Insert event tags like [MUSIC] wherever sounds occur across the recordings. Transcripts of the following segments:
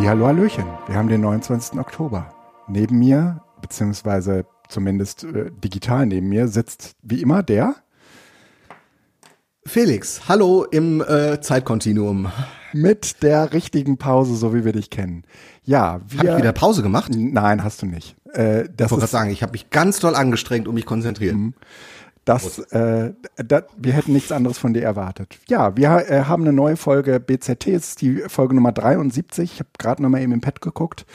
Hallihallo, Hallöchen. Wir haben den 29. Oktober. Neben mir, beziehungsweise zumindest äh, digital neben mir, sitzt wie immer der Felix. Hallo im äh, Zeitkontinuum. mit der richtigen Pause, so wie wir dich kennen. Ja, Hab ich wir. wieder Pause gemacht? Ich Nein, hast du nicht. Äh, das wollte gerade ist, sagen, ich habe mich ganz doll angestrengt und mich konzentriert. Das, äh, da, wir hätten nichts anderes von dir erwartet. Ja, wir äh, haben eine neue Folge BZT, es ist die Folge Nummer 73. Ich habe gerade noch mal eben im Pad geguckt.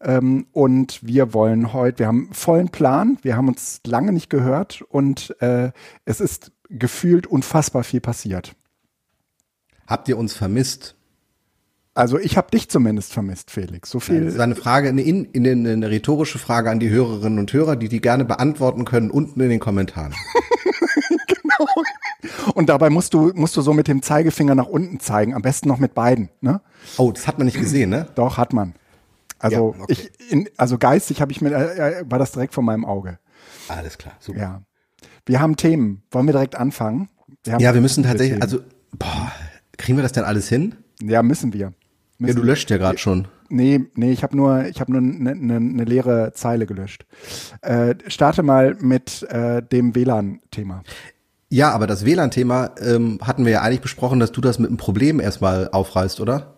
Ähm, und wir wollen heute, wir haben vollen Plan, wir haben uns lange nicht gehört und äh, es ist gefühlt unfassbar viel passiert. Habt ihr uns vermisst? Also ich habe dich zumindest vermisst, Felix. So viel. Das ist eine Frage, eine, in, in, eine, eine rhetorische Frage an die Hörerinnen und Hörer, die die gerne beantworten können unten in den Kommentaren. [LAUGHS] Und dabei musst du, musst du so mit dem Zeigefinger nach unten zeigen, am besten noch mit beiden. Ne? Oh, das hat man nicht gesehen, ne? Doch, hat man. Also Ja, okay. ich, in, also geistig habe ich mir, äh, äh, war das direkt vor meinem Auge. Alles klar, super. Ja. Wir haben Themen. Wollen wir direkt anfangen? haben Ja, wir müssen tatsächlich, also, boah, kriegen wir das denn alles hin? Ja, müssen wir. Ja, du löscht ja gerade schon. Nee, nee, ich habe nur, ich habe nur eine ne, ne leere Zeile gelöscht. Äh, starte mal mit äh, dem WLAN-Thema. Ja, aber das WLAN-Thema ähm, hatten wir ja eigentlich besprochen, dass du das mit einem Problem erstmal aufreißt, oder?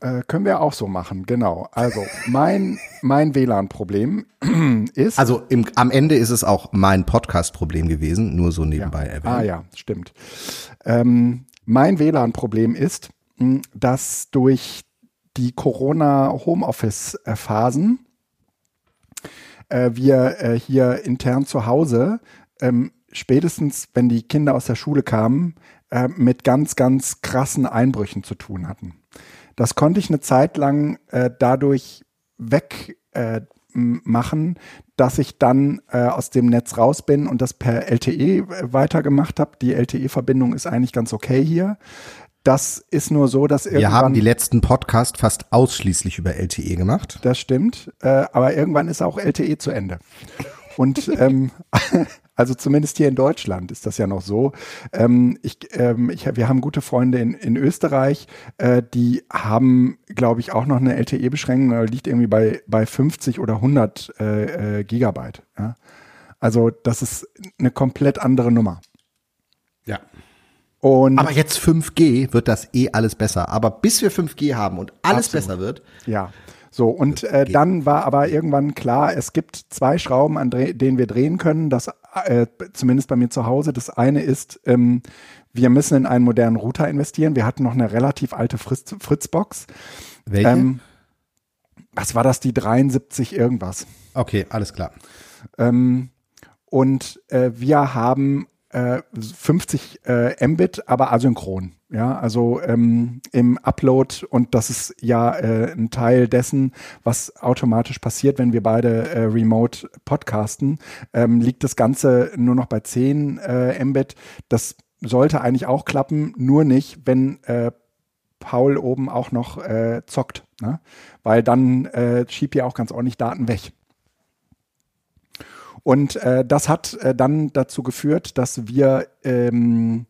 Äh, können wir auch so machen, genau. Also mein, mein WLAN-Problem [CLEARS THROAT] ist. Also im, am Ende ist es auch mein Podcast-Problem gewesen, nur so nebenbei erwähnt. Ah ja, stimmt. Ähm, mein WLAN-Problem ist, dass durch die Corona-Homeoffice-Phasen äh, wir äh, hier intern zu Hause ähm, spätestens, wenn die Kinder aus der Schule kamen, äh, mit ganz, ganz krassen Einbrüchen zu tun hatten. Das konnte ich eine Zeit lang äh, dadurch weg äh, dass ich dann äh, aus dem Netz raus bin und das per LTE weitergemacht habe. Die LTE-Verbindung ist eigentlich ganz okay hier. Das ist nur so, dass irgendwann Wir haben die letzten Podcast fast ausschließlich über LTE gemacht. das stimmt, äh, aber irgendwann ist auch LTE zu Ende. Und ähm, [LAUGHS] also zumindest hier in Deutschland ist das ja noch so. Ähm, ich, ähm, ich, wir haben gute Freunde in, in Österreich, äh, die haben, glaube ich, auch noch eine LTE-Beschränkung, liegt irgendwie bei, bei 50 oder 100 äh, äh, Gigabyte. Ja? Also das ist eine komplett andere Nummer. Ja. Und Aber jetzt 5G wird das eh alles besser. Aber bis wir 5G haben und alles Absolut. besser wird, Ja, so und äh, dann war aber irgendwann klar, es gibt zwei Schrauben, an denen wir drehen können. Das äh, zumindest bei mir zu Hause. Das eine ist, ähm, wir müssen in einen modernen Router investieren. Wir hatten noch eine relativ alte Fritz, Fritzbox. welche? Ähm, was war das? Die 73 irgendwas. okay, alles klar. Ähm, und äh, wir haben äh, 50 äh, Mbit, aber asynchron. Ja, also ähm, im Upload und das ist ja äh, ein Teil dessen, was automatisch passiert, wenn wir beide äh, remote podcasten, ähm, liegt das Ganze nur noch bei 10 äh, Mbit. Das sollte eigentlich auch klappen, nur nicht, wenn äh, Paul oben auch noch äh, zockt, ne? weil dann äh, schiebt ihr auch ganz ordentlich Daten weg. Und äh, das hat äh, dann dazu geführt, dass wir ähm,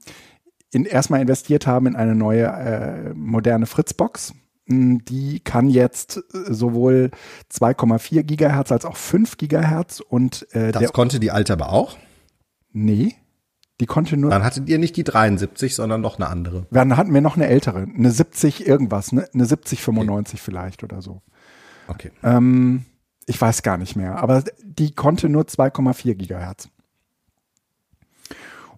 in, erstmal investiert haben in eine neue äh, moderne Fritzbox. Mm, Die kann jetzt äh, sowohl 2,4 Gigahertz als auch 5 Gigahertz und äh, Das konnte die alte aber auch. nee, die konnte nur Dann hattet ihr nicht die 73, sondern noch eine andere. Dann hatten wir noch eine ältere, eine 70 irgendwas, ne? eine 70 95 vielleicht oder so. Okay. Ähm, ich weiß gar nicht mehr, aber die konnte nur 2,4 Gigahertz.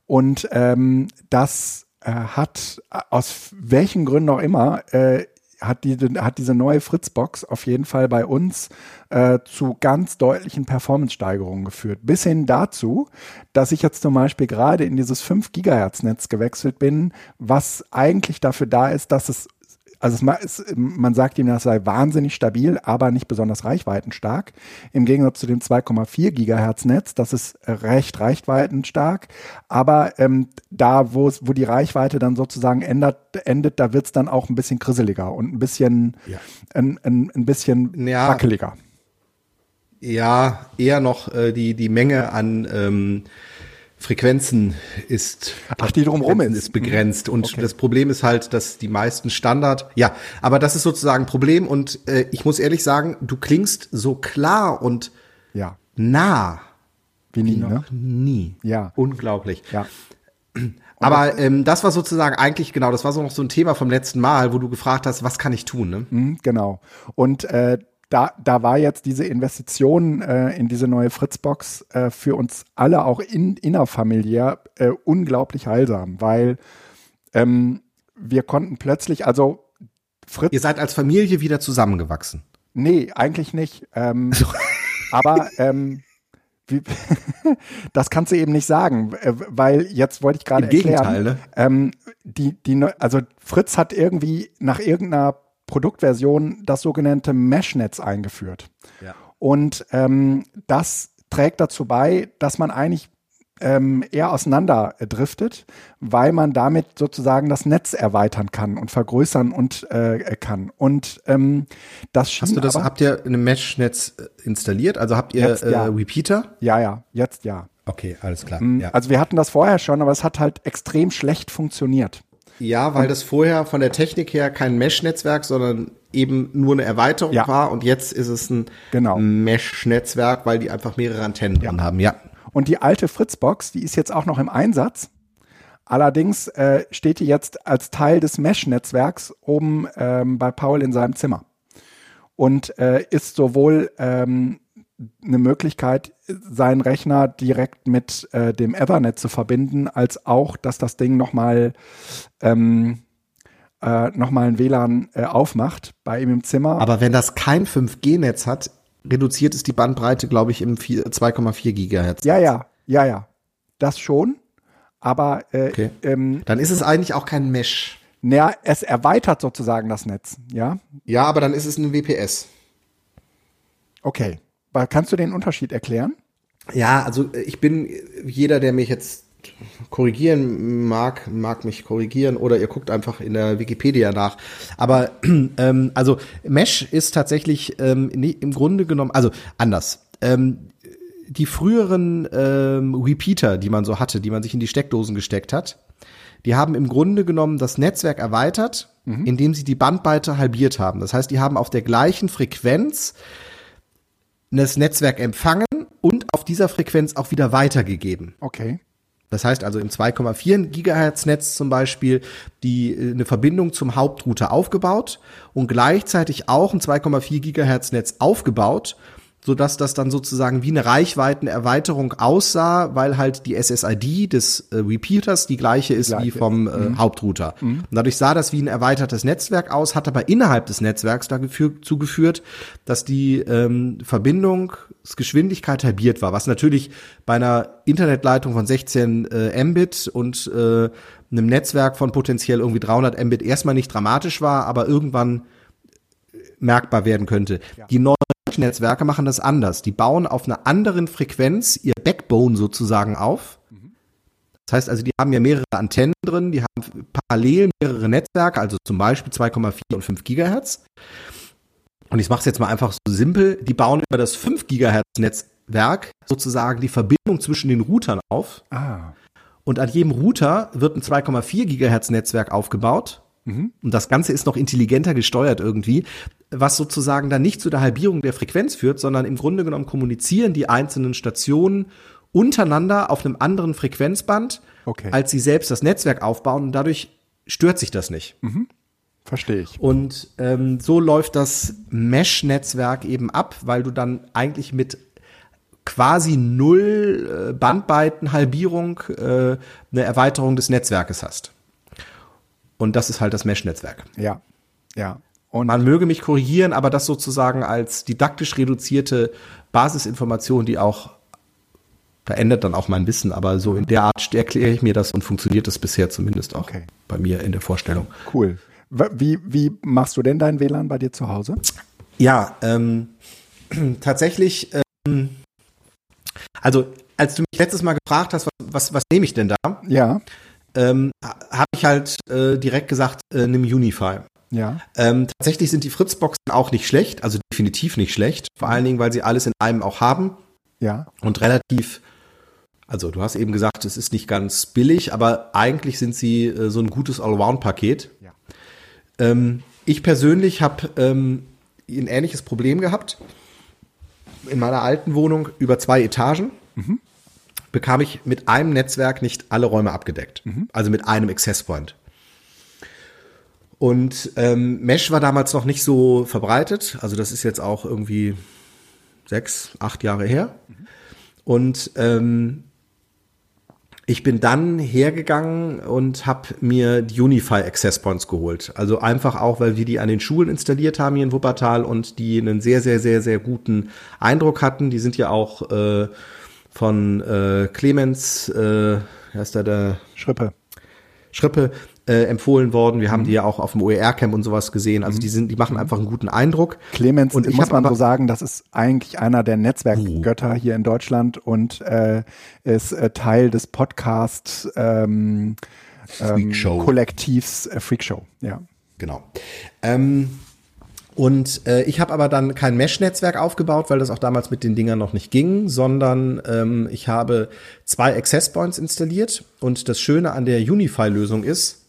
Und ähm, das äh, hat äh, aus welchen Gründen auch immer äh, hat, die, hat diese neue Fritzbox auf jeden Fall bei uns äh, zu ganz deutlichen Performance-Steigerungen geführt. Bis hin dazu, dass ich jetzt zum Beispiel gerade in dieses 5 Gigahertz-Netz gewechselt bin, was eigentlich dafür da ist, dass es also es, ma- es, man sagt ihm, das sei wahnsinnig stabil, aber nicht besonders reichweitenstark. Im Gegensatz zu dem 2,4 Gigahertz Netz, das ist recht reichweitenstark. Aber ähm, da, wo es, die Reichweite dann sozusagen ändert, endet, da wird's dann auch ein bisschen grisseliger und ein bisschen, Ja. ein, ein, ein bisschen Ja. wackeliger. Ja, eher noch äh, die, die Menge an ähm, Frequenzen ist Ach, die Frequenzen ist. ist begrenzt und Okay. das Problem ist halt, dass die meisten Standard, ja, aber das ist sozusagen ein Problem und äh, ich muss ehrlich sagen, du klingst so klar und Ja, nah wie nie, noch ne? nie. Ja. Unglaublich. Ja. [CLEARS THROAT] Aber ähm, das war sozusagen eigentlich genau, das war so noch so ein Thema vom letzten Mal, wo du gefragt hast, was kann ich tun? Ne? Mhm, genau. Und äh, da, da war jetzt diese Investition äh, in diese neue Fritzbox äh, für uns alle auch in, innerfamiliär äh, unglaublich heilsam, weil ähm, wir konnten plötzlich, also Fritz, Ihr seid als Familie wieder zusammengewachsen. nee, eigentlich nicht. Ähm, [LAUGHS] aber ähm, wie, [LAUGHS] das kannst du eben nicht sagen, äh, weil jetzt wollte ich gerade erklären, Gegenteil, ne? ähm, die, die, neu- also Fritz hat irgendwie nach irgendeiner Produktversion das sogenannte Mesh-Netz eingeführt. Ja. Und ähm, das trägt dazu bei, dass man eigentlich ähm, eher auseinander äh, driftet, weil man damit sozusagen das Netz erweitern kann und vergrößern und äh, kann. Und ähm, das schien Hast du das, aber, habt ihr ein Mesh-Netz äh, installiert? Also habt ihr Jetzt, ja. äh, Repeater? ja, ja, jetzt ja. Okay, alles klar. Ja. Also wir hatten das vorher schon, aber es hat halt extrem schlecht funktioniert. Ja, weil das vorher von der Technik her kein Mesh-Netzwerk, sondern eben nur eine Erweiterung Ja. war und jetzt ist es ein Genau. Mesh-Netzwerk, weil die einfach mehrere Antennen drin haben. Ja. Und die alte Fritzbox, die ist jetzt auch noch im Einsatz. Allerdings äh, steht die jetzt als Teil des Mesh-Netzwerks oben ähm, bei Paul in seinem Zimmer. Und äh, ist sowohl ähm, eine Möglichkeit, seinen Rechner direkt mit äh, dem Ethernet zu verbinden, als auch, dass das Ding nochmal ähm, äh, noch mal ein WLAN äh, aufmacht bei ihm im Zimmer. Aber wenn das kein 5G-Netz hat, reduziert es die Bandbreite, glaube ich, im vier- 2,4 Gigahertz. ja, ja, ja, ja. Das schon. Aber äh, Okay. ähm, Dann ist es eigentlich auch kein Mesh. Naja, es erweitert sozusagen das Netz, ja? Ja, aber dann ist es ein WPS. Okay. Kannst du den Unterschied erklären? Ja, also äh, ich bin jeder, der mich jetzt korrigieren mag, mag mich korrigieren oder ihr guckt einfach in der Wikipedia nach. Aber [CLEARS THROAT] ähm, also Mesh ist tatsächlich ähm, im Grunde genommen, also anders. Ähm, die früheren ähm, Repeater, die man so hatte, die man sich in die Steckdosen gesteckt hat, die haben im Grunde genommen das Netzwerk erweitert, indem sie die Bandbreite halbiert haben. Das heißt, die haben auf der gleichen Frequenz das Netzwerk empfangen und auf dieser Frequenz auch wieder weitergegeben. Okay. Das heißt also im 2,4 Gigahertz Netz zum Beispiel die äh, eine Verbindung zum Hauptrouter aufgebaut und gleichzeitig auch ein 2,4 Gigahertz Netz aufgebaut, sodass das dann sozusagen wie eine Reichweitenerweiterung aussah, weil halt die SSID des äh, Repeaters die gleiche ist Gleiche wie vom äh, Hauptrouter. Und dadurch sah das wie ein erweitertes Netzwerk aus, hat aber innerhalb des Netzwerks dazu geführt, dass die ähm, Verbindungsgeschwindigkeit halbiert war, was natürlich bei einer Internetleitung von 16 äh, Mbit und äh, einem Netzwerk von potenziell irgendwie 300 Mbit erstmal nicht dramatisch war, aber irgendwann merkbar werden könnte. Die neuen Netzwerke machen das anders. Die bauen auf einer anderen Frequenz ihr Backbone sozusagen auf. Das heißt also, die haben ja mehrere Antennen drin, die haben parallel mehrere Netzwerke, also zum Beispiel 2,4 und 5 Gigahertz. Und ich mache es jetzt mal einfach so simpel. Die bauen über das 5 Gigahertz Netzwerk sozusagen die Verbindung zwischen den Routern auf. Ah. Und an jedem Router wird ein 2,4 Gigahertz Netzwerk aufgebaut. Und das Ganze ist noch intelligenter gesteuert irgendwie, was sozusagen dann nicht zu der Halbierung der Frequenz führt, sondern im Grunde genommen kommunizieren die einzelnen Stationen untereinander auf einem anderen Frequenzband, Okay. als sie selbst das Netzwerk aufbauen. Und dadurch stört sich das nicht. Verstehe ich. Und ähm, so läuft das Mesh-Netzwerk eben ab, weil du dann eigentlich mit quasi null äh, Bandbreitenhalbierung äh, eine Erweiterung des Netzwerkes hast. Und das ist halt das Mesh-Netzwerk. Ja. Ja. Und Man möge mich korrigieren, aber das sozusagen als didaktisch reduzierte Basisinformation, die auch verändert dann auch mein Wissen, aber so in der Art erkläre ich mir das und funktioniert das bisher zumindest auch Okay. bei mir in der Vorstellung. cool. Wie, wie machst du denn dein WLAN bei dir zu Hause? Ja, ähm, [CLEARS THROAT] tatsächlich, ähm, also als du mich letztes Mal gefragt hast, was, was, was nehme ich denn da, Ja. ähm, habe ich halt äh, direkt gesagt, äh, nimm Unify. Ja. Ähm, tatsächlich sind die Fritzboxen auch nicht schlecht, also definitiv nicht schlecht, vor allen Dingen, weil sie alles in einem auch haben Ja. und relativ Also du hast eben gesagt, es ist nicht ganz billig, aber eigentlich sind sie äh, so ein gutes Allround-Paket. Ja. Ähm, ich persönlich habe ähm, ein ähnliches Problem gehabt. In meiner alten Wohnung über zwei Etagen bekam ich mit einem Netzwerk nicht alle Räume abgedeckt. Also mit einem Access Point. Und ähm, Mesh war damals noch nicht so verbreitet. Also das ist jetzt auch irgendwie sechs, acht Jahre her. Und ähm, ich bin dann hergegangen und habe mir die Unify Access Points geholt. Also einfach auch, weil wir die an den Schulen installiert haben hier in Wuppertal und die einen sehr, sehr, sehr, sehr guten Eindruck hatten. Die sind ja auch äh, von äh, Clemens, äh, wie heißt der, der Schrippe. Schrippe äh, empfohlen worden. Wir haben die ja auch auf dem OER-Camp und sowas gesehen. Also die sind, die machen einfach einen guten Eindruck. Clemens, Und ich muss man so sagen, das ist eigentlich einer der Netzwerkgötter hier in Deutschland und äh, ist äh, Teil des Podcast ähm, ähm. Kollektivs äh, Freakshow. Ja. Genau. Ähm, und äh, ich habe aber dann kein Mesh-Netzwerk aufgebaut, weil das auch damals mit den Dingern noch nicht ging, sondern ähm, ich habe zwei Access Points installiert. Und das Schöne an der Unify-Lösung ist,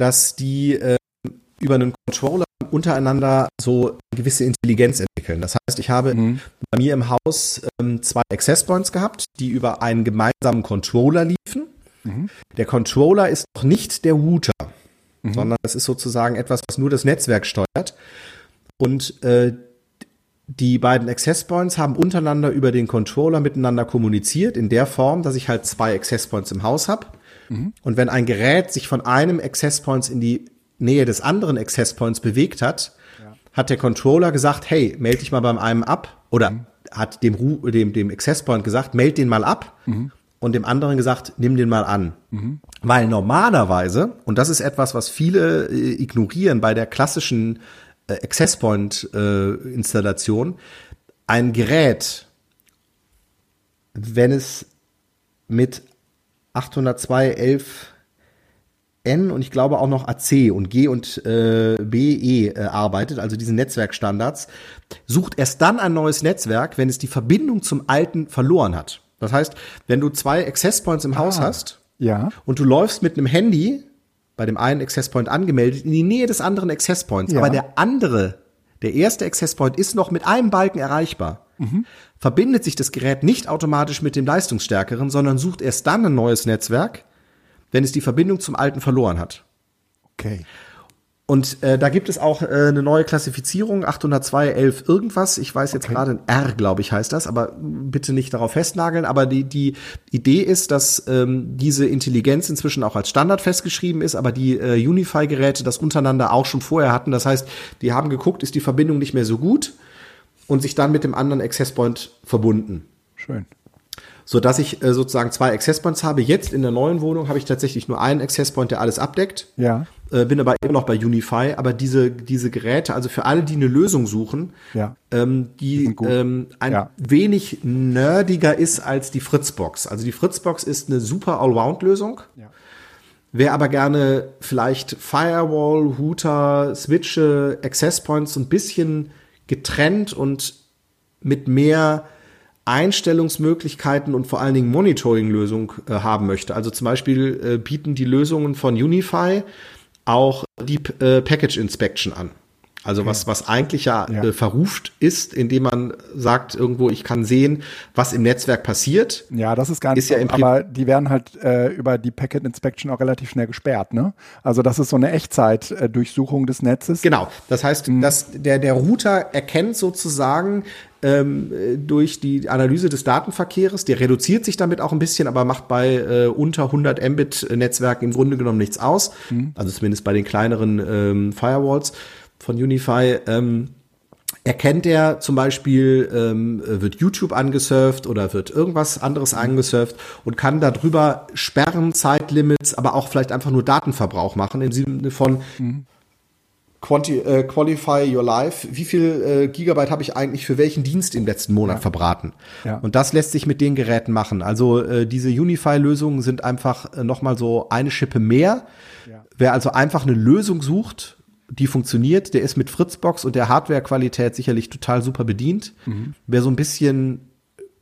dass die äh, über einen Controller untereinander so eine gewisse Intelligenz entwickeln. Das heißt, ich habe bei mir im Haus ähm, zwei Access Points gehabt, die über einen gemeinsamen Controller liefen. Der Controller ist noch nicht der Router, sondern das ist sozusagen etwas, was nur das Netzwerk steuert. Und äh, die beiden Access Points haben untereinander über den Controller miteinander kommuniziert, in der Form, dass ich halt zwei Access Points im Haus habe. Und wenn ein Gerät sich von einem Access Points in die Nähe des anderen Access Points bewegt hat, hat der Controller gesagt, hey, melde dich mal beim einen ab. Oder hat dem, Ru dem, dem Access Point gesagt, meld den mal ab. Und dem anderen gesagt, nimm den mal an. Weil normalerweise, und das ist etwas, was viele äh, ignorieren bei der klassischen äh, Access Point äh, Installation, ein Gerät, wenn es mit 802.11 N und ich glaube auch noch AC und G und äh, BE äh, arbeitet, also diese Netzwerkstandards, sucht erst dann ein neues Netzwerk, wenn es die Verbindung zum alten verloren hat. Das heißt, wenn du zwei Access Points im Haus hast Ja. und du läufst mit einem Handy bei dem einen Access Point angemeldet in die Nähe des anderen Access Points, Ja. aber der andere, der erste Access Point ist noch mit einem Balken erreichbar, verbindet sich das Gerät nicht automatisch mit dem leistungsstärkeren, sondern sucht erst dann ein neues Netzwerk, wenn es die Verbindung zum alten verloren hat. Okay. Und äh, da gibt es auch äh, eine neue Klassifizierung, 802.11 irgendwas. Ich weiß jetzt Okay. gerade, R, glaube ich, heißt das, aber bitte nicht darauf festnageln. Aber die, die Idee ist, dass ähm, diese Intelligenz inzwischen auch als Standard festgeschrieben ist, aber die äh, Unify-Geräte das untereinander auch schon vorher hatten. Das heißt, die haben geguckt, ist die Verbindung nicht mehr so gut und sich dann mit dem anderen Access Point verbunden Schön. so dass ich äh, sozusagen zwei Access Points habe. Jetzt in der neuen Wohnung habe ich tatsächlich nur einen Access Point, der alles abdeckt. Ja. Äh, bin aber immer noch bei Unify. Aber diese diese Geräte, also für alle, die eine Lösung suchen, Ja. ähm, die ähm, ein Ja. wenig nerdiger ist als die Fritzbox. Also die Fritzbox ist eine super Allround-Lösung. Ja. Wer aber gerne vielleicht Firewall, Router, Switche, Access Points so ein bisschen getrennt und mit mehr Einstellungsmöglichkeiten und vor allen Dingen Monitoring-Lösung äh, haben möchte. Also zum Beispiel äh, bieten die Lösungen von Unify auch die äh, Package Inspection an. Also was, was eigentlich ja, Ja. Äh, verruft ist, indem man sagt irgendwo, ich kann sehen, was im Netzwerk passiert. Ja, das ist gar nicht Ist ja so, im Prin- aber die werden halt äh, über die Packet Inspection auch relativ schnell gesperrt, ne? Also das ist so eine Echtzeit-Durchsuchung des Netzes. Genau. Das heißt, dass der, der Router erkennt sozusagen ähm, äh, durch die Analyse des Datenverkehrs, der reduziert sich damit auch ein bisschen, aber macht bei äh, unter 100 Mbit Netzwerken im Grunde genommen nichts aus. Also zumindest bei den kleineren ähm, Firewalls von Unify. Ähm, erkennt er zum Beispiel, ähm, wird YouTube angesurft oder wird irgendwas anderes angesurft und kann darüber Sperren, Zeitlimits, aber auch vielleicht einfach nur Datenverbrauch machen im Sinne von Quanti äh, Qualify Your Life. Wie viel äh, Gigabyte habe ich eigentlich für welchen Dienst im letzten Monat verbraten? Ja. Und das lässt sich mit den Geräten machen. Also äh, diese Unify-Lösungen sind einfach äh, noch mal so eine Schippe mehr. Ja. Wer also einfach eine Lösung sucht, die funktioniert, der ist mit Fritzbox und der Hardware-Qualität sicherlich total super bedient. Wer so ein bisschen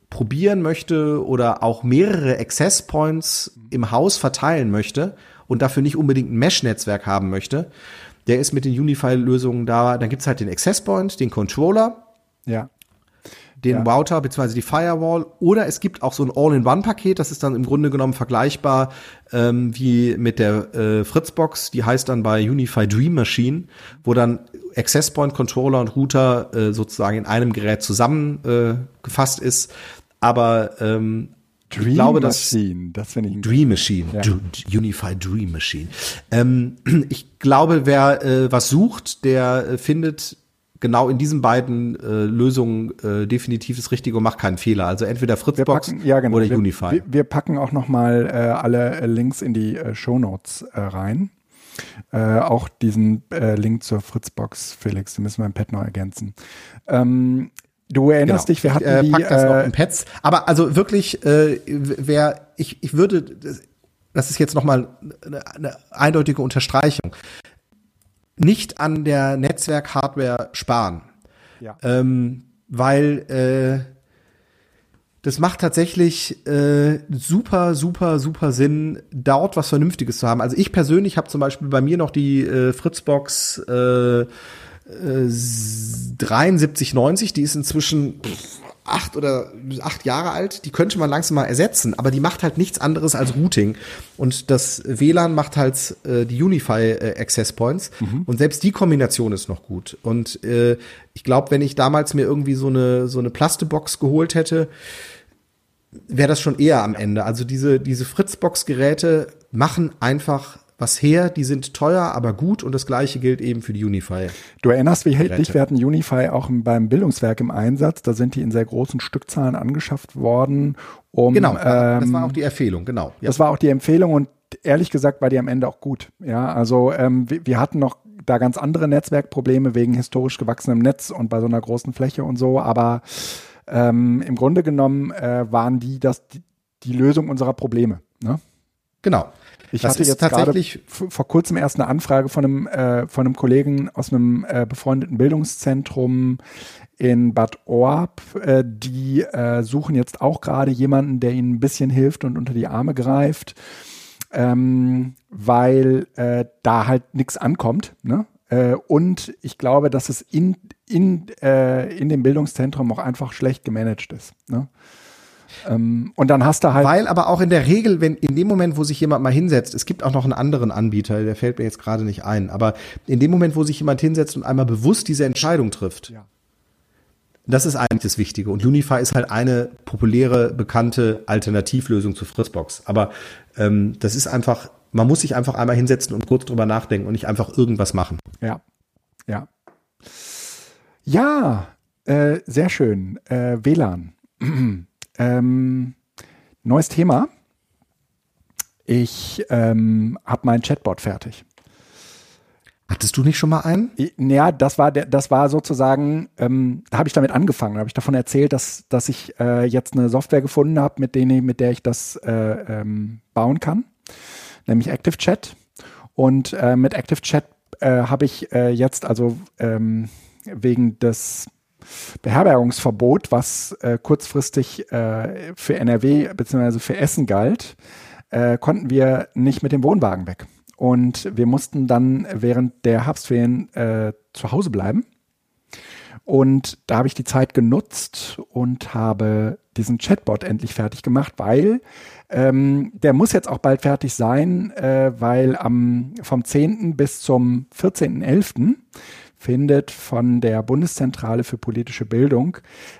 probieren möchte oder auch mehrere Access Points im Haus verteilen möchte und dafür nicht unbedingt ein Mesh-Netzwerk haben möchte, der ist mit den Unify-Lösungen da. Dann gibt's halt den Access Point, den Controller. Ja den ja. Router bzw. die Firewall oder es gibt auch so ein All-in-One-Paket, das ist dann im Grunde genommen vergleichbar ähm, wie mit der äh, Fritzbox, die heißt dann bei Unify Dream Machine, wo dann Access Point Controller und Router äh, sozusagen in einem Gerät zusammengefasst äh, ist. Aber ähm, Dream ich glaube, Machine, das finde ich Dream Machine, ja. Unify Dream Machine. Ähm, [CLEARS THROAT] ich glaube, wer äh, was sucht, der äh, findet genau in diesen beiden äh, Lösungen äh, definitiv das Richtige und macht keinen Fehler. Also entweder Fritzbox packen, ja, genau. oder wir, Unify. Wir, wir, packen auch noch mal äh, alle Links in die äh, Show Notes äh, rein. Äh, auch diesen äh, Link zur Fritzbox, Felix, den müssen wir im Pad noch ergänzen. Ähm, Du erinnerst genau. dich, wir hatten ich, äh, die, das noch in Pads. Aber also wirklich, äh, wer ich, ich würde, das ist jetzt noch mal eine, eine eindeutige Unterstreichung nicht an der Netzwerk-Hardware sparen. Ja. Ähm, weil äh, das macht tatsächlich äh, super, super, super Sinn, dort was Vernünftiges zu haben. Also ich persönlich habe zum Beispiel bei mir noch die äh, Fritzbox äh, äh, 7390, die ist inzwischen acht oder acht Jahre alt, die könnte man langsam mal ersetzen, aber die macht halt nichts anderes als Routing. Und das WLAN macht halt äh, die Unify äh, Access Points. Mhm. Und selbst die Kombination ist noch gut. Und äh, ich glaube, wenn ich damals mir irgendwie so eine, so eine Plastebox geholt hätte, wäre das schon eher am Ende. Also diese, diese Fritzbox-Geräte machen einfach was her, die sind teuer, aber gut und das gleiche gilt eben für die Unify. Du erinnerst wie dich, wir hatten Unify auch beim Bildungswerk im Einsatz, da sind die in sehr großen Stückzahlen angeschafft worden, um Genau, ähm, das war auch die Empfehlung, genau. Ja. Das war auch die Empfehlung und ehrlich gesagt war die am Ende auch gut. Ja, also ähm, wir, wir hatten noch da ganz andere Netzwerkprobleme wegen historisch gewachsenem Netz und bei so einer großen Fläche und so, aber ähm, im Grunde genommen äh, waren die das die, die Lösung unserer Probleme. Ne? Genau. Ich das hatte jetzt tatsächlich vor kurzem erst eine Anfrage von einem, äh, von einem Kollegen aus einem äh, befreundeten Bildungszentrum in Bad Orb. Äh, die äh, suchen jetzt auch gerade jemanden, der ihnen ein bisschen hilft und unter die Arme greift, ähm, weil äh, da halt nichts ankommt. Ne? Äh, und ich glaube, dass es in, in, in dem Bildungszentrum auch einfach schlecht gemanagt ist. Ne? Ähm, und dann hast du halt. Weil aber auch in der Regel, wenn in dem Moment, wo sich jemand mal hinsetzt, es gibt auch noch einen anderen Anbieter, der fällt mir jetzt gerade nicht ein, aber in dem Moment, wo sich jemand hinsetzt und einmal bewusst diese Entscheidung trifft, ja. das ist eigentlich das Wichtige. Und Unify ist halt eine populäre, bekannte Alternativlösung zu Fritzbox. Aber ähm, das ist einfach, man muss sich einfach einmal hinsetzen und kurz drüber nachdenken und nicht einfach irgendwas machen. Ja, ja. Ja, äh, sehr schön. Äh, WLAN. Ähm, neues Thema. Ich ähm, habe meinen Chatbot fertig. Hattest du nicht schon mal einen? Ja, das war der, das war sozusagen, ähm, da habe ich damit angefangen, da habe ich davon erzählt, dass, dass ich äh, jetzt eine Software gefunden habe, mit, mit der ich das äh, ähm, bauen kann, nämlich ActiveChat. Und äh, mit ActiveChat äh, habe ich äh, jetzt also ähm, wegen des Beherbergungsverbot, was äh, kurzfristig äh, für NRW bzw. für Essen galt, äh, konnten wir nicht mit dem Wohnwagen weg. Und wir mussten dann während der Herbstferien äh, zu Hause bleiben. Und da habe ich die Zeit genutzt und habe diesen Chatbot endlich fertig gemacht, weil ähm, der muss jetzt auch bald fertig sein, äh, weil am, vom 10. bis zum 14.11 findet von der Bundeszentrale für politische Bildung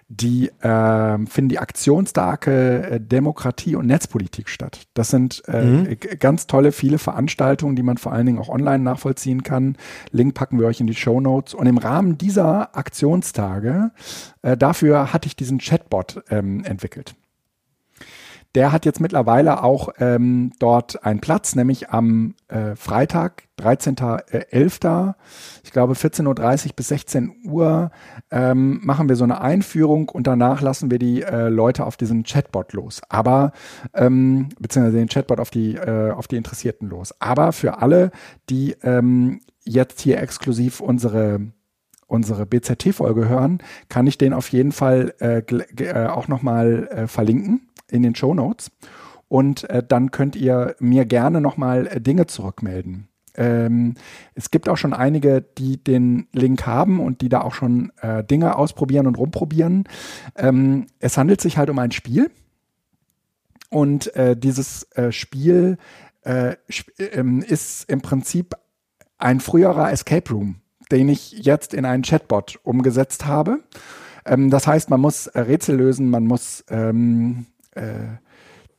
die, äh, finden die Aktionstage äh, Demokratie und Netzpolitik statt. Das sind äh, mhm. ganz tolle, viele Veranstaltungen, die man vor allen Dingen auch online nachvollziehen kann. Link packen wir euch in die Show Notes. Und im Rahmen dieser Aktionstage, äh, dafür hatte ich diesen Chatbot ähm, entwickelt. Der hat jetzt mittlerweile auch ähm, dort einen Platz, nämlich am äh, Freitag, 13.11. Ich glaube 14.30 Uhr bis 16 Uhr ähm, machen wir so eine Einführung und danach lassen wir die äh, Leute auf diesen Chatbot los. Aber, ähm, beziehungsweise den Chatbot auf die, äh, auf die Interessierten los. Aber für alle, die ähm, jetzt hier exklusiv unsere unsere BZT-Folge hören, kann ich den auf jeden Fall äh, äh, auch nochmal äh, verlinken in den Show Notes. Und äh, dann könnt ihr mir gerne nochmal äh, Dinge zurückmelden. Ähm, es gibt auch schon einige, die den Link haben und die da auch schon äh, Dinge ausprobieren und rumprobieren. Ähm, es handelt sich halt um ein Spiel. Und äh, dieses äh, Spiel äh, sp ähm, ist im Prinzip ein früherer Escape Room, den ich jetzt in einen Chatbot umgesetzt habe. Ähm, das heißt, man muss Rätsel lösen, man muss ähm, äh,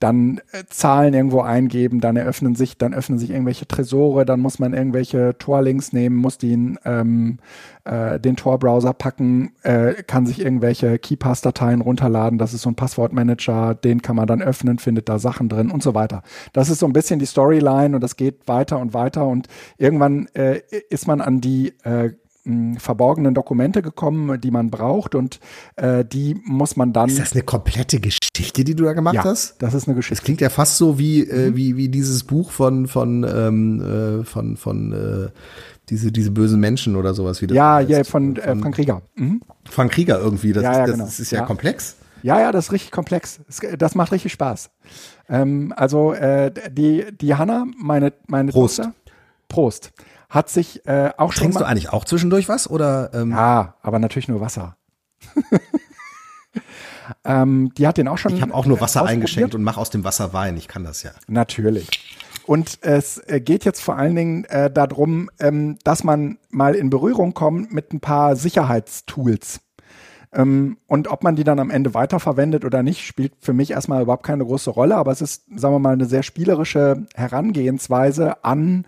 dann äh, Zahlen irgendwo eingeben, dann eröffnen sich, dann öffnen sich irgendwelche Tresore, dann muss man irgendwelche Torlinks nehmen, muss den, ähm, äh, den Tor-Browser packen, äh, kann sich irgendwelche KeyPass-Dateien runterladen, das ist so ein Passwortmanager, den kann man dann öffnen, findet da Sachen drin und so weiter. Das ist so ein bisschen die Storyline und das geht weiter und weiter und irgendwann äh, ist man an die äh, verborgenen Dokumente gekommen, die man braucht und äh, die muss man dann. Ist das eine komplette Geschichte, die du da gemacht ja, hast? Das ist eine Geschichte. Das klingt ja fast so wie äh, mhm. wie wie dieses Buch von von ähm, äh, von von äh, diese diese bösen Menschen oder sowas wie das Ja, ja, von, äh, von Frank Krieger. Mhm. Frank Krieger irgendwie. Das, ja, ja, ist, das, genau. das ist ja, ja, komplex. Ja, ja, das ist richtig komplex. Das, das macht richtig Spaß. Ähm, also äh, die die Hanna, meine meine Prost. Tochter, Prost hat sich äh, auch schon. Trinkst du eigentlich auch zwischendurch was oder? Ähm? Ja, aber natürlich nur Wasser. [LAUGHS] ähm, die hat den auch schon. Ich habe auch nur Wasser eingeschenkt und mache aus dem Wasser Wein. Ich kann das ja. Natürlich. Und es äh, geht jetzt vor allen Dingen äh, darum, ähm, dass man mal in Berührung kommt mit ein paar Sicherheitstools. Ähm, und ob man die dann am Ende weiterverwendet oder nicht, spielt für mich erstmal überhaupt keine große Rolle. Aber es ist, sagen wir mal, eine sehr spielerische Herangehensweise an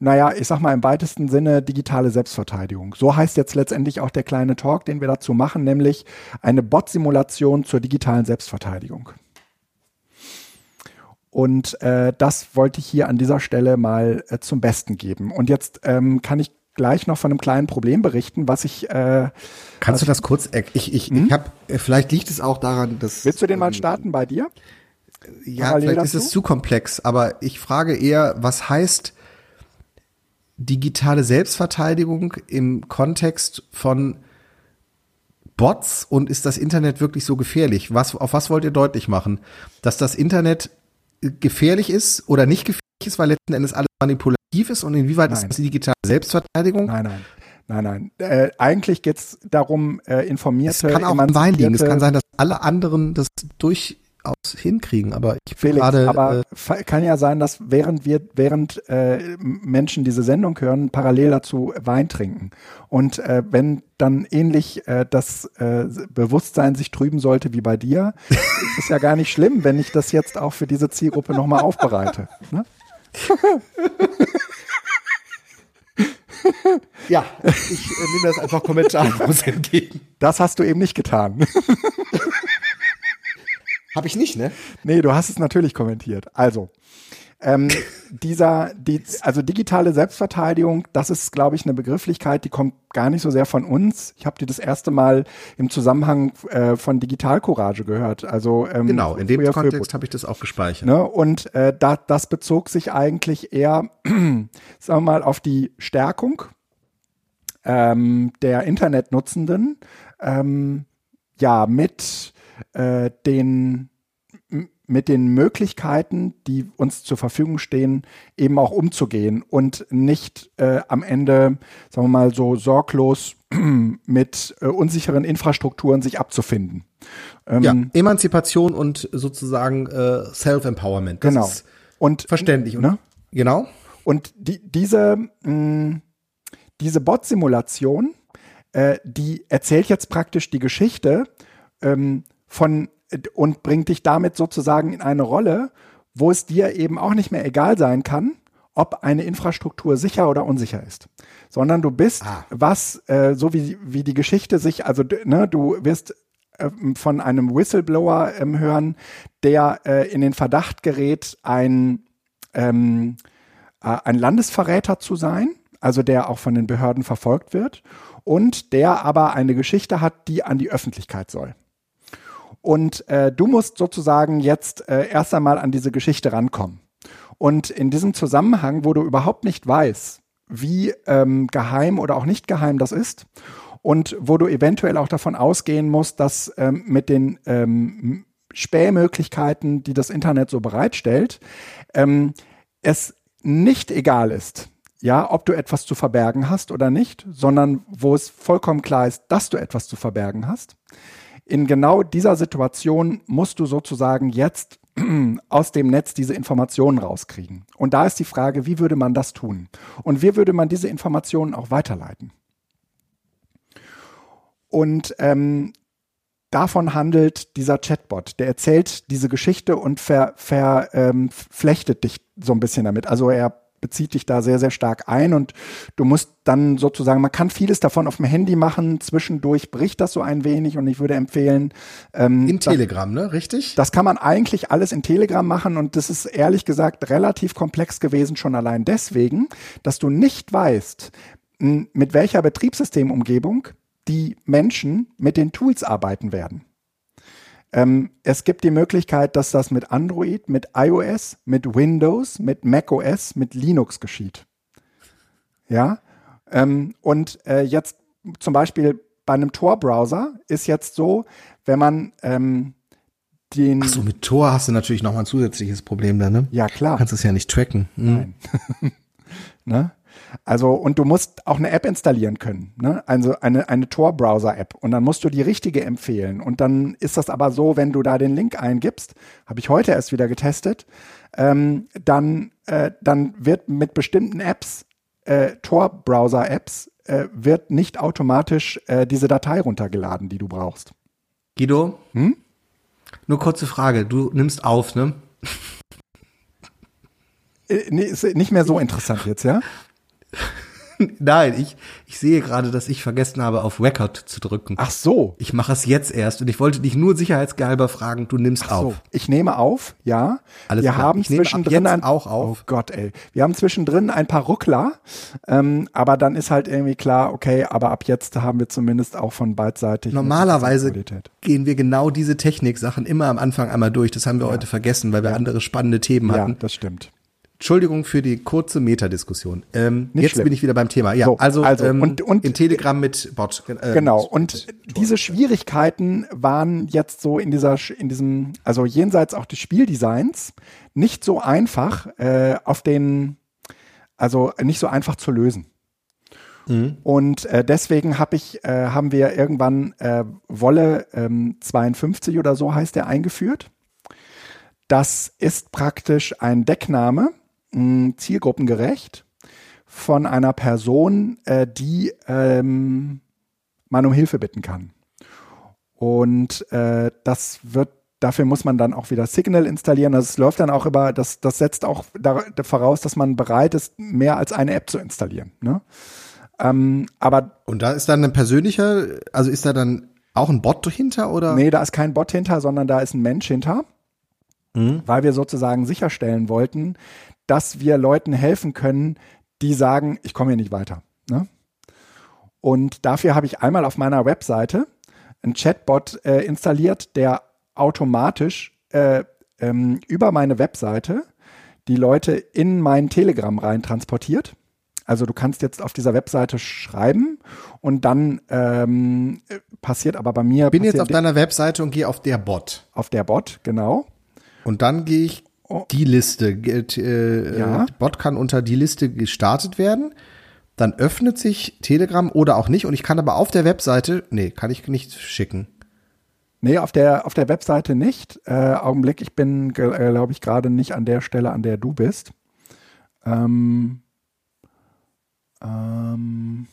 naja, ich sag mal im weitesten Sinne digitale Selbstverteidigung. So heißt jetzt letztendlich auch der kleine Talk, den wir dazu machen, nämlich eine Bot-Simulation zur digitalen Selbstverteidigung. Und äh, das wollte ich hier an dieser Stelle mal äh, zum Besten geben. Und jetzt ähm, kann ich gleich noch von einem kleinen Problem berichten, was ich. Äh, Kannst was du das kurz? Ich, ich, hm? ich habe. Vielleicht liegt es auch daran, dass. Willst du den mal starten bei dir? Ja, Parallel vielleicht dazu? ist es zu komplex. Aber ich frage eher, was heißt digitale Selbstverteidigung im Kontext von Bots und ist das Internet wirklich so gefährlich? Was, auf was wollt ihr deutlich machen? Dass das Internet gefährlich ist oder nicht gefährlich ist, weil letzten Endes alles manipulativ ist und inwieweit nein. ist das digitale Selbstverteidigung? Nein, nein. Nein, nein. Äh, eigentlich geht es darum, äh, informierte. Es kann auch im Wein liegen. Es kann sein, dass alle anderen das durch aus hinkriegen. Aber ich Felix, gerade. Aber äh, kann ja sein, dass während wir, während äh, Menschen diese Sendung hören, parallel dazu Wein trinken. Und äh, wenn dann ähnlich äh, das äh, Bewusstsein sich trüben sollte wie bei dir, [LAUGHS] ist es ja gar nicht schlimm, wenn ich das jetzt auch für diese Zielgruppe nochmal aufbereite. Ne? [LAUGHS] ja, ich äh, nehme das einfach kommentarlos entgegen. Das hast du eben nicht getan. [LAUGHS] Habe ich nicht, ne? Nee, du hast es natürlich kommentiert. Also, ähm, [LAUGHS] dieser, die, also digitale Selbstverteidigung, das ist, glaube ich, eine Begrifflichkeit, die kommt gar nicht so sehr von uns. Ich habe die das erste Mal im Zusammenhang äh, von Digitalcourage gehört. Also ähm, genau, in dem Kontext habe ich das auch gespeichert. Ne? Und äh, da, das bezog sich eigentlich eher, [CLEARS THROAT] sagen wir mal, auf die Stärkung ähm, der Internetnutzenden. Ähm, ja, mit äh, den mit den Möglichkeiten, die uns zur Verfügung stehen, eben auch umzugehen und nicht äh, am Ende, sagen wir mal, so sorglos [CLEARS THROAT] mit äh, unsicheren Infrastrukturen sich abzufinden. Ähm, ja, Emanzipation und sozusagen äh, Self-Empowerment. Genau. und verständlich, ne? Genau. Und die, diese, mh, diese Bot-Simulation, äh, die erzählt jetzt praktisch die Geschichte ähm, von und bringt dich damit sozusagen in eine Rolle, wo es dir eben auch nicht mehr egal sein kann, ob eine Infrastruktur sicher oder unsicher ist, sondern du bist ah. was, äh, so wie, wie die Geschichte sich, also ne, du wirst äh, von einem Whistleblower ähm, hören, der äh, in den Verdacht gerät, ein, ähm, äh, ein Landesverräter zu sein, also der auch von den Behörden verfolgt wird und der aber eine Geschichte hat, die an die Öffentlichkeit soll. Und äh, du musst sozusagen jetzt äh, erst einmal an diese Geschichte rankommen. Und in diesem Zusammenhang, wo du überhaupt nicht weißt, wie ähm, geheim oder auch nicht geheim das ist, und wo du eventuell auch davon ausgehen musst, dass ähm, mit den ähm, Spähmöglichkeiten, die das Internet so bereitstellt, ähm, es nicht egal ist, ja, ob du etwas zu verbergen hast oder nicht, sondern wo es vollkommen klar ist, dass du etwas zu verbergen hast. In genau dieser Situation musst du sozusagen jetzt [CLEARS THROAT] aus dem Netz diese Informationen rauskriegen. Und da ist die Frage, wie würde man das tun? Und wie würde man diese Informationen auch weiterleiten? Und ähm, davon handelt dieser Chatbot. Der erzählt diese Geschichte und verflechtet ver, ähm, dich so ein bisschen damit. Also er bezieht dich da sehr, sehr stark ein und du musst dann sozusagen, man kann vieles davon auf dem Handy machen, zwischendurch bricht das so ein wenig und ich würde empfehlen. Ähm, in Telegram, das, ne? Richtig? Das kann man eigentlich alles in Telegram machen und das ist ehrlich gesagt relativ komplex gewesen, schon allein deswegen, dass du nicht weißt, mit welcher Betriebssystemumgebung die Menschen mit den Tools arbeiten werden. Ähm, es gibt die Möglichkeit, dass das mit Android, mit iOS, mit Windows, mit macOS, mit Linux geschieht. Ja, ähm, und äh, jetzt zum Beispiel bei einem Tor-Browser ist jetzt so, wenn man ähm, den. Ach so, mit Tor hast du natürlich noch mal ein zusätzliches Problem da, ne? Ja, klar. Du kannst es ja nicht tracken. Mhm. Nein. [LAUGHS] ne? Also, und du musst auch eine App installieren können, ne? Also eine, eine Tor-Browser-App. Und dann musst du die richtige empfehlen. Und dann ist das aber so, wenn du da den Link eingibst, habe ich heute erst wieder getestet, ähm, dann, äh, dann wird mit bestimmten Apps, äh, Tor-Browser-Apps, äh, wird nicht automatisch äh, diese Datei runtergeladen, die du brauchst. Guido? Hm? Nur kurze Frage. Du nimmst auf, ne? Äh, nee, ist nicht mehr so interessant jetzt, ja? [LAUGHS] Nein, ich, ich sehe gerade, dass ich vergessen habe, auf Record zu drücken. Ach so. Ich mache es jetzt erst und ich wollte dich nur sicherheitsgehalber fragen, du nimmst Ach auf. So. Ich nehme auf, ja. Alles wir klar. haben ich zwischendrin ein, auch auf. Oh Gott, ey. Wir haben zwischendrin ein paar Ruckler, ähm, aber dann ist halt irgendwie klar, okay, aber ab jetzt haben wir zumindest auch von beidseitig. Normalerweise gehen wir genau diese Technik-Sachen immer am Anfang einmal durch. Das haben wir ja. heute vergessen, weil wir ja. andere spannende Themen hatten. Ja, das stimmt. Entschuldigung für die kurze Metadiskussion. Ähm, jetzt schlimm. bin ich wieder beim Thema. Ja, so, also, also ähm, und, und, in Telegram mit Bot. Äh, genau. Und diese Schwierigkeiten waren jetzt so in dieser, in diesem, also jenseits auch des Spieldesigns nicht so einfach äh, auf den, also nicht so einfach zu lösen. Mhm. Und äh, deswegen hab ich, äh, haben wir irgendwann äh, Wolle ähm, 52 oder so heißt der eingeführt. Das ist praktisch ein Deckname, mh, zielgruppengerecht von einer Person, äh, die ähm, man um Hilfe bitten kann. Und äh, das wird dafür muss man dann auch wieder Signal installieren. Das also läuft dann auch über, das, das setzt auch da, voraus, dass man bereit ist, mehr als eine App zu installieren. Ne? Ähm, aber und da ist dann ein persönlicher, also ist da dann auch ein Bot hinter oder? Nee, da ist kein Bot hinter, sondern da ist ein Mensch hinter, mhm. weil wir sozusagen sicherstellen wollten, dass wir Leuten helfen können, die sagen, ich komme hier nicht weiter. Ne? Und dafür habe ich einmal auf meiner Webseite einen Chatbot äh, installiert, der automatisch äh, ähm, über meine Webseite die Leute in meinen Telegram rein transportiert. Also du kannst jetzt auf dieser Webseite schreiben und dann ähm, passiert aber bei mir. Bin jetzt auf deiner Webseite und gehe auf der Bot. Auf der Bot, genau. Und dann gehe ich. Die Liste, äh, ja. Bot kann unter die Liste gestartet werden. Dann öffnet sich Telegram oder auch nicht. Und ich kann aber auf der Webseite, nee, kann ich nicht schicken. Nee, auf der, auf der Webseite nicht. Äh, Augenblick, ich bin, äh, glaube ich, gerade nicht an der Stelle, an der du bist. Ähm, ähm,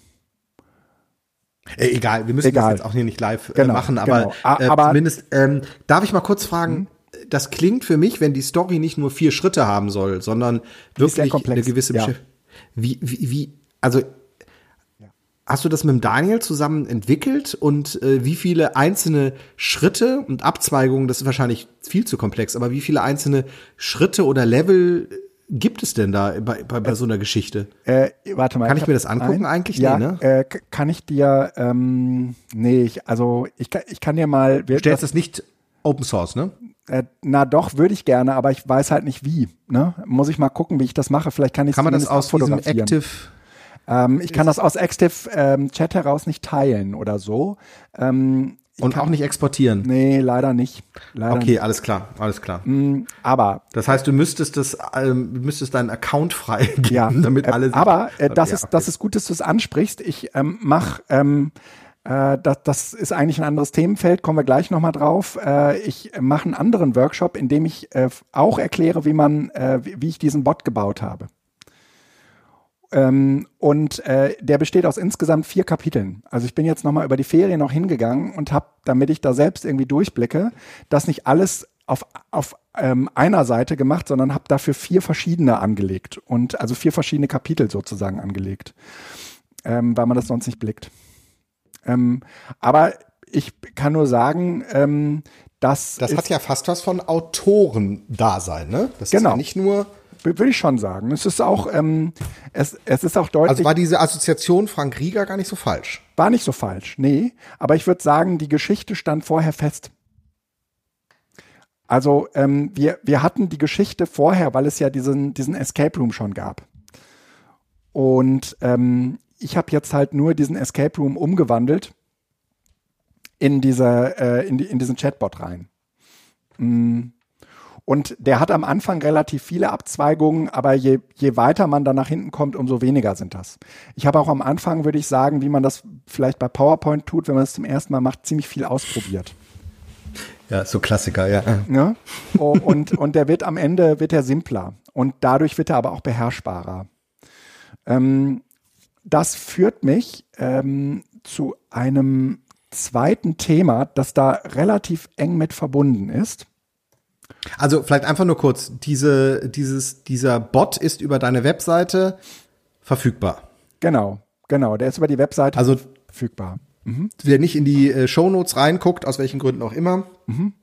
äh, egal, wir müssen egal. das jetzt auch hier nicht live äh, genau, machen, aber, genau. äh, aber zumindest, ähm, darf ich mal kurz fragen, mhm das klingt für mich, wenn die Story nicht nur vier Schritte haben soll, sondern wirklich eine gewisse ja. Wie, wie, wie, also Hast du das mit dem Daniel zusammen entwickelt und äh, wie viele einzelne Schritte und Abzweigungen, das ist wahrscheinlich viel zu komplex, aber wie viele einzelne Schritte oder Level gibt es denn da bei, bei, bei äh, so einer Geschichte? Äh, warte mal. Kann ich, ich mir das angucken ein, eigentlich? Ja, nee, ne? äh, kann ich dir, ähm, nee, ich, also ich, ich kann dir mal. Wir, du stellst das nicht Open Source, ne? Äh, na doch, würde ich gerne, aber ich weiß halt nicht wie. Ne? Muss ich mal gucken, wie ich das mache. Vielleicht kann ich Kann man das aus diesem Active Ähm, ich kann das aus Active ähm, Chat heraus nicht teilen oder so. Ähm, und kann, auch nicht exportieren. Nee, leider nicht. Leider okay, nicht. alles klar, alles klar. Mm, aber das heißt, du müsstest das, ähm, müsstest deinen Account freigeben, ja, [LAUGHS] damit alle. Äh, aber äh, das ja, ist, okay. das ist gut, dass du es ansprichst. Ich ähm, mach, ähm, äh, das, das ist eigentlich ein anderes Themenfeld. Kommen wir gleich noch mal drauf. Äh, ich mache einen anderen Workshop, in dem ich äh, auch erkläre, wie man, äh, wie ich diesen Bot gebaut habe. Ähm, und äh, der besteht aus insgesamt vier Kapiteln. Also ich bin jetzt nochmal über die Ferien noch hingegangen und habe, damit ich da selbst irgendwie durchblicke, das nicht alles auf, auf ähm, einer Seite gemacht, sondern habe dafür vier verschiedene angelegt und also vier verschiedene Kapitel sozusagen angelegt, ähm, weil man das sonst nicht blickt. Ähm, aber ich kann nur sagen, ähm, dass das hat ja fast was von Autoren-Dasein, ne? Das genau. ist ja nicht nur würde ich schon sagen. Es ist auch, ähm, es, es ist auch deutlich. Also war diese Assoziation Frank Rieger gar nicht so falsch? War nicht so falsch, nee. Aber ich würde sagen, die Geschichte stand vorher fest. Also ähm, wir, wir hatten die Geschichte vorher, weil es ja diesen, diesen Escape Room schon gab. Und ähm, ich habe jetzt halt nur diesen Escape Room umgewandelt in, diese, äh, in, die, in diesen Chatbot rein. Mm. Und der hat am Anfang relativ viele Abzweigungen, aber je, je weiter man dann nach hinten kommt, umso weniger sind das. Ich habe auch am Anfang, würde ich sagen, wie man das vielleicht bei PowerPoint tut, wenn man es zum ersten Mal macht, ziemlich viel ausprobiert. Ja, so Klassiker, ja. ja? Ne? Und, und der wird am Ende wird er simpler und dadurch wird er aber auch beherrschbarer. Ähm, das führt mich ähm, zu einem zweiten Thema, das da relativ eng mit verbunden ist. Also vielleicht einfach nur kurz, diese, dieses, dieser Bot ist über deine Webseite verfügbar. Genau, genau, der ist über die Webseite also, verfügbar. Mhm. Wer nicht in die äh, Shownotes reinguckt, aus welchen Gründen auch immer, mhm.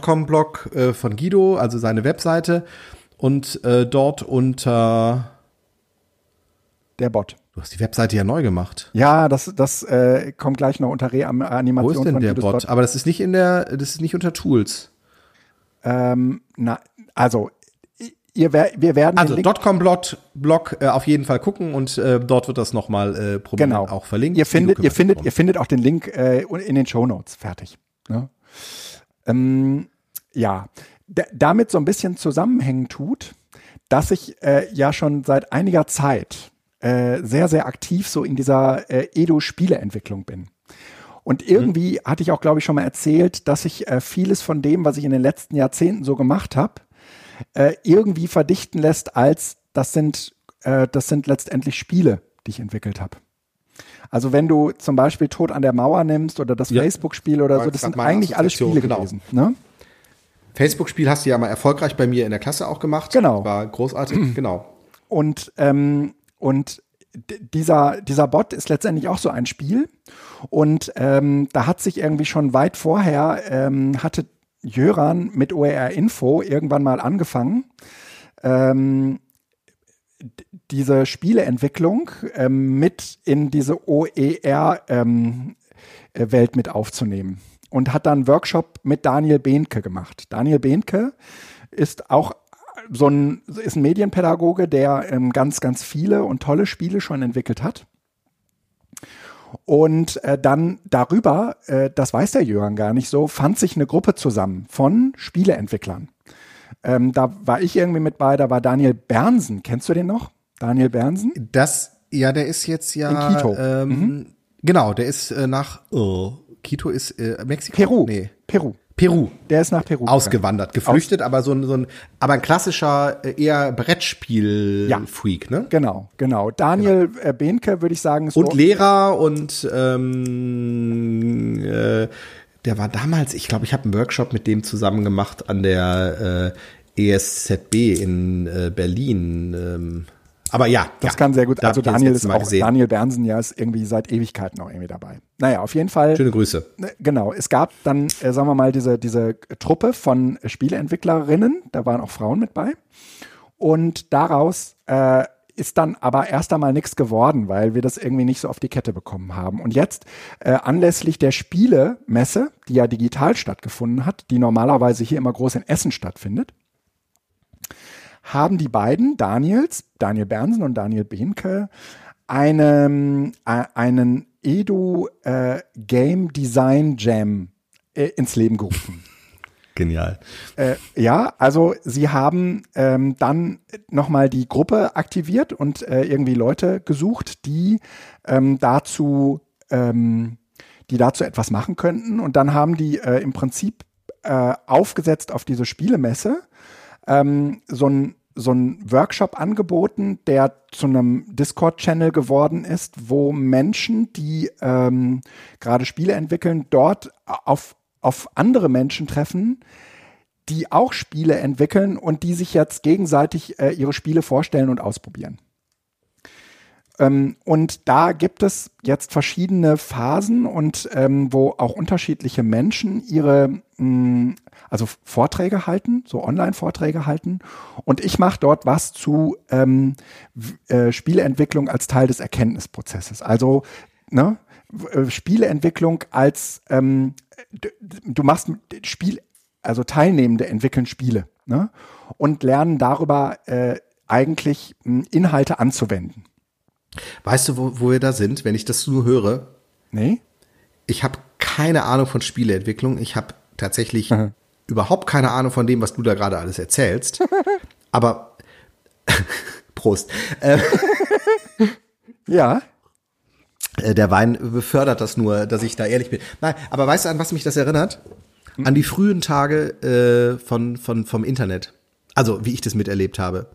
.com-Blog äh, von Guido, also seine Webseite und äh, dort unter der Bot. Du hast die Webseite ja neu gemacht. Ja, das, das äh, kommt gleich noch unter Reanimation. Wo ist denn der Bot? Aber das ist nicht in der, das ist nicht unter Tools. Ähm, na, also ihr, wir werden also .com-Blog Blog, äh, auf jeden Fall gucken und äh, dort wird das nochmal äh, prominent genau. auch verlinkt. Ihr findet, ihr findet, ihr findet auch den Link äh, in den Show Notes. Fertig. Ne? Ähm, ja, D damit so ein bisschen zusammenhängen tut, dass ich äh, ja schon seit einiger Zeit äh, sehr, sehr aktiv so in dieser äh, Edu-Spieleentwicklung bin. Und irgendwie mhm. hatte ich auch, glaube ich, schon mal erzählt, dass ich äh, vieles von dem, was ich in den letzten Jahrzehnten so gemacht habe, äh, irgendwie verdichten lässt, als das sind, äh, das sind letztendlich Spiele, die ich entwickelt habe. Also wenn du zum Beispiel Tod an der Mauer nimmst oder das ja. Facebook-Spiel oder so, das sind eigentlich alle Spiele genau. gewesen. Ne? Facebook-Spiel hast du ja mal erfolgreich bei mir in der Klasse auch gemacht. Genau. War großartig, [CLEARS THROAT] genau. Und, ähm, und dieser, dieser Bot ist letztendlich auch so ein Spiel. Und ähm, da hat sich irgendwie schon weit vorher, ähm, hatte Jöran mit OER Info irgendwann mal angefangen, ähm, diese Spieleentwicklung ähm, mit in diese OER-Welt ähm, mit aufzunehmen. Und hat dann einen Workshop mit Daniel Behnke gemacht. Daniel Behnke ist auch so ein, ist ein Medienpädagoge, der ähm, ganz, ganz viele und tolle Spiele schon entwickelt hat. Und äh, dann darüber, äh, das weiß der Jürgen gar nicht so, fand sich eine Gruppe zusammen von Spieleentwicklern. Ähm, da war ich irgendwie mit bei, da war Daniel Bernsen. Kennst du den noch? Daniel Bernsen? Das, ja, der ist jetzt ja. In Quito. Ähm, mhm. Genau, der ist äh, nach oh, Quito ist äh, Mexiko. Peru. Nee. Peru. Peru. Der ist nach Peru. Ausgewandert, geflüchtet, Aus aber so ein, so ein, aber ein klassischer äh, eher Brettspiel-Freak, ne? Genau, genau. Daniel genau. Äh, Behnke, würde ich sagen, ist Und Lehrer und ähm, äh, der war damals, ich glaube, ich habe einen Workshop mit dem zusammen gemacht an der äh, ESZB in äh, Berlin. Ähm, aber ja, das ja, kann sehr gut. Also Daniel ist auch gesehen. Daniel Bernsen ja ist irgendwie seit Ewigkeiten noch irgendwie dabei. Naja, auf jeden Fall. Schöne Grüße. Ne, genau. Es gab dann, äh, sagen wir mal, diese diese Truppe von Spieleentwicklerinnen. Da waren auch Frauen mit bei. Und daraus äh, ist dann aber erst einmal nichts geworden, weil wir das irgendwie nicht so auf die Kette bekommen haben. Und jetzt, äh, anlässlich der Spielemesse, die ja digital stattgefunden hat, die normalerweise hier immer groß in Essen stattfindet, haben die beiden, Daniels, Daniel Bernsen und Daniel Behnke, äh, einen Edu äh, Game Design Jam äh, ins Leben gerufen. Genial. Äh, ja, also sie haben ähm, dann nochmal die Gruppe aktiviert und äh, irgendwie Leute gesucht, die ähm, dazu, ähm, die dazu etwas machen könnten. Und dann haben die äh, im Prinzip äh, aufgesetzt auf diese Spielemesse ähm, so ein so ein Workshop angeboten, der zu einem Discord-Channel geworden ist, wo Menschen, die ähm, gerade Spiele entwickeln, dort auf auf andere Menschen treffen, die auch Spiele entwickeln und die sich jetzt gegenseitig äh, ihre Spiele vorstellen und ausprobieren. Ähm, und da gibt es jetzt verschiedene Phasen und ähm, wo auch unterschiedliche Menschen ihre, mh, mm, also Vorträge halten, so Online-Vorträge halten. Und ich mache dort was zu ähm, äh, Spieleentwicklung als Teil des Erkenntnisprozesses. Also ne, äh, Spieleentwicklung als ähm, du machst Spiel, also Teilnehmende entwickeln Spiele ne? und lernen darüber äh, eigentlich hm, Inhalte anzuwenden. Weißt du, wo, wo wir da sind, wenn ich das nur höre? Nee. Ich habe keine Ahnung von Spieleentwicklung. Ich habe tatsächlich mhm. überhaupt keine Ahnung von dem, was du da gerade alles erzählst. [LAUGHS] Aber [LAUGHS] Prost. Äh, [LAUGHS] ja. Äh, der Wein befördert das nur, dass ich da ehrlich bin. Nein, aber weißt du, an was mich das erinnert? Hm? An die frühen Tage äh, von, von, vom Internet. Also, wie ich das miterlebt habe.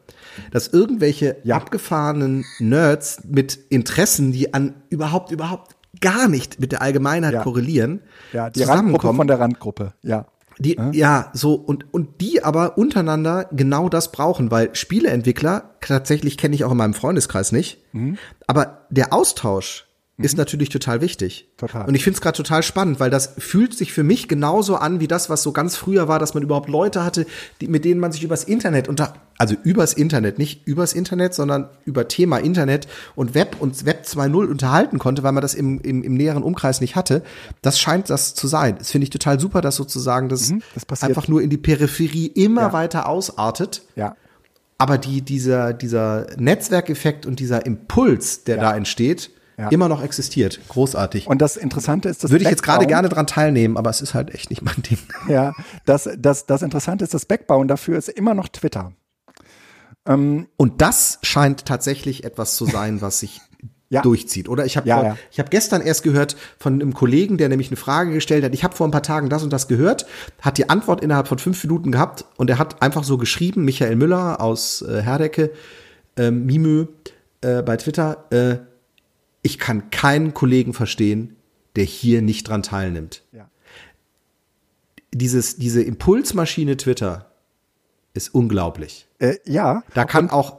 Dass irgendwelche ja. abgefahrenen Nerds mit Interessen, die an überhaupt, überhaupt gar nicht mit der Allgemeinheit ja. korrelieren, ja, die Randgruppe von der Randgruppe, ja. Die, ja. ja, so, und, und die aber untereinander genau das brauchen, weil Spieleentwickler, tatsächlich kenne ich auch in meinem Freundeskreis nicht, mhm. aber der Austausch ist mhm. natürlich total wichtig. Total. Und ich finde es gerade total spannend, weil das fühlt sich für mich genauso an wie das, was so ganz früher war, dass man überhaupt Leute hatte, die, mit denen man sich übers Internet unter, also übers Internet, nicht übers Internet, sondern über Thema Internet und Web und Web 2.0 unterhalten konnte, weil man das im, im, im näheren Umkreis nicht hatte. Das scheint das zu sein. Das finde ich total super, dass sozusagen das, mhm, das einfach nur in die Peripherie immer ja. weiter ausartet. Ja. Aber die, dieser, dieser Netzwerkeffekt und dieser Impuls, der ja. da entsteht, ja. immer noch existiert. Großartig. Und das Interessante ist, dass würde ich jetzt gerade gerne dran teilnehmen, aber es ist halt echt nicht mein Ding. [LAUGHS] Ja, das, das, das Interessante ist, das Backbauen dafür ist immer noch Twitter. Ähm, Und das scheint tatsächlich etwas zu sein, was sich [LAUGHS] ja. durchzieht. Oder ich habe ja, ja. ich habe gestern erst gehört von einem Kollegen, der nämlich eine Frage gestellt hat. Ich habe vor ein paar Tagen das und das gehört, hat die Antwort innerhalb von fünf Minuten gehabt und er hat einfach so geschrieben, Michael Müller aus äh, Herdecke, äh, Mimö äh, bei Twitter. Äh, ich kann keinen Kollegen verstehen, der hier nicht dran teilnimmt. Ja. Dieses, diese Impulsmaschine Twitter ist unglaublich. Äh, ja. Da kann auch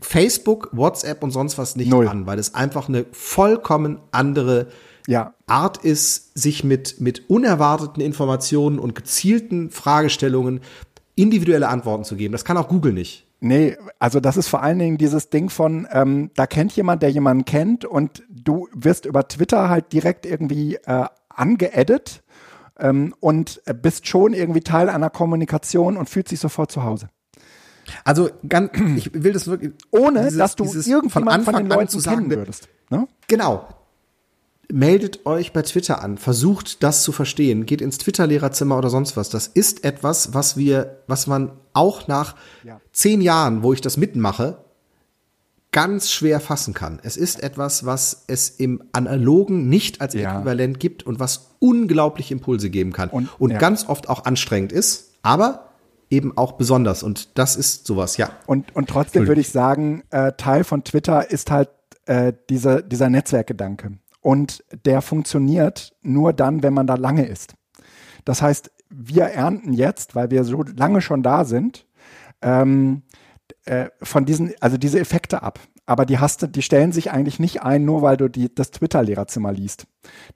Facebook, WhatsApp und sonst was nicht Null. an, weil es einfach eine vollkommen andere ja. Art ist, sich mit, mit unerwarteten Informationen und gezielten Fragestellungen individuelle Antworten zu geben. Das kann auch Google nicht. Nee, also das ist vor allen Dingen dieses Ding von, ähm, da kennt jemand, der jemanden kennt und du wirst über Twitter halt direkt irgendwie äh, angeedit ähm, und bist schon irgendwie Teil einer Kommunikation und fühlt sich sofort zu Hause. Also ganz, ich will das wirklich, ohne dieses, dass du irgendjemand von, Anfang von den Leuten sagen, kennen würdest. Ne? Genau, meldet euch bei Twitter an, versucht das zu verstehen, geht ins Twitter-Lehrerzimmer oder sonst was. Das ist etwas, was wir, was man auch nach ja. zehn Jahren, wo ich das mitmache, ganz schwer fassen kann. Es ist etwas, was es im Analogen nicht als ja. Äquivalent gibt und was unglaublich Impulse geben kann und, und ja. ganz oft auch anstrengend ist, aber eben auch besonders. Und das ist sowas, ja. Und, und trotzdem würde ich sagen, äh, Teil von Twitter ist halt äh, diese, dieser Netzwerkgedanke. Und der funktioniert nur dann, wenn man da lange ist. Das heißt, wir ernten jetzt, weil wir so lange schon da sind, ähm, äh, von diesen, also diese Effekte ab. Aber die hast du, die stellen sich eigentlich nicht ein, nur weil du die, das Twitter-Lehrerzimmer liest.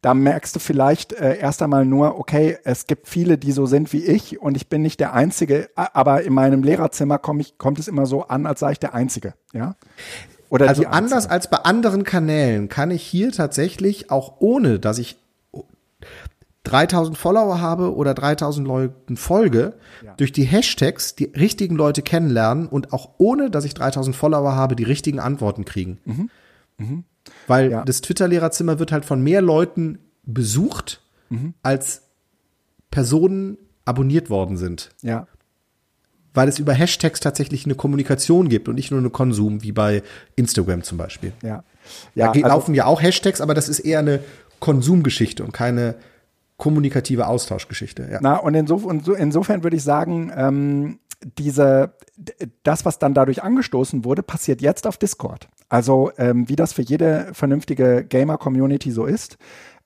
Da merkst du vielleicht äh, erst einmal nur, okay, es gibt viele, die so sind wie ich und ich bin nicht der Einzige, aber in meinem Lehrerzimmer komm ich, kommt es immer so an, als sei ich der Einzige. Ja. Oder also anders als bei anderen Kanälen kann ich hier tatsächlich auch ohne, dass ich 3000 Follower habe oder 3000 Leuten folge, ja. durch die Hashtags die richtigen Leute kennenlernen und auch ohne, dass ich 3000 Follower habe, die richtigen Antworten kriegen. Mhm. Mhm. Weil ja. das Twitter-Lehrerzimmer wird halt von mehr Leuten besucht, mhm. als Personen abonniert worden sind. Ja. Weil es über Hashtags tatsächlich eine Kommunikation gibt und nicht nur eine Konsum, wie bei Instagram zum Beispiel. Ja. ja da also, laufen ja auch Hashtags, aber das ist eher eine Konsumgeschichte und keine kommunikative Austauschgeschichte. Ja. Na, und insof insofern würde ich sagen, ähm, diese, das, was dann dadurch angestoßen wurde, passiert jetzt auf Discord. Also ähm, wie das für jede vernünftige Gamer-Community so ist,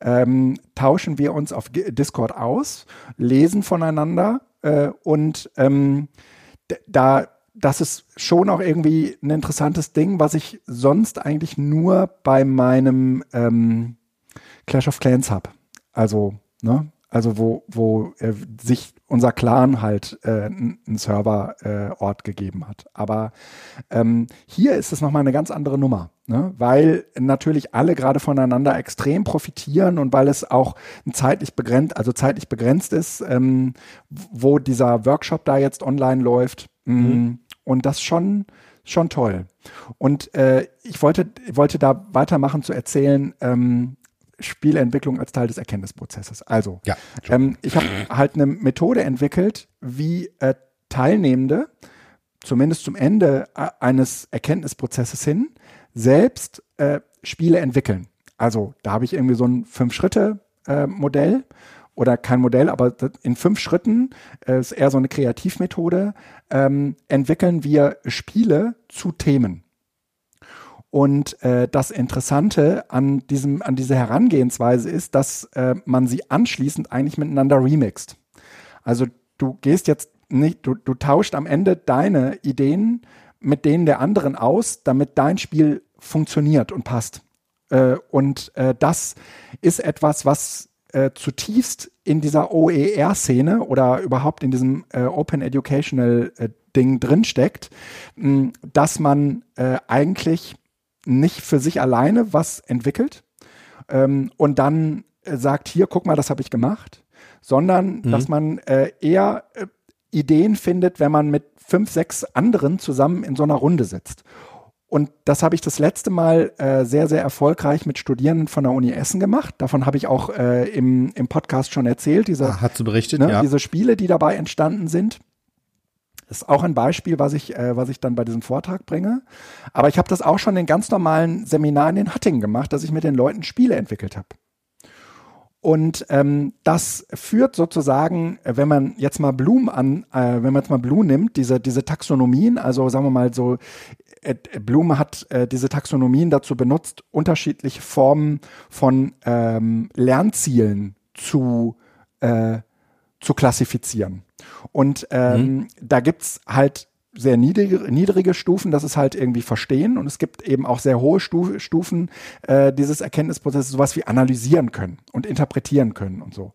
ähm, tauschen wir uns auf Discord aus, lesen voneinander äh, und ähm, da das ist schon auch irgendwie ein interessantes Ding, was ich sonst eigentlich nur bei meinem ähm, Clash of Clans habe. Also, ne? Also wo, wo äh, sich unser Clan halt äh, einen Serverort äh, gegeben hat. Aber ähm, hier ist es nochmal eine ganz andere Nummer, ne? weil natürlich alle gerade voneinander extrem profitieren und weil es auch zeitlich begrenzt, also zeitlich begrenzt ist, ähm, wo dieser Workshop da jetzt online läuft. Mm, mhm. Und das schon, schon toll. Und äh, ich wollte, wollte da weitermachen zu erzählen, ähm, Spielentwicklung als Teil des Erkenntnisprozesses. Also, ja, ähm, ich habe [LAUGHS] halt eine Methode entwickelt, wie äh, Teilnehmende, zumindest zum Ende äh, eines Erkenntnisprozesses hin, selbst äh, Spiele entwickeln. Also, da habe ich irgendwie so ein Fünf-Schritte-Modell äh, oder kein Modell, aber in fünf Schritten, äh, ist eher so eine Kreativmethode, ähm, entwickeln wir Spiele zu Themen. Und äh, das Interessante an diesem, an dieser Herangehensweise ist, dass äh, man sie anschließend eigentlich miteinander remixt. Also du gehst jetzt nicht, du, du tauscht am Ende deine Ideen mit denen der anderen aus, damit dein Spiel funktioniert und passt. Äh, und äh, das ist etwas, was äh, zutiefst in dieser OER-Szene oder überhaupt in diesem äh, Open Educational äh, Ding drinsteckt, mh, dass man äh, eigentlich nicht für sich alleine was entwickelt ähm, und dann äh, sagt, hier, guck mal, das habe ich gemacht, sondern mhm. dass man äh, eher äh, Ideen findet, wenn man mit fünf, sechs anderen zusammen in so einer Runde sitzt. Und das habe ich das letzte Mal äh, sehr, sehr erfolgreich mit Studierenden von der Uni Essen gemacht. Davon habe ich auch äh, im, im Podcast schon erzählt. Diese, ah, hat zu berichtet, ne, ja. Diese Spiele, die dabei entstanden sind. Ist auch ein Beispiel, was ich, äh, was ich dann bei diesem Vortrag bringe. Aber ich habe das auch schon in ganz normalen Seminaren in Hattingen gemacht, dass ich mit den Leuten Spiele entwickelt habe. Und ähm, das führt sozusagen, wenn man jetzt mal Bloom an, äh, wenn man jetzt mal Bloom nimmt, diese, diese Taxonomien, also sagen wir mal so, äh, Blume hat äh, diese Taxonomien dazu benutzt, unterschiedliche Formen von ähm, Lernzielen zu, äh, zu klassifizieren. Und ähm, mhm. da gibt's halt sehr niedrige, niedrige Stufen, das ist halt irgendwie verstehen und es gibt eben auch sehr hohe Stu Stufen äh, dieses Erkenntnisprozesses, sowas wie analysieren können und interpretieren können und so.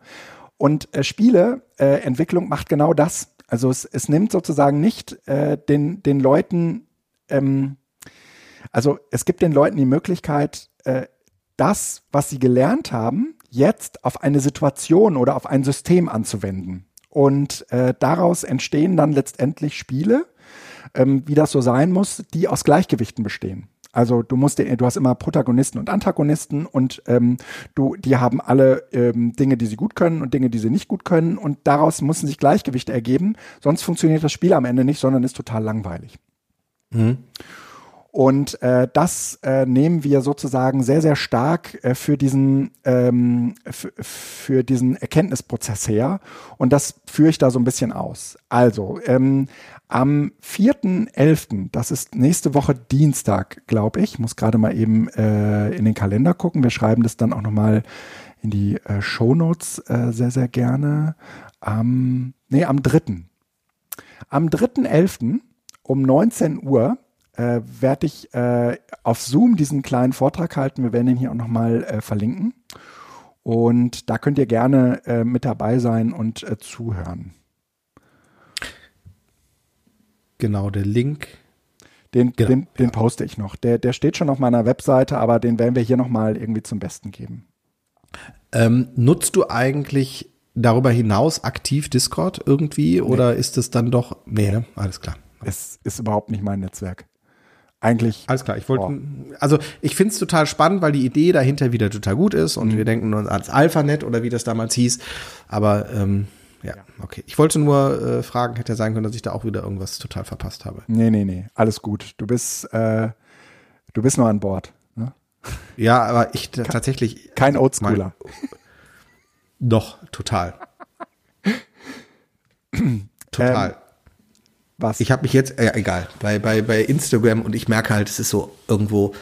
Und äh, Spieleentwicklung äh, macht genau das. Also es, es nimmt sozusagen nicht äh, den, den Leuten, ähm, also es gibt den Leuten die Möglichkeit, äh, das, was sie gelernt haben, jetzt auf eine Situation oder auf ein System anzuwenden. Und äh, daraus entstehen dann letztendlich Spiele, ähm, wie das so sein muss, die aus Gleichgewichten bestehen. Also du musst, du hast immer Protagonisten und Antagonisten und ähm, du, die haben alle ähm, Dinge, die sie gut können und Dinge, die sie nicht gut können und daraus müssen sich Gleichgewichte ergeben. Sonst funktioniert das Spiel am Ende nicht, sondern ist total langweilig. Mhm. Und äh, das äh, nehmen wir sozusagen sehr, sehr stark äh, für, diesen, ähm, für diesen Erkenntnisprozess her. Und das führe ich da so ein bisschen aus. Also, ähm, am 4.11., das ist nächste Woche Dienstag, glaube ich, muss gerade mal eben äh, in den Kalender gucken. Wir schreiben das dann auch nochmal in die äh, Shownotes äh, sehr, sehr gerne. Am, nee, am 3. Am 3.11. um 19 Uhr äh, werde ich äh, auf Zoom diesen kleinen Vortrag halten. Wir werden ihn hier auch nochmal äh, verlinken. Und da könnt ihr gerne äh, mit dabei sein und äh, zuhören. Genau, der Link. Den, genau, den, den ja. poste ich noch. Der, der steht schon auf meiner Webseite, aber den werden wir hier nochmal irgendwie zum Besten geben. Ähm, nutzt du eigentlich darüber hinaus aktiv Discord irgendwie nee. oder ist es dann doch. Nee, ne? alles klar. Es ist überhaupt nicht mein Netzwerk. Eigentlich. Alles klar, ich wollte, oh. also ich finde es total spannend, weil die Idee dahinter wieder total gut ist und mhm. wir denken uns als AlphaNet oder wie das damals hieß. Aber ähm, ja, okay. Ich wollte nur äh, fragen, hätte sein können, dass ich da auch wieder irgendwas total verpasst habe. Nee, nee, nee, alles gut. Du bist, äh, du bist nur an Bord. Ne? Ja, aber ich tatsächlich. Kein Oldschooler. Doch, total. [LAUGHS] total. Ähm, was? Ich habe mich jetzt, äh, egal, bei, bei, bei Instagram und ich merke halt, es ist so irgendwo,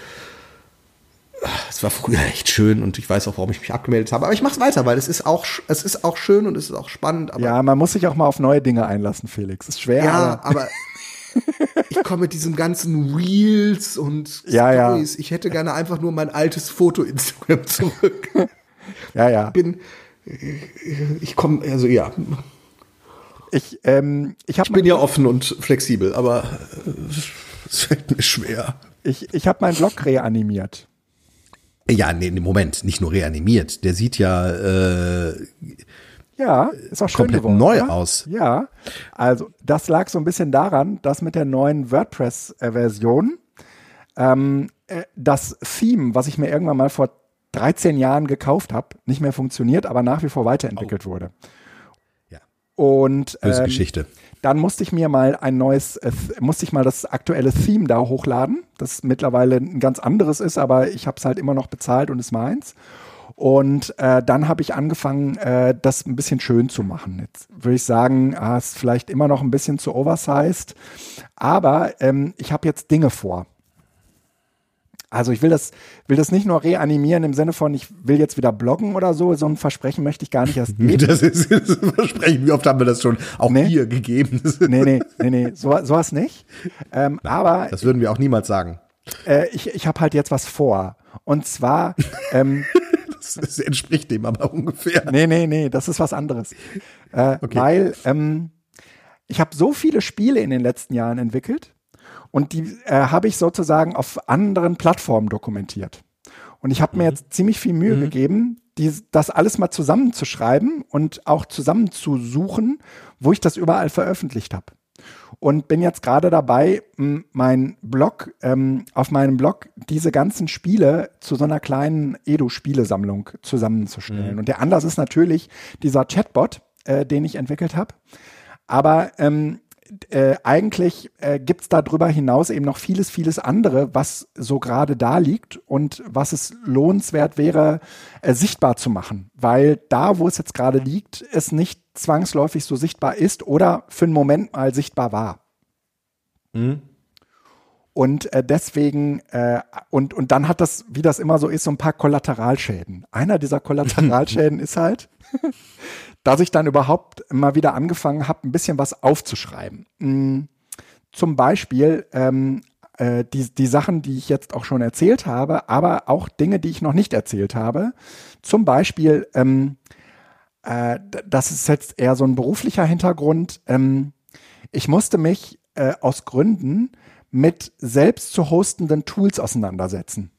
es war früher [LAUGHS] echt schön und ich weiß auch, warum ich mich abgemeldet habe. Aber ich mache es weiter, weil es ist auch, es ist auch schön und es ist auch spannend. ja, man muss sich auch mal auf neue Dinge einlassen, Felix. Ist schwer. Ja, aber, aber [LAUGHS] ich komme mit diesem ganzen Reels und ja, Stories. Ja. Ich hätte gerne einfach nur mein altes Foto Instagram zurück. [LAUGHS] ja, ja. Bin, ich komme, also ja. Ich, ähm, ich, ich bin ja offen und flexibel, aber es fällt mir schwer. Ich, ich habe meinen Blog reanimiert. Ja, nee, Moment, nicht nur reanimiert. Der sieht ja äh, ja, ist auch komplett geworden, neu ja? aus. Ja, also das lag so ein bisschen daran, dass mit der neuen WordPress-Version ähm, äh, das Theme, was ich mir irgendwann mal vor 13 Jahren gekauft habe, nicht mehr funktioniert, aber nach wie vor weiterentwickelt oh. wurde. Und ähm, Geschichte. Dann musste ich mir mal ein neues, äh, musste ich mal das aktuelle Theme da hochladen, das mittlerweile ein ganz anderes ist, aber ich habe es halt immer noch bezahlt und ist meins. Und äh, dann habe ich angefangen, äh, das ein bisschen schön zu machen. Jetzt würde ich sagen, ah, ist vielleicht immer noch ein bisschen zu oversized, aber ähm, ich habe jetzt Dinge vor. Also ich will das, will das nicht nur reanimieren im Sinne von, ich will jetzt wieder bloggen oder so. So ein Versprechen möchte ich gar nicht erst [LAUGHS] geben. Das ist, das ist ein Versprechen. Wie oft haben wir das schon auch nee. hier gegeben? nee, nee, nee, nee, so, sowas nicht. Ähm, Nein, aber. Das würden wir auch niemals sagen. Äh, ich ich habe halt jetzt was vor. Und zwar. Ähm, [LAUGHS] das, das, entspricht dem aber ungefähr. Nee, nee, nee, das ist was anderes. Äh, okay. Weil ähm, ich habe so viele Spiele in den letzten Jahren entwickelt und die äh, habe ich sozusagen auf anderen Plattformen dokumentiert. Und ich habe mir mhm. jetzt ziemlich viel Mühe mhm. gegeben, die, das alles mal zusammenzuschreiben und auch zusammenzusuchen, wo ich das überall veröffentlicht habe. Und bin jetzt gerade dabei, mein Blog, ähm, auf meinem Blog diese ganzen Spiele zu so einer kleinen Edu-Spielesammlung zusammenzustellen. Mhm. Und der Anlass ist natürlich dieser Chatbot, äh, den ich entwickelt habe. Aber ähm, äh, eigentlich äh, gibt es darüber hinaus eben noch vieles, vieles andere, was so gerade da liegt und was es lohnenswert wäre, äh, sichtbar zu machen. Weil da, wo es jetzt gerade liegt, es nicht zwangsläufig so sichtbar ist oder für einen Moment mal sichtbar war. Mhm. Und äh, deswegen, äh, und, und dann hat das, wie das immer so ist, so ein paar Kollateralschäden. Einer dieser Kollateralschäden [LAUGHS] ist halt, [LAUGHS] dass ich dann überhaupt mal wieder angefangen habe, ein bisschen was aufzuschreiben. Mhm. Zum Beispiel ähm, äh, die, die Sachen, die ich jetzt auch schon erzählt habe, aber auch Dinge, die ich noch nicht erzählt habe. Zum Beispiel, ähm, äh, das ist jetzt eher so ein beruflicher Hintergrund. Ähm, ich musste mich äh, aus Gründen mit selbst zu hostenden Tools auseinandersetzen.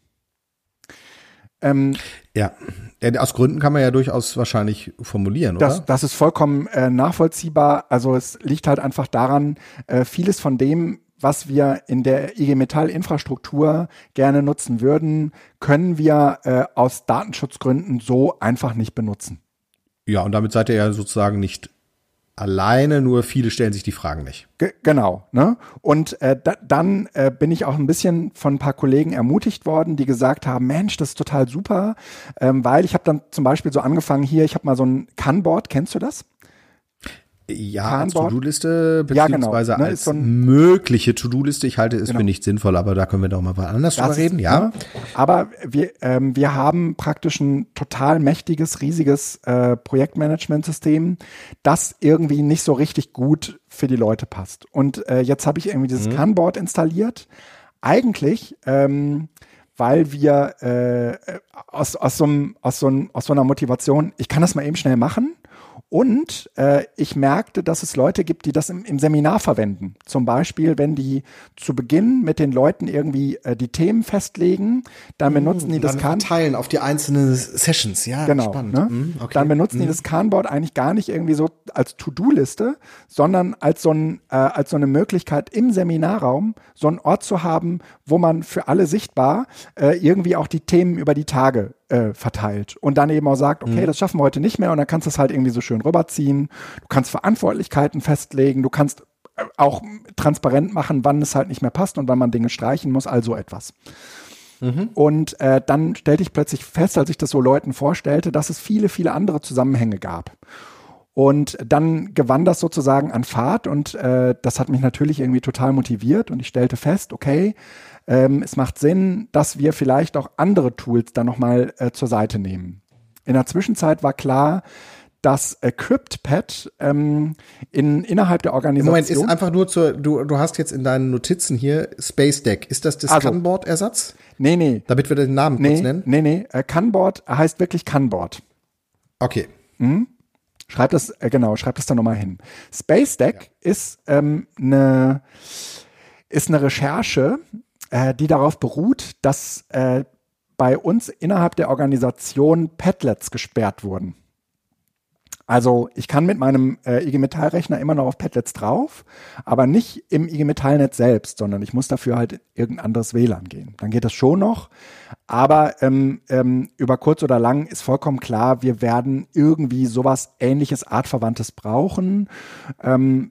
Ähm, ja, aus Gründen kann man ja durchaus wahrscheinlich formulieren, oder? Das, das ist vollkommen äh, nachvollziehbar. Also es liegt halt einfach daran, äh, vieles von dem, was wir in der IG Metall Infrastruktur gerne nutzen würden, können wir äh, aus Datenschutzgründen so einfach nicht benutzen. Ja, und damit seid ihr ja sozusagen nicht alleine, nur viele stellen sich die Fragen nicht. G genau. Ne? Und äh, da, dann äh, bin ich auch ein bisschen von ein paar Kollegen ermutigt worden, die gesagt haben, Mensch, das ist total super, ähm, weil ich habe dann zum Beispiel so angefangen hier, ich habe mal so ein Kanboard, kennst du das? Ja, als To-Do-Liste beziehungsweise ja, genau. ne, als so mögliche To-Do-Liste. Ich halte es genau. für nicht sinnvoll, aber da können wir doch mal anders das drüber reden, ja. Ne? Aber wir, ähm, wir haben praktisch ein total mächtiges, riesiges äh, Projektmanagementsystem, das irgendwie nicht so richtig gut für die Leute passt. Und äh, jetzt habe ich irgendwie dieses mhm. Kanboard installiert. Eigentlich ähm, weil wir äh, aus, aus, so, aus, so, aus so einer Motivation, ich kann das mal eben schnell machen und äh, ich merkte, dass es Leute gibt, die das im, im, Seminar verwenden. Zum Beispiel, wenn die zu Beginn mit den Leuten irgendwie äh, die Themen festlegen, dann mhm, benutzen die das Kan teilen auf die einzelnen Sessions. Ja, genau. Spannend. Ne? Mhm, okay. Dann benutzen mhm. die das Kanboard eigentlich gar nicht irgendwie so als To-Do-Liste, sondern als so, ein, äh, als so eine Möglichkeit im Seminarraum so einen Ort zu haben, wo man für alle sichtbar äh, irgendwie auch die Themen über die Tage äh, verteilt und dann eben auch sagt, okay, mhm. das schaffen wir heute nicht mehr und dann kannst du es halt irgendwie so schön rüberziehen. Du kannst Verantwortlichkeiten festlegen, du kannst äh, auch transparent machen, wann es halt nicht mehr passt und wann man Dinge streichen muss, also etwas. Mhm. Und äh, dann stellte ich plötzlich fest, als ich das so Leuten vorstellte, dass es viele, viele andere Zusammenhänge gab. Und dann gewann das sozusagen an Fahrt und äh, das hat mich natürlich irgendwie total motiviert und ich stellte fest, okay, ähm, es macht Sinn, dass wir vielleicht auch andere Tools dann nochmal äh, zur Seite nehmen. In der Zwischenzeit war klar, dass äh, CryptPad ähm, in, innerhalb der Organisation. Moment, ist einfach nur zur, du, du hast jetzt in deinen Notizen hier Space Deck. Ist das das also, Kanboard-Ersatz? Nee, nee. Damit wir den Namen nee, kurz nennen? Nee, nee. Äh, Kanboard heißt wirklich Kanboard. Okay. Mhm. Schreib das, äh, genau, schreib das da nochmal hin. Space Deck ja. ist ähm, eine ist eine Recherche, äh, die darauf beruht, dass äh, bei uns innerhalb der Organisation Padlets gesperrt wurden. Also ich kann mit meinem äh, IG Metall Rechner immer noch auf Padlets drauf, aber nicht im IG Metall Netz selbst, sondern ich muss dafür halt irgendein anderes WLAN gehen. Dann geht das schon noch, aber ähm, ähm, über kurz oder lang ist vollkommen klar, wir werden irgendwie sowas ähnliches artverwandtes brauchen. Ähm,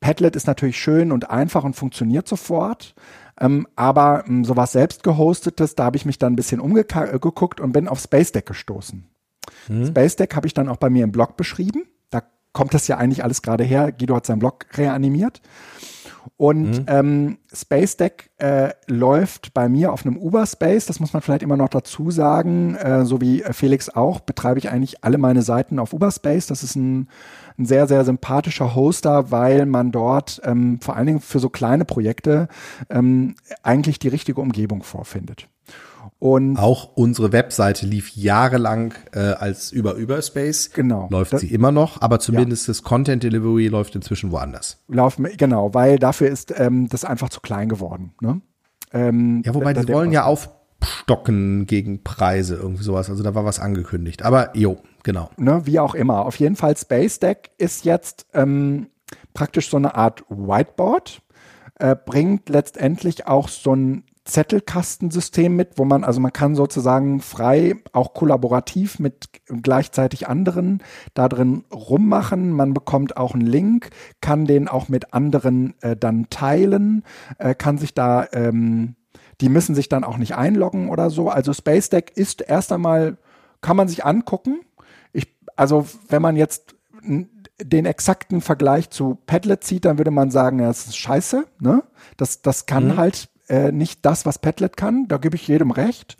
Padlet ist natürlich schön und einfach und funktioniert sofort. Ähm, aber ähm, sowas selbst gehostetes, da habe ich mich dann ein bisschen umgeguckt und bin auf Space Deck gestoßen. Mhm. Space Deck habe ich dann auch bei mir im Blog beschrieben. Da kommt das ja eigentlich alles gerade her. Guido hat seinen Blog reanimiert. Und mhm. ähm, Space Deck äh, läuft bei mir auf einem Uber Space, das muss man vielleicht immer noch dazu sagen, äh, so wie Felix auch, betreibe ich eigentlich alle meine Seiten auf Uber Space. Das ist ein, ein sehr, sehr sympathischer Hoster, weil man dort ähm, vor allen Dingen für so kleine Projekte ähm, eigentlich die richtige Umgebung vorfindet. Und auch unsere Webseite lief jahrelang äh, als über Überspace. Genau. Läuft das, sie immer noch, aber zumindest ja. das Content Delivery läuft inzwischen woanders. Laufen, genau, weil dafür ist ähm, das einfach zu klein geworden. Ne? Ähm, ja, wobei die wollen ja aufstocken gegen Preise, irgendwie sowas. Also da war was angekündigt. Aber jo, genau. Ne, wie auch immer. Auf jeden Fall Space Deck ist jetzt ähm, praktisch so eine Art Whiteboard. Äh, bringt letztendlich auch so ein Zettelkastensystem mit, wo man, also man kann sozusagen frei, auch kollaborativ mit gleichzeitig anderen da drin rummachen. Man bekommt auch einen Link, kann den auch mit anderen äh, dann teilen, äh, kann sich da, ähm, die müssen sich dann auch nicht einloggen oder so. Also Space Deck ist erst einmal, kann man sich angucken. Ich, also wenn man jetzt den exakten Vergleich zu Padlet zieht, dann würde man sagen, ja, das ist scheiße. Ne? Das, das kann mhm. halt äh, nicht das, was Padlet kann, da gebe ich jedem recht.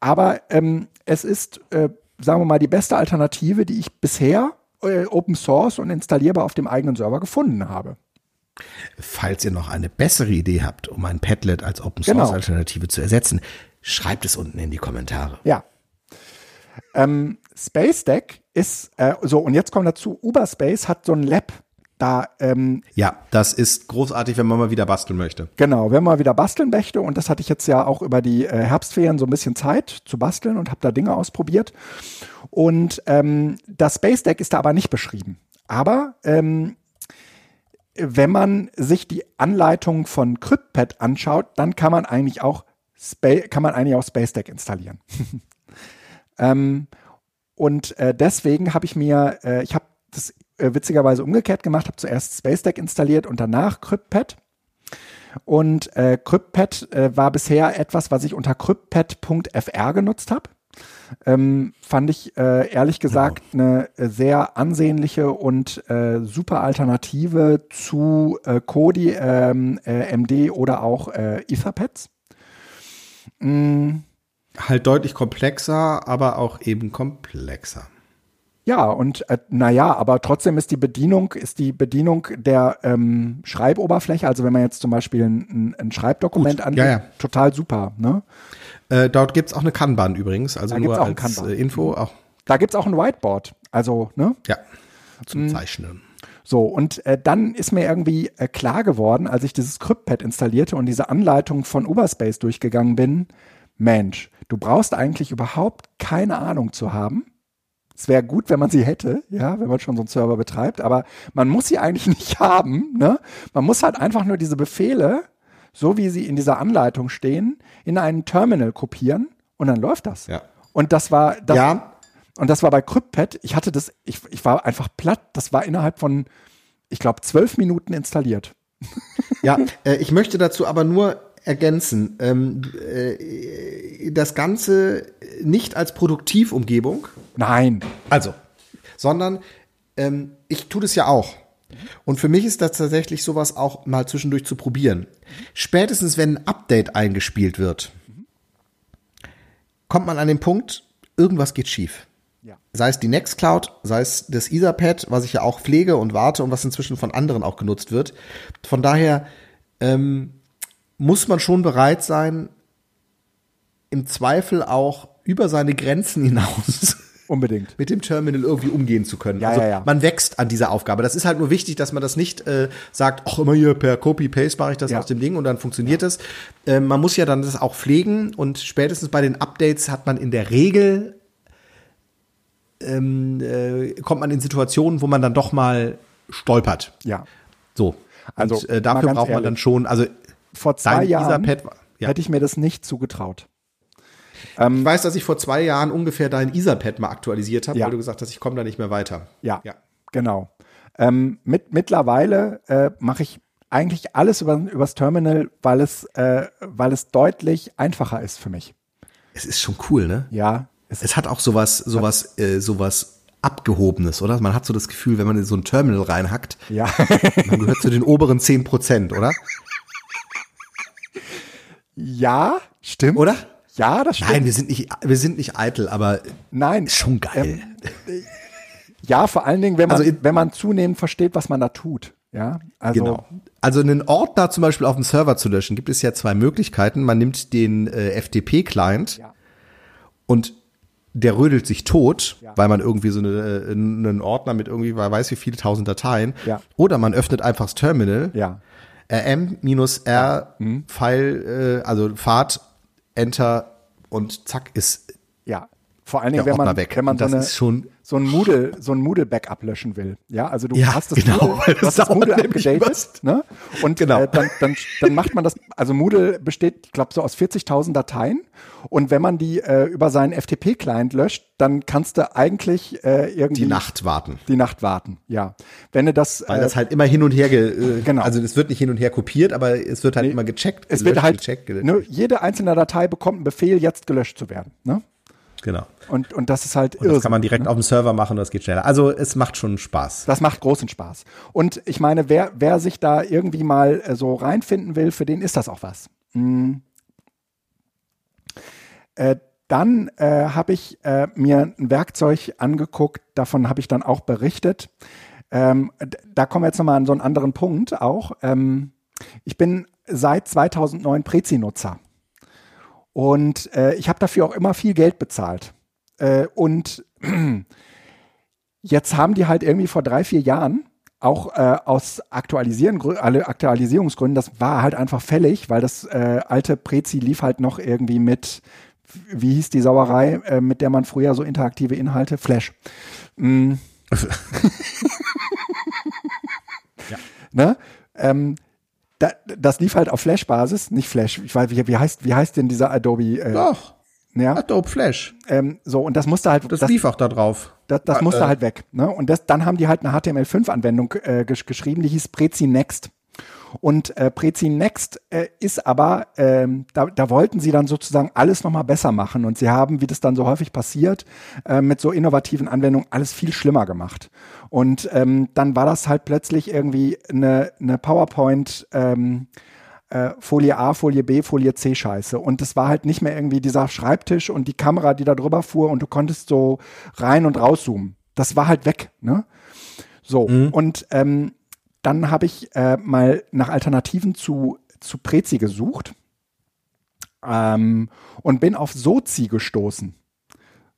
Aber ähm, es ist, äh, sagen wir mal, die beste Alternative, die ich bisher äh, Open Source und installierbar auf dem eigenen Server gefunden habe. Falls ihr noch eine bessere Idee habt, um ein Padlet als Open Source genau. Alternative zu ersetzen, schreibt es unten in die Kommentare. Ja. Ähm, Space Deck ist, äh, so, und jetzt kommt dazu, Uberspace hat so ein Lab da, ähm, ja, das ist großartig, wenn man mal wieder basteln möchte. Genau, wenn man wieder basteln möchte und das hatte ich jetzt ja auch über die äh, Herbstferien so ein bisschen Zeit zu basteln und habe da Dinge ausprobiert. Und ähm, das Space Deck ist da aber nicht beschrieben. Aber ähm, wenn man sich die Anleitung von CryptPad anschaut, dann kann man eigentlich auch Spa kann man eigentlich auch Space Deck installieren. [LAUGHS] ähm, und äh, deswegen habe ich mir, äh, ich habe das äh, witzigerweise umgekehrt gemacht, habe zuerst Space Deck installiert und danach CryptPad. Und äh, CryptPad äh, war bisher etwas, was ich unter cryptpad.fr genutzt habe. Ähm, fand ich äh, ehrlich gesagt eine sehr ansehnliche und äh, super Alternative zu äh, Kodi, ähm, äh, MD oder auch Etherpads. Mm. Halt deutlich komplexer, aber auch eben komplexer. Ja, und äh, naja, aber trotzdem ist die Bedienung, ist die Bedienung der ähm, Schreiboberfläche, also wenn man jetzt zum Beispiel ein, ein Schreibdokument angeht, ja, ja. total super. Ne? Äh, dort gibt's auch eine Kanban übrigens, also da nur als Kanban. Äh, Info. Auch. Da gibt's auch ein Whiteboard, also, ne? Ja. zum Zeichnen. So, und äh, dann ist mir irgendwie äh, klar geworden, als ich dieses CryptPad installierte und diese Anleitung von Uberspace durchgegangen bin, Mensch, du brauchst eigentlich überhaupt keine Ahnung zu haben. Es wäre gut, wenn man sie hätte, ja, wenn man schon so einen Server betreibt, aber man muss sie eigentlich [LAUGHS] nicht haben. Ne? Man muss halt einfach nur diese Befehle, so wie sie in dieser Anleitung stehen, in einen Terminal kopieren und dann läuft das. Ja. Und das war das, Ja. und das war bei CryptPad. Ich hatte das, ich, ich war einfach platt. Das war innerhalb von, ich glaube, zwölf Minuten installiert. Ja, äh, ich möchte dazu aber nur ergänzen, ähm, äh, das Ganze nicht als Produktivumgebung, Nein. also, sondern ähm, ich tue das ja auch. Und für mich ist das tatsächlich sowas auch mal zwischendurch zu probieren. Spätestens, wenn ein Update eingespielt wird, kommt man an den Punkt, irgendwas geht schief. Ja. Sei es die Nextcloud, sei es das Etherpad, was ich ja auch pflege und warte und was inzwischen von anderen auch genutzt wird. Von daher ähm, muss man schon bereit sein, im Zweifel auch über seine Grenzen [LAUGHS] hinaus Unbedingt. mit dem Terminal irgendwie umgehen zu können. Ja, also ja, ja. man wächst an dieser Aufgabe. Das ist halt nur wichtig, dass man das nicht äh, sagt, ach immer hier per Copy-Paste mache ich das aus dem Ding und dann funktioniert das. Äh, man muss ja dann das auch pflegen und spätestens bei den Updates hat man in der Regel ähm, äh, kommt man in Situationen, wo man dann doch mal stolpert. Ja. So. Also, und, äh, dafür braucht man ehrlich. dann schon, also Vor zwei dein Jahren Etherpad ja. hätte ich mir das nicht zugetraut. ich weiß, dass ich vor zwei Jahren ungefähr dein Etherpad mal aktualisiert habe, Ja. weil du gesagt hast, ich komme da nicht mehr weiter. Ja, Ja. genau. Ähm, mit, mittlerweile äh, mache ich eigentlich alles über, übers Terminal, weil es, äh, weil es deutlich einfacher ist für mich. Es ist schon cool, ne? Ja, es Es hat auch sowas, sowas, äh, sowas Abgehobenes, oder? Man hat so das Gefühl, wenn man in so ein Terminal reinhackt, ja. man gehört zu den oberen 10 Prozent, oder? [LAUGHS] ja, stimmt. Oder? Ja, das stimmt. Nein, wir sind nicht, wir sind nicht eitel, aber Nein. schon geil. Ja, vor allen Dingen, wenn man, Also wenn man zunehmend versteht, was man da tut. Ja, also genau. Also einen Ordner zum Beispiel auf dem Server zu löschen, gibt es ja zwei Möglichkeiten. Man nimmt den äh, FTP-Client Ja. und der rödelt sich tot, Ja. weil man irgendwie so eine, äh, einen Ordner mit irgendwie, weiß wie viele tausend Dateien. Ja. Oder man öffnet einfach das Terminal. ja, rm-r Mhm. File, äh, also Fahrt, Enter und zack ist ja. Vor allen Dingen, wenn man, weg. wenn man so, das eine, ist schon so ein Moodle, so ein Moodle-Backup löschen will. Ja, also du Ja, hast das genau, Moodle, weil das das Moodle abgedatet, ne? Und Genau. äh, dann, dann, dann macht man das, also Moodle besteht, ich glaube, so aus 40.000 Dateien. Und wenn man die äh, über seinen FTP-Client löscht, dann kannst du eigentlich äh, irgendwie die Nacht warten. die Nacht warten. Ja, wenn du das, Weil äh, das halt immer hin und her, ge, äh, Genau. also es wird nicht hin und her kopiert, aber es wird halt immer gecheckt. es wird gelöscht, halt, gecheckt, gelöscht. ne, jede einzelne Datei bekommt einen Befehl, jetzt gelöscht zu werden. Ne? Genau. Und, und das ist halt Und das Irrsinn. kann man direkt auf dem Server machen und das geht schneller. Also es macht schon Spaß. Das macht großen Spaß. Und ich meine, wer, wer sich da irgendwie mal äh, so reinfinden will, für den ist das auch was. Mm. Äh, dann äh, habe ich äh, mir ein Werkzeug angeguckt, davon habe ich dann auch berichtet. Ähm, da kommen wir jetzt nochmal an so einen anderen Punkt auch. Ähm, ich bin seit 2009 Prezi-Nutzer. Und äh, ich habe dafür auch immer viel Geld bezahlt. Äh, und [CLEARS THROAT] jetzt haben die halt irgendwie vor drei, vier Jahren auch äh, aus Aktualisieren, alle Aktualisierungsgründen, das war halt einfach fällig, weil das äh, alte Prezi lief halt noch irgendwie mit, wie hieß die Sauerei, äh, mit der man früher so interaktive Inhalte, Flash. Mm. [LAUGHS] [LAUGHS] Ne? Ähm, das lief halt auf Flash-Basis, nicht Flash. Ich weiß, wie, wie heißt, wie heißt denn dieser Adobe? Äh, Doch. ja, Adobe Flash. ähm, so und das musste halt, Das, das, lief auch da drauf. das, das Äh, musste äh, halt weg. Ne? Und das, dann haben die halt eine HTML5-Anwendung äh, gesch geschrieben, die hieß Prezi Next. Und äh, Prezi Next äh, ist aber, ähm, da, da wollten sie dann sozusagen alles nochmal besser machen. Und sie haben, wie das dann so häufig passiert, äh, mit so innovativen Anwendungen alles viel schlimmer gemacht. Und ähm, dann war das halt plötzlich irgendwie eine, eine PowerPoint, ähm, äh, Folie A, Folie B, Folie C Scheiße. Und es war halt nicht mehr irgendwie dieser Schreibtisch und die Kamera, die da drüber fuhr und du konntest so rein und rauszoomen. Das war halt weg, ne? So, und ähm, dann habe ich äh, mal nach Alternativen zu, zu Prezi gesucht ähm, und bin auf Sozi gestoßen.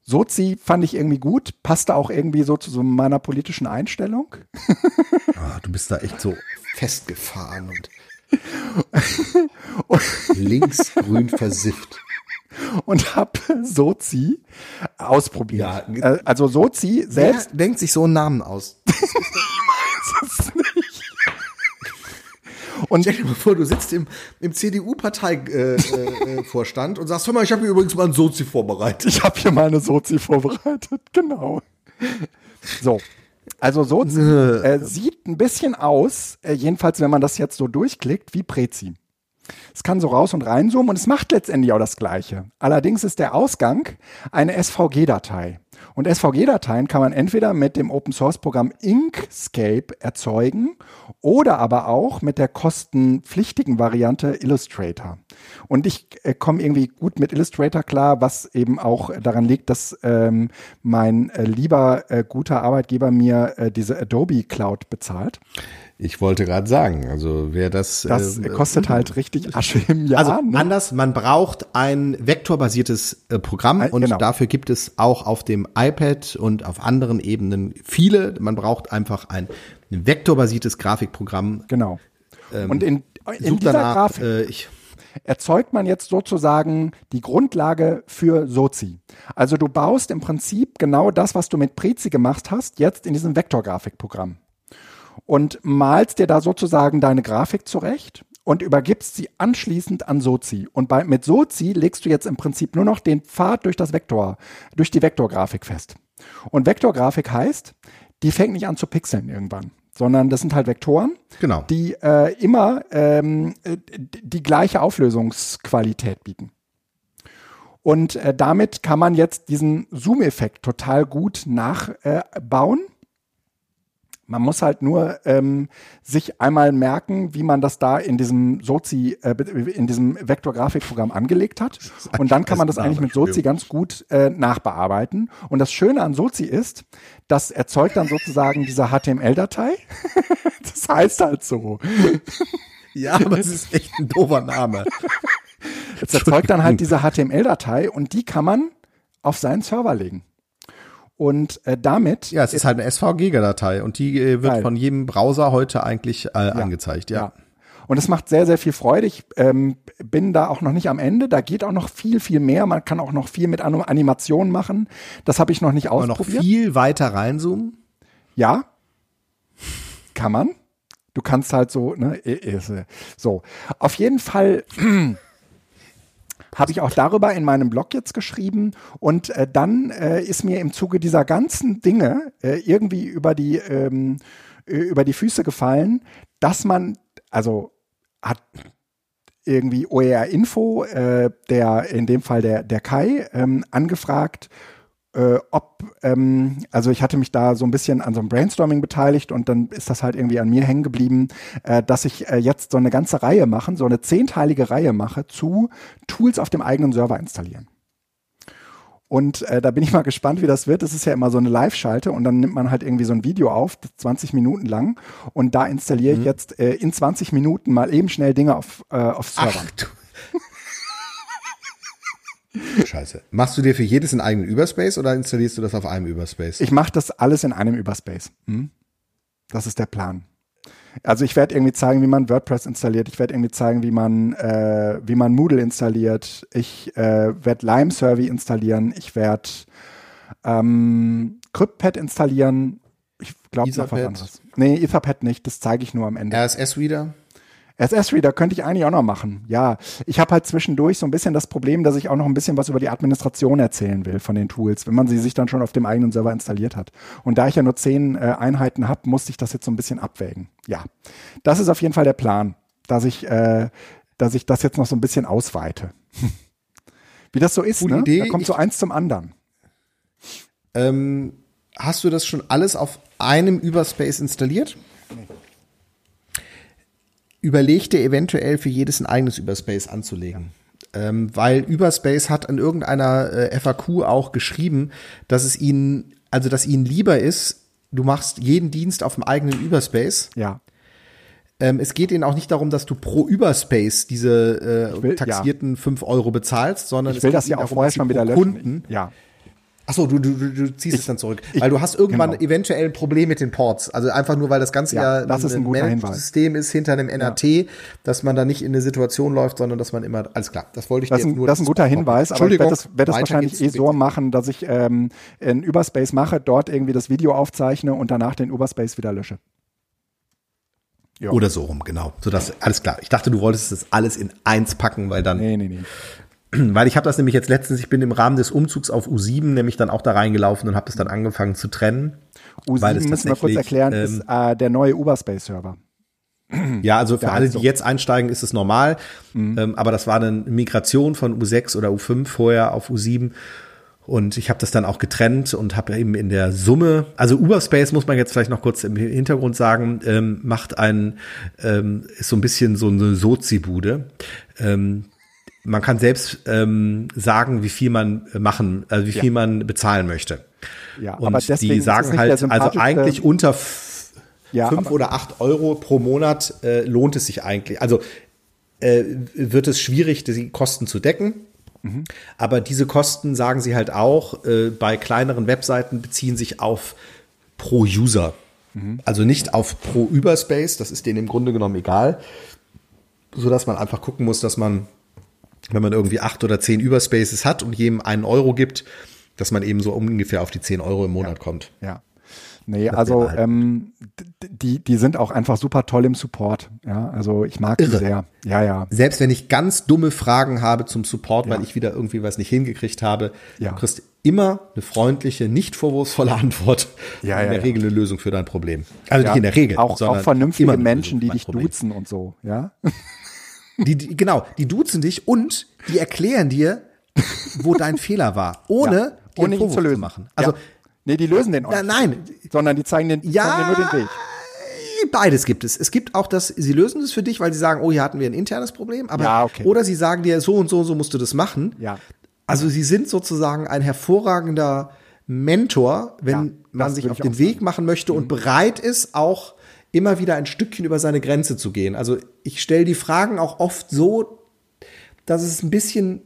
Sozi fand ich irgendwie gut, passte auch irgendwie so zu so meiner politischen Einstellung. Oh, du bist da echt so festgefahren und [LAUGHS] linksgrün versifft. Und habe Sozi ausprobiert. Ja, äh, also Sozi selbst. Wer denkt sich so einen Namen aus? [LAUGHS] ich weiß es nicht. Und stell dir mal vor, du sitzt im, im CDU-Parteivorstand äh, äh, und sagst, hör mal, ich habe hier übrigens mal ein Sozi vorbereitet. Ich habe hier mal eine Sozi vorbereitet, [LAUGHS] genau. So. Also Sozi [LAUGHS] äh, sieht ein bisschen aus, äh, jedenfalls wenn man das jetzt so durchklickt, wie Prezi. Es kann so raus und reinzoomen und es macht letztendlich auch das Gleiche. Allerdings ist der Ausgang eine SVG-Datei. Und SVG-Dateien kann man entweder mit dem Open Source Programm Inkscape erzeugen oder aber auch mit der kostenpflichtigen Variante Illustrator. Und ich äh, komme irgendwie gut mit Illustrator klar, was eben auch daran liegt, dass ähm, mein äh, lieber äh, guter Arbeitgeber mir äh, diese Adobe Cloud bezahlt. Ich wollte gerade sagen, also wer das. Das äh, kostet halt richtig [LAUGHS] Asche im Jahr. Also ne? anders, man braucht ein vektorbasiertes äh, Programm und genau. dafür gibt es auch auf dem iPad und auf anderen Ebenen viele. Man braucht einfach ein vektorbasiertes Grafikprogramm. Genau. Ähm, und in, in dieser danach, Grafik äh, ich, erzeugt man jetzt sozusagen die Grundlage für Sozi. Also du baust im Prinzip genau das, was du mit Prezi gemacht hast, jetzt in diesem Vektorgrafikprogramm und malst dir da sozusagen deine Grafik zurecht und übergibst sie anschließend an Sozi. Und bei, mit Sozi legst du jetzt im Prinzip nur noch den Pfad durch das Vektor, durch die Vektorgrafik fest. Und Vektorgrafik heißt, die fängt nicht an zu pixeln irgendwann, sondern das sind halt Vektoren, genau. die äh, immer ähm, die gleiche Auflösungsqualität bieten. Und äh, damit kann man jetzt diesen Zoom-Effekt total gut nachbauen. Äh, man muss halt nur ähm, sich einmal merken, wie man das da in diesem Sozi, äh, in diesem Vektorgrafikprogramm angelegt hat. [LAUGHS] Und dann kann man das eigentlich mit Sozi ganz gut äh, nachbearbeiten. Und das Schöne an Sozi ist, das erzeugt dann sozusagen diese HTML-Datei. [LAUGHS] das heißt halt so. Ja, aber es ist echt ein doofer Name. Es erzeugt dann halt diese HTML-Datei und die kann man auf seinen Server legen. Und äh, damit. Ja, es ist halt eine SVG-Datei und die äh, wird geil. von jedem Browser heute eigentlich äh, ja, angezeigt, ja. ja. Und es macht sehr, sehr viel Freude. Ich ähm, bin da auch noch nicht am Ende. Da geht auch noch viel, viel mehr. Man kann auch noch viel mit Animationen machen. Das habe ich noch nicht ausprobiert. noch viel weiter reinzoomen? Ja, kann man. Du kannst halt so, ne, so. Auf jeden Fall habe ich auch darüber in meinem Blog jetzt geschrieben. Und äh, dann äh, ist mir im Zuge dieser ganzen Dinge äh, irgendwie über die, ähm, über die Füße gefallen, dass man, also hat irgendwie OER Info, äh, der in dem Fall der, der Kai, ähm, angefragt, äh, ob, ähm, also ich hatte mich da so ein bisschen an so einem Brainstorming beteiligt und dann ist das halt irgendwie an mir hängen geblieben, äh, dass ich äh, jetzt so eine ganze Reihe machen, so eine zehnteilige Reihe mache zu Tools auf dem eigenen Server installieren. Und äh, da bin ich [LAUGHS] mal gespannt, wie das wird. Es ist ja immer so eine Live-Schalte und dann nimmt man halt irgendwie so ein Video auf, 20 Minuten lang. Und da installiere ich mhm. jetzt äh, in 20 Minuten mal eben schnell Dinge auf, äh, auf Server. Ach, Scheiße. Machst du dir für jedes einen eigenen Überspace oder installierst du das auf einem Überspace? Ich mache das alles in einem Überspace. Hm? Das ist der Plan. Also ich werde irgendwie zeigen, wie man WordPress installiert. Ich werde irgendwie zeigen, wie man, äh, wie man Moodle installiert. Ich äh, werde Lime Survey installieren. Ich werde ähm, CryptPad installieren. Ich glaube noch was anderes. Nee, Etherpad nicht. Das zeige ich nur am Ende. RSS wieder? SS-Reader könnte ich eigentlich auch noch machen. Ja, ich habe halt zwischendurch so ein bisschen das Problem, dass ich auch noch ein bisschen was über die Administration erzählen will von den Tools, wenn man sie sich dann schon auf dem eigenen Server installiert hat. Und da ich ja nur zehn äh, Einheiten habe, musste ich das jetzt so ein bisschen abwägen. Ja, das ist auf jeden Fall der Plan, dass ich, äh, dass ich das jetzt noch so ein bisschen ausweite. [LAUGHS] Wie das so ist, Gute ne? Idee. Da kommt ich, so eins zum anderen. Ähm, hast du das schon alles auf einem Überspace installiert? Nee überleg dir eventuell für jedes ein eigenes Überspace anzulegen. Ähm, weil Überspace hat an irgendeiner äh, FAQ auch geschrieben, dass es ihnen, also dass ihnen lieber ist, du machst jeden Dienst auf dem eigenen Überspace. Ja. Ähm, es geht ihnen auch nicht darum, dass du pro Überspace diese äh, will, taxierten ja. 5 Euro bezahlst, sondern ich will das ja auch vorher schon wieder löschen. Kunden ja. Achso, du, du, du du ziehst es dann zurück. weil du hast irgendwann genau. eventuell ein Problem mit den Ports. Also einfach nur, weil das Ganze Ja, ja, das ist ein guter Hinweis. System ist hinter einem NAT, dass man da nicht in eine Situation läuft, sondern dass man immer, alles klar, das wollte ich Das dir ein, nur das ist ein guter Hinweis, aber ich werde das, werd das wahrscheinlich eh so machen, dass ich ähm, in Überspace mache, dort irgendwie das Video aufzeichne und danach den Überspace wieder lösche. Ja. Oder so rum, genau. So dass, alles klar. Ich dachte, du wolltest das alles in eins packen, weil dann, Nee, nee, nee. [CLEARS THROAT] weil ich habe das nämlich jetzt letztens, ich bin im Rahmen des Umzugs auf U7 nämlich dann auch da reingelaufen und habe das dann angefangen zu trennen. Weil es U7 müssen wir kurz erklären, ähm, ist äh, der neue Überspace-Server. [CLEARS THROAT] Ja, also für alle, die jetzt einsteigen, ist es normal. Ähm, aber das war eine Migration von U6 oder U5 vorher auf U7. Und ich habe das dann auch getrennt und habe eben in der Summe, also Uberspace muss man jetzt vielleicht noch kurz im Hintergrund sagen, ähm, macht ein, ähm, ist so ein bisschen so eine Sozi-Bude. Ähm, man kann selbst ähm, sagen, wie viel man machen, also wie viel man bezahlen möchte. Ja, Und aber die sagen halt, also eigentlich unter Ja, fünf oder acht Euro pro Monat äh, lohnt es sich eigentlich. Also äh, wird es schwierig, die Kosten zu decken. Mhm. Aber diese Kosten, sagen sie halt auch, äh, bei kleineren Webseiten beziehen sich auf pro User. Mhm. Also nicht auf pro Überspace, das ist denen im Grunde genommen egal, sodass man einfach gucken muss, dass man, wenn man irgendwie acht oder zehn Überspaces hat und jedem einen Euro gibt, dass man eben so ungefähr auf die zehn Euro im Monat kommt. Ja. Nee, also halt. ähm, die, die sind auch einfach super toll im Support. Ja, also ich mag die Irre. sehr. Ja, ja. Selbst wenn ich ganz dumme Fragen habe zum Support, Ja. weil ich wieder irgendwie was nicht hingekriegt habe, Ja. du kriegst immer eine freundliche, nicht vorwurfsvolle [LAUGHS] Antwort. Ja, in ja, der ja. Regel eine Lösung für dein Problem. Also ja. nicht in der Regel, Auch, auch vernünftige Menschen, die dich Problem. duzen und so. Ja. [LAUGHS] Die, die, genau, die duzen dich und die erklären dir, wo dein Fehler war, ohne [LAUGHS] Ja. Ohne ihn zu lösen. machen. Also ja. Nee, die lösen den auch nicht. nein. Sondern die zeigen, den, Ja. zeigen dir nur den Weg. Beides gibt es. Es gibt auch das, sie lösen es für dich, weil sie sagen, oh, hier hatten wir ein internes Problem, aber Ja, okay. oder sie sagen dir, so und so und so musst du das machen. Ja. Also sie sind sozusagen ein hervorragender Mentor, wenn Ja, man sich auf den Weg machen möchte und bereit ist, auch immer wieder ein Stückchen über seine Grenze zu gehen. Also ich stelle die Fragen auch oft so, dass es ein bisschen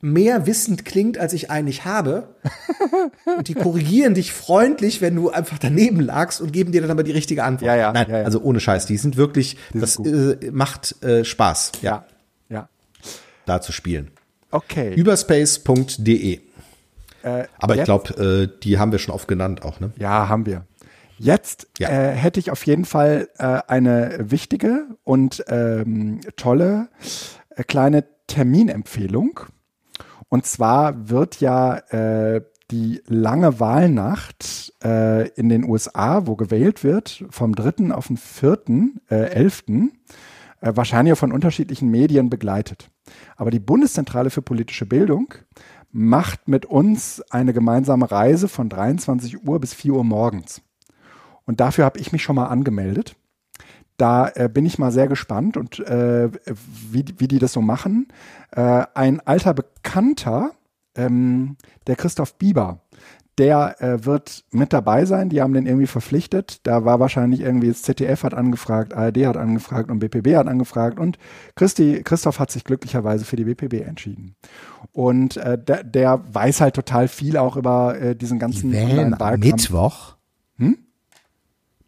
mehr wissend klingt, als ich eigentlich habe. [LAUGHS] Und die korrigieren dich freundlich, wenn du einfach daneben lagst und geben dir dann aber die richtige Antwort. Ja, ja, Nein, ja, ja. also ohne Scheiß, die sind wirklich, das sind äh, macht äh, Spaß, ja, Ja. Ja. da zu spielen. Okay. Überspace.de. Äh, Aber ich glaube, äh, die haben wir schon oft genannt auch, ne? Ja, haben wir. Jetzt Ja. äh, hätte ich auf jeden Fall äh, eine wichtige und ähm, tolle äh, kleine Terminempfehlung. Und zwar wird ja äh, die lange Wahlnacht äh, in den USA, wo gewählt wird, vom 3. auf den 4., äh, 11., äh, wahrscheinlich von unterschiedlichen Medien begleitet. Aber die Bundeszentrale für politische Bildung macht mit uns eine gemeinsame Reise von 23 Uhr bis 4 Uhr morgens. Und dafür habe ich mich schon mal angemeldet. Da äh, bin ich mal sehr gespannt und äh, wie, wie die das so machen. Äh, ein alter Bekannter, ähm, der Christoph Bieber, der äh, wird mit dabei sein. Die haben den irgendwie verpflichtet. Da war wahrscheinlich irgendwie das ZDF hat angefragt, ARD hat angefragt und BPB hat angefragt und Christi, Christoph hat sich glücklicherweise für die BPB entschieden. Und äh, der, der weiß halt total viel auch über äh, diesen ganzen Die wählen am Online-Wahlkampf. Mittwoch.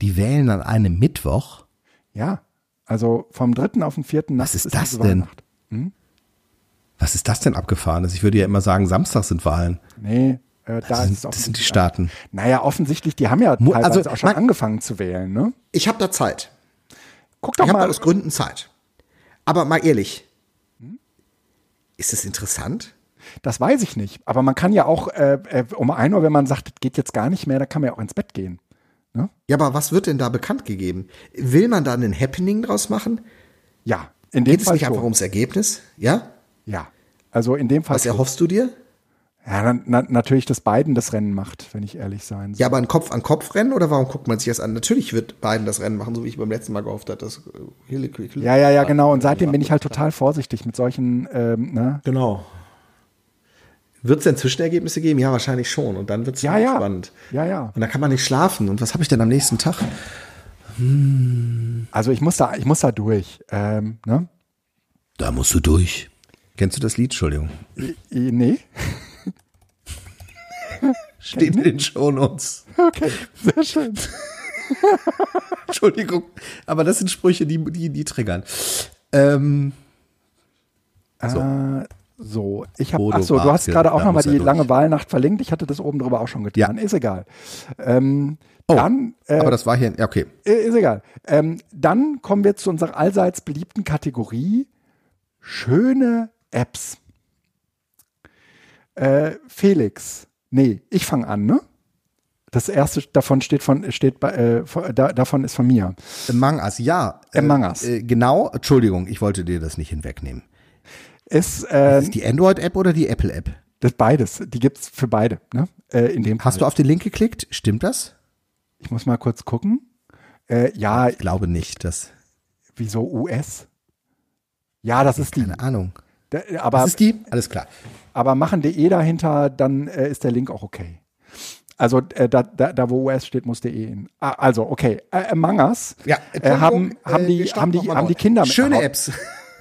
Die wählen an einem Mittwoch. Ja, also vom dritten auf den vierten Was Nacht ist das denn? Wahlnacht. Was ist das denn abgefahrenes? Ich würde ja immer sagen, Samstag sind Wahlen. Nee, äh, da Das ist es sind, das sind die Staaten. Naja, offensichtlich, die haben ja teilweise also, auch schon man- angefangen zu wählen, ne? Ich habe da Zeit. Guck doch Ich habe da mal. aus Gründen Zeit. Aber mal ehrlich, ist es interessant? Das weiß ich nicht. Aber man kann ja auch äh, äh, um ein Uhr, wenn man sagt, das geht jetzt gar nicht mehr, da kann man ja auch ins Bett gehen. Ja, aber was wird denn da bekannt gegeben? Will man da einen Happening draus machen? Ja, in dem Geht es Fall nicht schon. einfach ums Ergebnis? Ja? Ja, also in dem Fall. Was schon. erhoffst du dir? Ja, na, natürlich, dass Biden das Rennen macht, wenn ich ehrlich sein soll. Ja, aber ein Kopf-an-Kopf-Rennen oder warum guckt man sich das an? Natürlich wird Biden das Rennen machen, so wie ich beim letzten Mal gehofft habe. Dass äh, Hillary, Hillary, Ja, ja, ja, genau. Und seitdem bin ich halt total vorsichtig mit solchen, ähm, ne? Genau. Wird es denn Zwischenergebnisse geben? Ja, wahrscheinlich schon. Und dann wird es Ja, ja. spannend. Ja, ja. Und dann kann man nicht schlafen. Und was habe ich denn am nächsten Tag? Also ich muss da, ich muss da durch. Ähm, ne? Da musst du durch. Kennst du das Lied? Entschuldigung. I- Nee. [LAUGHS] Steht in den Shownotes. Okay, sehr schön. [LAUGHS] Entschuldigung, aber das sind Sprüche, die, die, die triggern. Ähm, So, äh, so. ich habe, Bodo ach so, du hast gerade auch nochmal die lange Wahlnacht verlinkt. Ich hatte das oben drüber auch schon getan. Ist egal. Ähm, oh, dann, äh, aber das war hier, ja, okay. äh, ist egal. Ähm, dann kommen wir zu unserer allseits beliebten Kategorie schöne Apps. Äh, Felix, nee, ich fange an, ne? Das erste davon steht von steht bei, äh, von- da, davon ist von mir. Among Us, ja. Äh, Among Us. Äh, genau, Entschuldigung, ich wollte dir das nicht hinwegnehmen. Ist äh, Ist die Android-App oder die Apple-App? das beides. Die gibt's für beide. Ne? Äh, in dem Hast Fall. du auf den Link geklickt? Stimmt das? Ich muss mal kurz gucken. Äh, ja, Ich glaube nicht, dass, wieso US? Ja, das ist die. keine Ahnung. Da, aber Was ist die? Alles klar. aber machen DE dahinter, dann äh, ist der Link auch okay. Also äh, da, da, da, wo US steht, muss DE hin. Ah, also okay. Äh, Among Us Ja, äh, haben, haben äh, die starten haben die haben die Kinder mit Schöne Apps.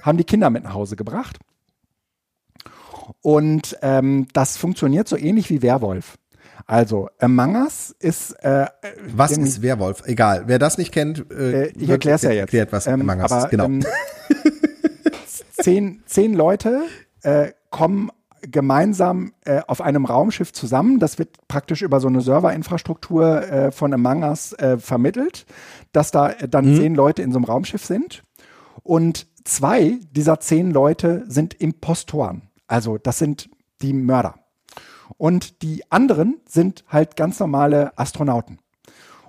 haben die Kinder mit nach Hause gebracht. Und ähm, das funktioniert so ähnlich wie Werwolf. Also Among Us ist äh, Was ist Werwolf? Egal, wer das nicht kennt, äh, Äh, ich erkläre es ja jetzt. Erklärt, was Ähm, Among Us aber, ist. Genau. ähm, [LAUGHS] zehn, zehn Leute äh, kommen gemeinsam äh, auf einem Raumschiff zusammen. Das wird praktisch über so eine Serverinfrastruktur äh, von Among Us äh, vermittelt, dass da äh, dann Mhm. zehn Leute in so einem Raumschiff sind. Und zwei dieser zehn Leute sind Impostoren. Also das sind die Mörder. Und die anderen sind halt ganz normale Astronauten.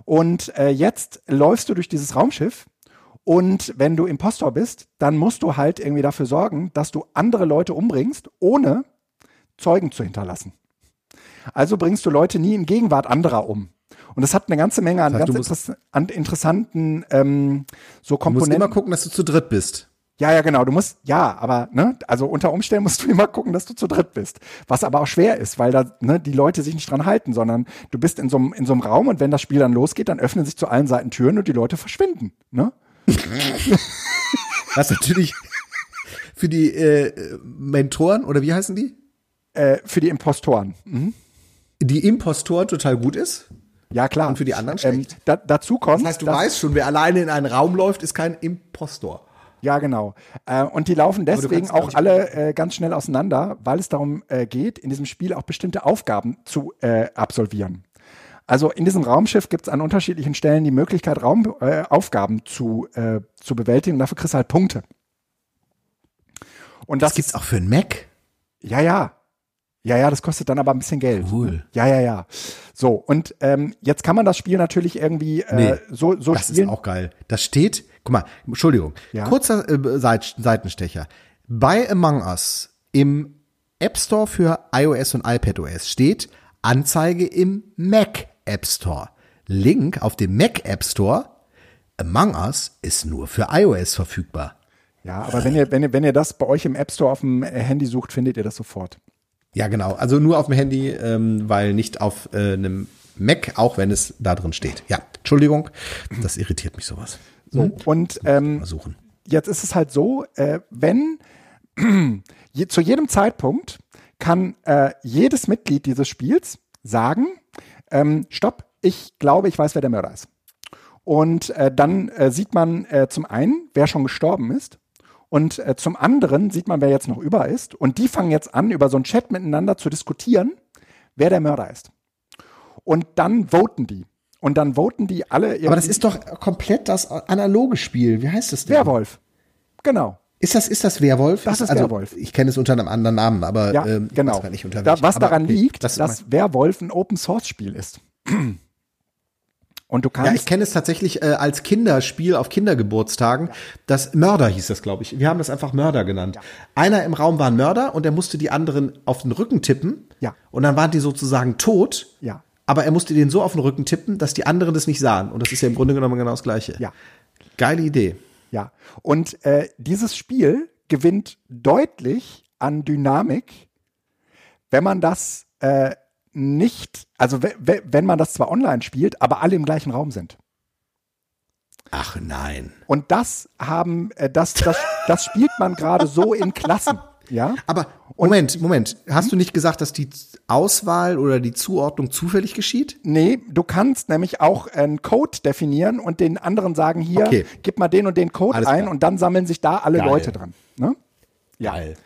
Und äh, jetzt läufst du durch dieses Raumschiff und wenn du Impostor bist, dann musst du halt irgendwie dafür sorgen, dass du andere Leute umbringst, ohne Zeugen zu hinterlassen. Also bringst du Leute nie in Gegenwart anderer um. Und das hat eine ganze Menge an Das heißt, ganz interess an interessanten ähm, so Du musst Komponenten. immer gucken, dass du zu dritt bist. Ja, ja, genau. Du musst, ja, aber, ne, also unter Umständen musst du immer gucken, dass du zu dritt bist. Was aber auch schwer ist, weil da, ne, die Leute sich nicht dran halten, sondern du bist in so einem, in so einem Raum und wenn das Spiel dann losgeht, dann öffnen sich zu allen Seiten Türen und die Leute verschwinden, ne? [LAUGHS] Was natürlich für die äh, Mentoren, oder wie heißen die? Äh, für die Impostoren. Mhm. Die Impostoren total gut ist. Ja, klar. Und für die anderen ähm, schlecht? da, dazu kommt, Das heißt, du weißt schon, wer alleine in einen Raum läuft, ist kein Impostor. Ja, genau. Äh, und die laufen deswegen auch alle äh, ganz schnell auseinander, weil es darum äh, geht, in diesem Spiel auch bestimmte Aufgaben zu äh, absolvieren. Also in diesem Raumschiff gibt es an unterschiedlichen Stellen die Möglichkeit, Raumaufgaben äh, zu, äh, zu bewältigen und dafür kriegst du halt Punkte. Und das, Das gibt's auch für einen Mac. ja, ja. Ja, ja, das kostet dann aber ein bisschen Geld. Cool. Ja, ja, ja. So, und ähm, jetzt kann man das Spiel natürlich irgendwie äh, Nee, so, so Das spielen. ist auch geil. Das steht, guck mal, Entschuldigung, Ja. kurzer äh, Seit, Seitenstecher. Bei Among Us im App Store für iOS und iPadOS steht Anzeige im Mac App Store. Link auf dem Mac App Store. Among Us ist nur für iOS verfügbar. Ja, aber wenn ihr, wenn ihr, wenn ihr das bei euch im App Store auf dem Handy sucht, findet ihr das sofort. Ja, genau. Also nur auf dem Handy, ähm, weil nicht auf äh, einem Mac, auch wenn es da drin steht. Ja, Entschuldigung, das irritiert mich sowas. So, und ähm, jetzt ist es halt so, äh, wenn [CLEARS THROAT] je, zu jedem Zeitpunkt kann äh, jedes Mitglied dieses Spiels sagen, ähm, stopp, ich glaube, ich weiß, wer der Mörder ist. Und äh, dann äh, sieht man äh, zum einen, wer schon gestorben ist. Und äh, zum anderen sieht man, wer jetzt noch über ist. Und die fangen jetzt an, über so einen Chat miteinander zu diskutieren, wer der Mörder ist. Und dann voten die. Und dann voten die alle. Aber das ist doch komplett das analoge Spiel. Wie heißt das denn? Werwolf. Genau. Ist das, ist das Werwolf? Das ist also, Werwolf. Ich kenne es unter einem anderen Namen, aber Ja, ähm, genau. nicht unter da, was daran okay, liegt, das dass Werwolf ein Open Source Spiel ist. Und du ja, kannst ich kenne es tatsächlich äh, als Kinderspiel auf Kindergeburtstagen. Das Mörder hieß das, glaube ich. Wir haben das einfach Mörder genannt. Einer im Raum war ein Mörder und er musste die anderen auf den Rücken tippen. Ja. Und dann waren die sozusagen tot. Ja. Aber er musste den so auf den Rücken tippen, dass die anderen das nicht sahen. Und das ist ja im Grunde genommen genau das Gleiche. Ja. Geile Idee. Ja, und äh, dieses Spiel gewinnt deutlich an Dynamik, wenn man das äh, nicht, also we- we- wenn man das zwar online spielt, aber alle im gleichen Raum sind. Ach nein. Und das haben, äh, das, das, das spielt man gerade so in Klassen. Ja. Aber Moment, Moment. Hast du nicht gesagt, dass die Auswahl oder die Zuordnung zufällig geschieht? Nee, du kannst nämlich auch einen Code definieren und den anderen sagen, hier, Okay. gib mal den und den Code Alles ein klar. und dann sammeln sich da alle Geil. Leute dran. Ne? Ja. Geil.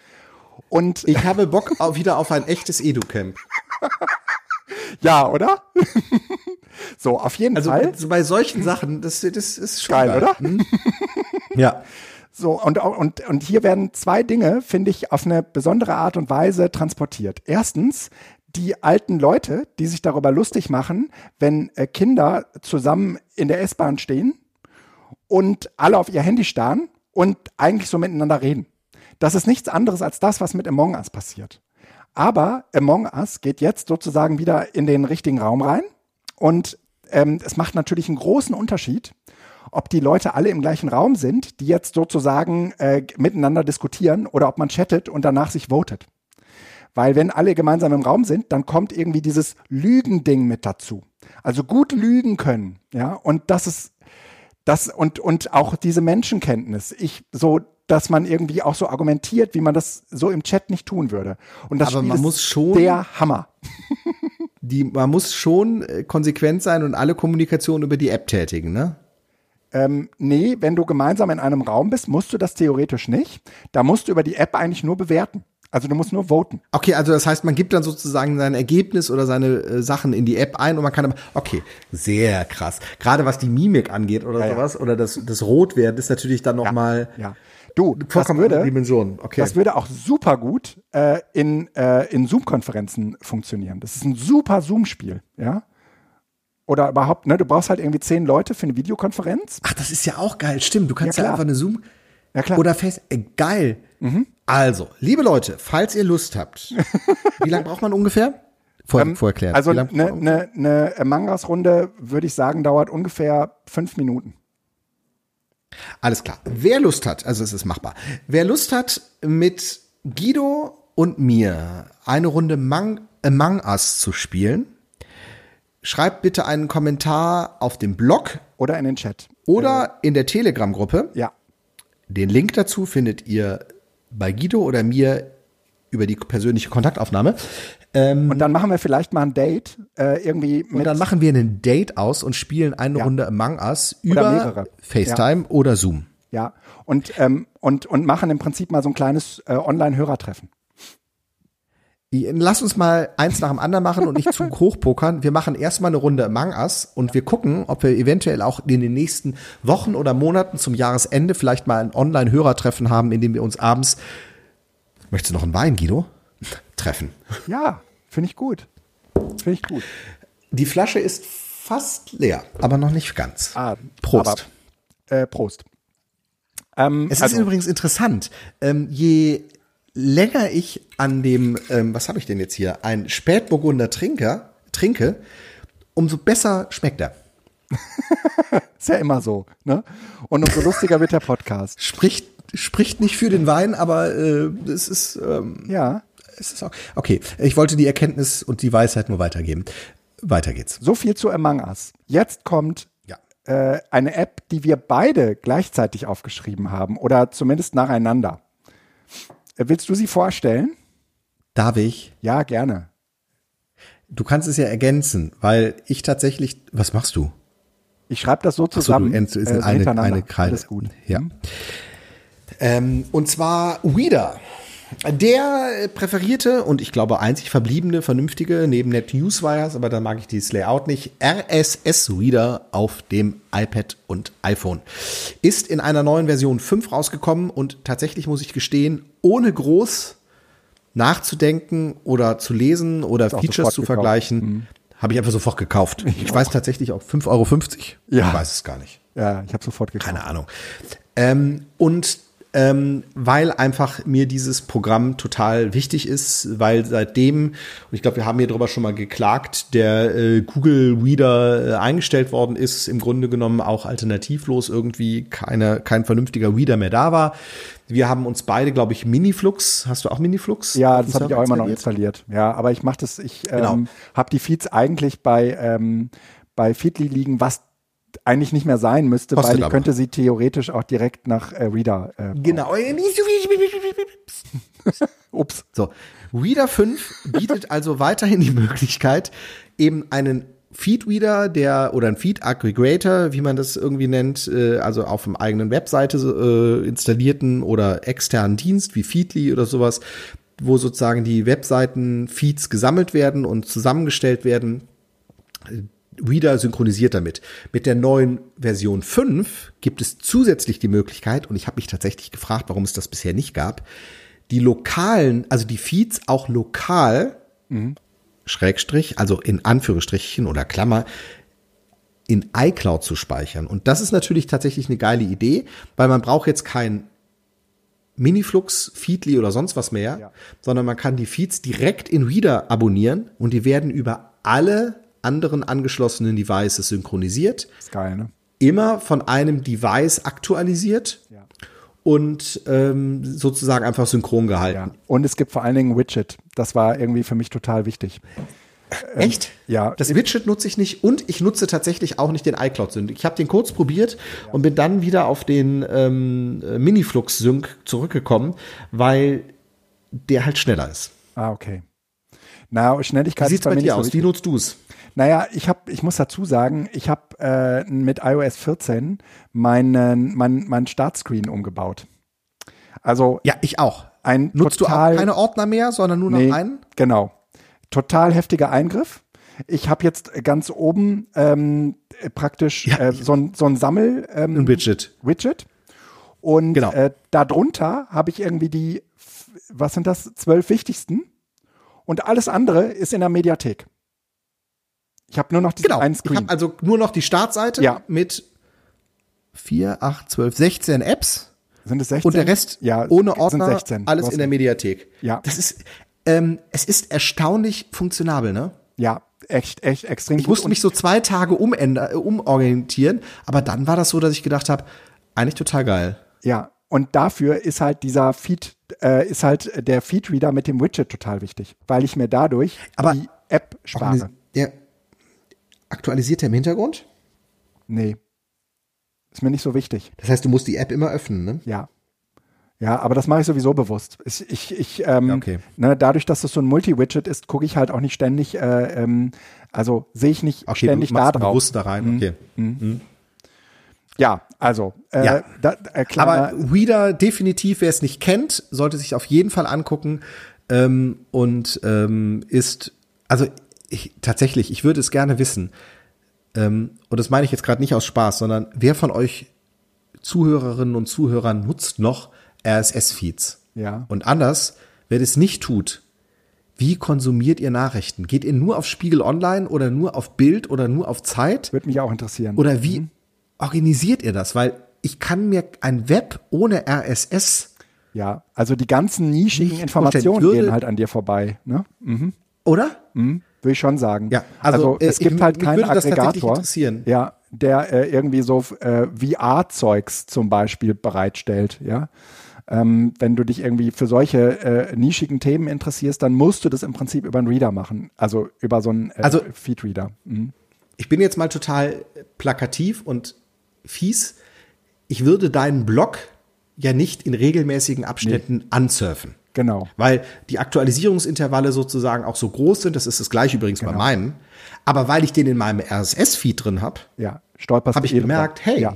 Und Ich habe Bock auf, wieder auf ein echtes Edu-Camp. [LAUGHS] ja, oder? [LAUGHS] so, auf jeden Also Fall. so bei solchen Sachen, das, das ist schon Geil, geil, oder? Hm? [LAUGHS] Ja. So, und, und, und hier werden zwei Dinge, finde ich, auf eine besondere Art und Weise transportiert. Erstens, die alten Leute, die sich darüber lustig machen, wenn äh, Kinder zusammen in der S-Bahn stehen und alle auf ihr Handy starren und eigentlich so miteinander reden. Das ist nichts anderes als das, was mit Among Us passiert. Aber Among Us geht jetzt sozusagen wieder in den richtigen Raum rein und ähm, es macht natürlich einen großen Unterschied, ob die Leute alle im gleichen Raum sind, die jetzt sozusagen äh, miteinander diskutieren oder ob man chattet und danach sich votet. Weil wenn alle gemeinsam im Raum sind, dann kommt irgendwie dieses Lügending mit dazu. Also gut lügen können, ja, und das ist das und und auch diese Menschenkenntnis. Ich so, dass man irgendwie auch so argumentiert, wie man das so im Chat nicht tun würde. Und das Aber Spiel man ist muss schon- der Hammer. [LAUGHS] Die, man muss schon äh, konsequent sein und alle Kommunikation über die App tätigen, ne? Ähm, nee, wenn du gemeinsam in einem Raum bist, musst du das theoretisch nicht. Da musst du über die App eigentlich nur bewerten. Also du musst nur voten. Okay, also das heißt, man gibt dann sozusagen sein Ergebnis oder seine äh, Sachen in die App ein und man kann aber, okay, sehr krass. Gerade was die Mimik angeht oder Ja, ja. sowas oder das, das Rotwerden ist natürlich dann nochmal Ja. Du, vollkommen würde, Dimension. Okay. das würde auch super gut äh, in, äh, in Zoom-Konferenzen funktionieren. Das ist ein super Zoom-Spiel, ja. Oder überhaupt, ne, du brauchst halt irgendwie zehn Leute für eine Videokonferenz. Ach, das ist ja auch geil. Stimmt, du kannst Ja, ja, einfach eine Zoom Ja, klar. Mhm. oder Face. Äh, geil. Also, liebe Leute, falls ihr Lust habt, [LAUGHS] wie lange braucht man ungefähr? Vor, vorerklärt. Also eine ne, ne Among Us-Runde, würde ich sagen, dauert ungefähr fünf Minuten. Alles klar. Wer Lust hat, also es ist machbar. Wer Lust hat, mit Guido und mir eine Runde Mang, Among Us zu spielen, schreibt bitte einen Kommentar auf dem Blog Oder in den Chat. oder in der Telegram-Gruppe. Ja. Den Link dazu findet ihr bei Guido oder mir über die persönliche Kontaktaufnahme. Und dann machen wir vielleicht mal ein Date, äh, irgendwie Und dann machen wir einen Date aus und spielen eine Ja. Runde Among Us über. FaceTime oder Zoom. Ja, und, ähm, und, und machen im Prinzip mal so ein kleines äh, Online-Hörertreffen. Lass uns mal eins nach dem anderen machen und nicht zu [LAUGHS] hochpokern. Wir machen erstmal eine Runde Among Us und wir gucken, ob wir eventuell auch in den nächsten Wochen oder Monaten zum Jahresende vielleicht mal ein Online-Hörertreffen haben, in dem wir uns abends, möchtest du noch einen Wein, Guido? Treffen. Ja, finde ich gut. Finde ich gut. Die Flasche ist fast leer, aber noch nicht ganz. Ah, Prost. Aber, äh, Prost. Ähm, Es also, ist übrigens interessant, ähm, je länger ich an dem, ähm, was habe ich denn jetzt hier, ein Spätburgunder Trinker, trinke, umso besser schmeckt er. [LAUGHS] ist ja immer so. Ne? Und umso lustiger wird der Podcast. [LAUGHS] Spricht, spricht nicht für den Wein, aber äh, es ist, ähm, Ja, es ist auch, okay, ich wollte die Erkenntnis und die Weisheit nur weitergeben. Weiter geht's. so viel zu Among Us. Jetzt kommt Ja. äh, eine App, die wir beide gleichzeitig aufgeschrieben haben oder zumindest nacheinander. Äh, willst du sie vorstellen? Darf ich? Ja, gerne. Du kannst es ja ergänzen, weil ich tatsächlich, was machst du? Ich schreibe das so Ach so, zusammen. du ist äh, eine, eine Kreide. Alles gut. Ja. Hm? Ähm, und zwar Weeder. Der präferierte und ich glaube einzig verbliebene, vernünftige, neben Net Newswires, aber da mag ich dieses Layout nicht, RSS-Reader auf dem iPad und iPhone. Ist in einer neuen Version 5 rausgekommen und tatsächlich muss ich gestehen, ohne groß nachzudenken oder zu lesen oder auch Features zu vergleichen, habe ich einfach sofort gekauft. [LAUGHS] Ich, weiß tatsächlich auch 5,50 Euro. Ja. Ich weiß es gar nicht. Ja, ich habe sofort gekauft. Keine Ahnung. Ähm, und ähm, weil einfach mir dieses Programm total wichtig ist, weil seitdem, und ich glaube, wir haben hier drüber schon mal geklagt, der äh, Google Reader äh, eingestellt worden ist, im Grunde genommen auch alternativlos irgendwie keine, kein vernünftiger Reader mehr da war. Wir haben uns beide, glaube ich, Miniflux, hast du auch Miniflux? Ja, das habe ich auch immer noch installiert? Ja, aber ich mache das, ich Genau. ähm, habe die Feeds eigentlich bei, ähm, bei Feedly liegen, was eigentlich nicht mehr sein müsste, Kostet weil ich aber. könnte sie theoretisch auch direkt nach äh, Reader. Äh, Genau. [LAUGHS] ups. So, Reader 5 bietet also weiterhin die Möglichkeit, eben einen Feed-Reader, der oder ein Feed-Aggregator, wie man das irgendwie nennt, äh, also auf dem eigenen Webseite äh, installierten oder externen Dienst wie Feedly oder sowas, wo sozusagen die Webseiten-Feeds gesammelt werden und zusammengestellt werden. Reader synchronisiert damit. Mit der neuen Version 5 gibt es zusätzlich die Möglichkeit, und ich habe mich tatsächlich gefragt, warum es das bisher nicht gab, die lokalen, also die Feeds auch lokal, Schrägstrich, also in Anführungsstrichen oder Klammer, in iCloud zu speichern. Und das ist natürlich tatsächlich eine geile Idee, weil man braucht jetzt kein Miniflux, Feedly oder sonst was mehr, Ja. sondern man kann die Feeds direkt in Reader abonnieren und die werden über alle anderen angeschlossenen Devices synchronisiert, Ist geil, ne? immer von einem Device aktualisiert Ja. und ähm, sozusagen einfach synchron gehalten. ja. Und es gibt vor allen Dingen Widget. Das war irgendwie für mich total wichtig. Echt? ja. Das Widget nutze ich nicht und ich nutze tatsächlich auch nicht den iCloud-Sync. Ich habe den kurz probiert und bin dann wieder auf den ähm, äh, Miniflux-Sync zurückgekommen, weil der halt schneller ist. Ah, okay. Na, Wie Schnelligkeit sieht's ist bei bei mir dir so aus? Wie nutzt du's? Naja, ich habe, ich muss dazu sagen, ich habe äh, mit iOS 14 meinen mein, mein Startscreen umgebaut. Also Ja, ich auch. ein Nutzt total, du auch keine Ordner mehr, sondern nur noch nee, einen? Genau. Total heftiger Eingriff. Ich habe jetzt ganz oben ähm, äh, praktisch Ja, äh, so ein, so ein Sammel ähm, Ein Widget. Widget. Und Genau. äh, darunter habe ich irgendwie die, was sind das, zwölf wichtigsten. Und alles andere ist in der Mediathek. Ich habe nur noch diesen Genau. einen Ich Screen. habe also nur noch die Startseite Ja. mit 4, 8, 12, 16 Apps sind es 16? und der Rest ja, ohne sind Ordner, 16. alles in der Mediathek. Ja. Das ist, ähm, es ist erstaunlich funktionabel, ne? Ja, echt, echt extrem Ich gut. musste mich so zwei Tage umänder, umorientieren, aber dann war das so, dass ich gedacht habe, eigentlich total geil. Ja, und dafür ist halt dieser Feed, äh, ist halt der Feedreader mit dem Widget total wichtig, weil ich mir dadurch Aber- die App spare. Der aktualisiert der im Hintergrund? Nee. Ist mir nicht so wichtig. Das heißt, du musst die App immer öffnen, ne? Ja. Ja, aber das mache ich sowieso bewusst. Ich, ich, ich ähm, okay. ne, dadurch, dass das so ein Multi-Widget ist, gucke ich halt auch nicht ständig, äh, ähm, also sehe ich nicht Okay, ständig da drauf. bewusst da rein, okay. Ja, also, äh, Ja. Da, äh, Aber Reader definitiv, wer es nicht kennt, sollte sich auf jeden Fall angucken ähm, und ähm, ist, also ich, tatsächlich, ich würde es gerne wissen. Ähm, und das meine ich jetzt gerade nicht aus Spaß, sondern wer von euch Zuhörerinnen und Zuhörern nutzt noch RSS-Feeds? Ja. Und anders, wer das nicht tut, wie konsumiert ihr Nachrichten? Geht ihr nur auf Spiegel Online oder nur auf Bild oder nur auf Zeit? würde mich auch interessieren. Oder wie organisiert ihr das? Weil ich kann mir ein Web ohne RSS, ja, also die ganzen nischigen Informationen gehen halt an dir vorbei. Ne? Mhm. oder? Mhm. Würde ich schon sagen. Ja, also, äh, es gibt ich- halt keinen Aggregator, ja, der äh, irgendwie so äh, VR-Zeugs zum Beispiel bereitstellt. Ja, ähm, wenn du dich irgendwie für solche äh, nischigen Themen interessierst, dann musst du das im Prinzip über einen Reader machen, also über so einen äh, Also- Feed-Reader. Mhm. Ich bin jetzt mal total plakativ und fies. Ich würde deinen Blog ja nicht in regelmäßigen Abständen ansurfen. Genau. Weil die Aktualisierungsintervalle sozusagen auch so groß sind, das ist das gleiche übrigens Genau. bei meinem. Aber weil ich den in meinem RSS-Feed drin habe, Ja, habe ich gemerkt, hey, Ja.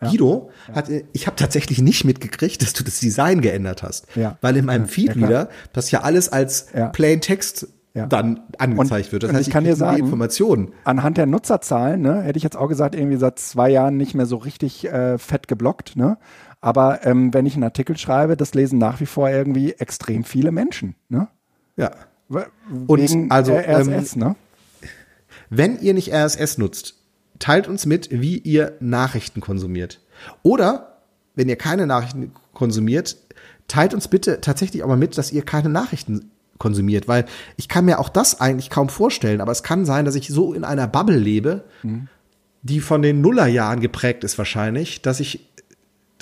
Guido, hat, äh, ich habe tatsächlich nicht mitgekriegt, dass du das Design geändert hast. Ja. Weil in meinem Ja, Feedreader das ja alles als Ja. Plain Text Ja. dann angezeigt Und- wird. Das und heißt, ich kann dir sagen- Informationen. anhand der Nutzerzahlen, ne, hätte ich jetzt auch gesagt, irgendwie seit zwei Jahren nicht mehr so richtig äh, fett geblockt, ne? Aber ähm, wenn ich einen Artikel schreibe, das lesen nach wie vor irgendwie extrem viele Menschen, ne? Ja. Und Wegen also, RSS, ne? Wenn ihr nicht RSS nutzt, teilt uns mit, wie ihr Nachrichten konsumiert. Oder, wenn ihr keine Nachrichten konsumiert, teilt uns bitte tatsächlich auch mal mit, dass ihr keine Nachrichten konsumiert, weil ich kann mir auch das eigentlich kaum vorstellen, aber es kann sein, dass ich so in einer Bubble lebe, die von den Nullerjahren geprägt ist wahrscheinlich, dass ich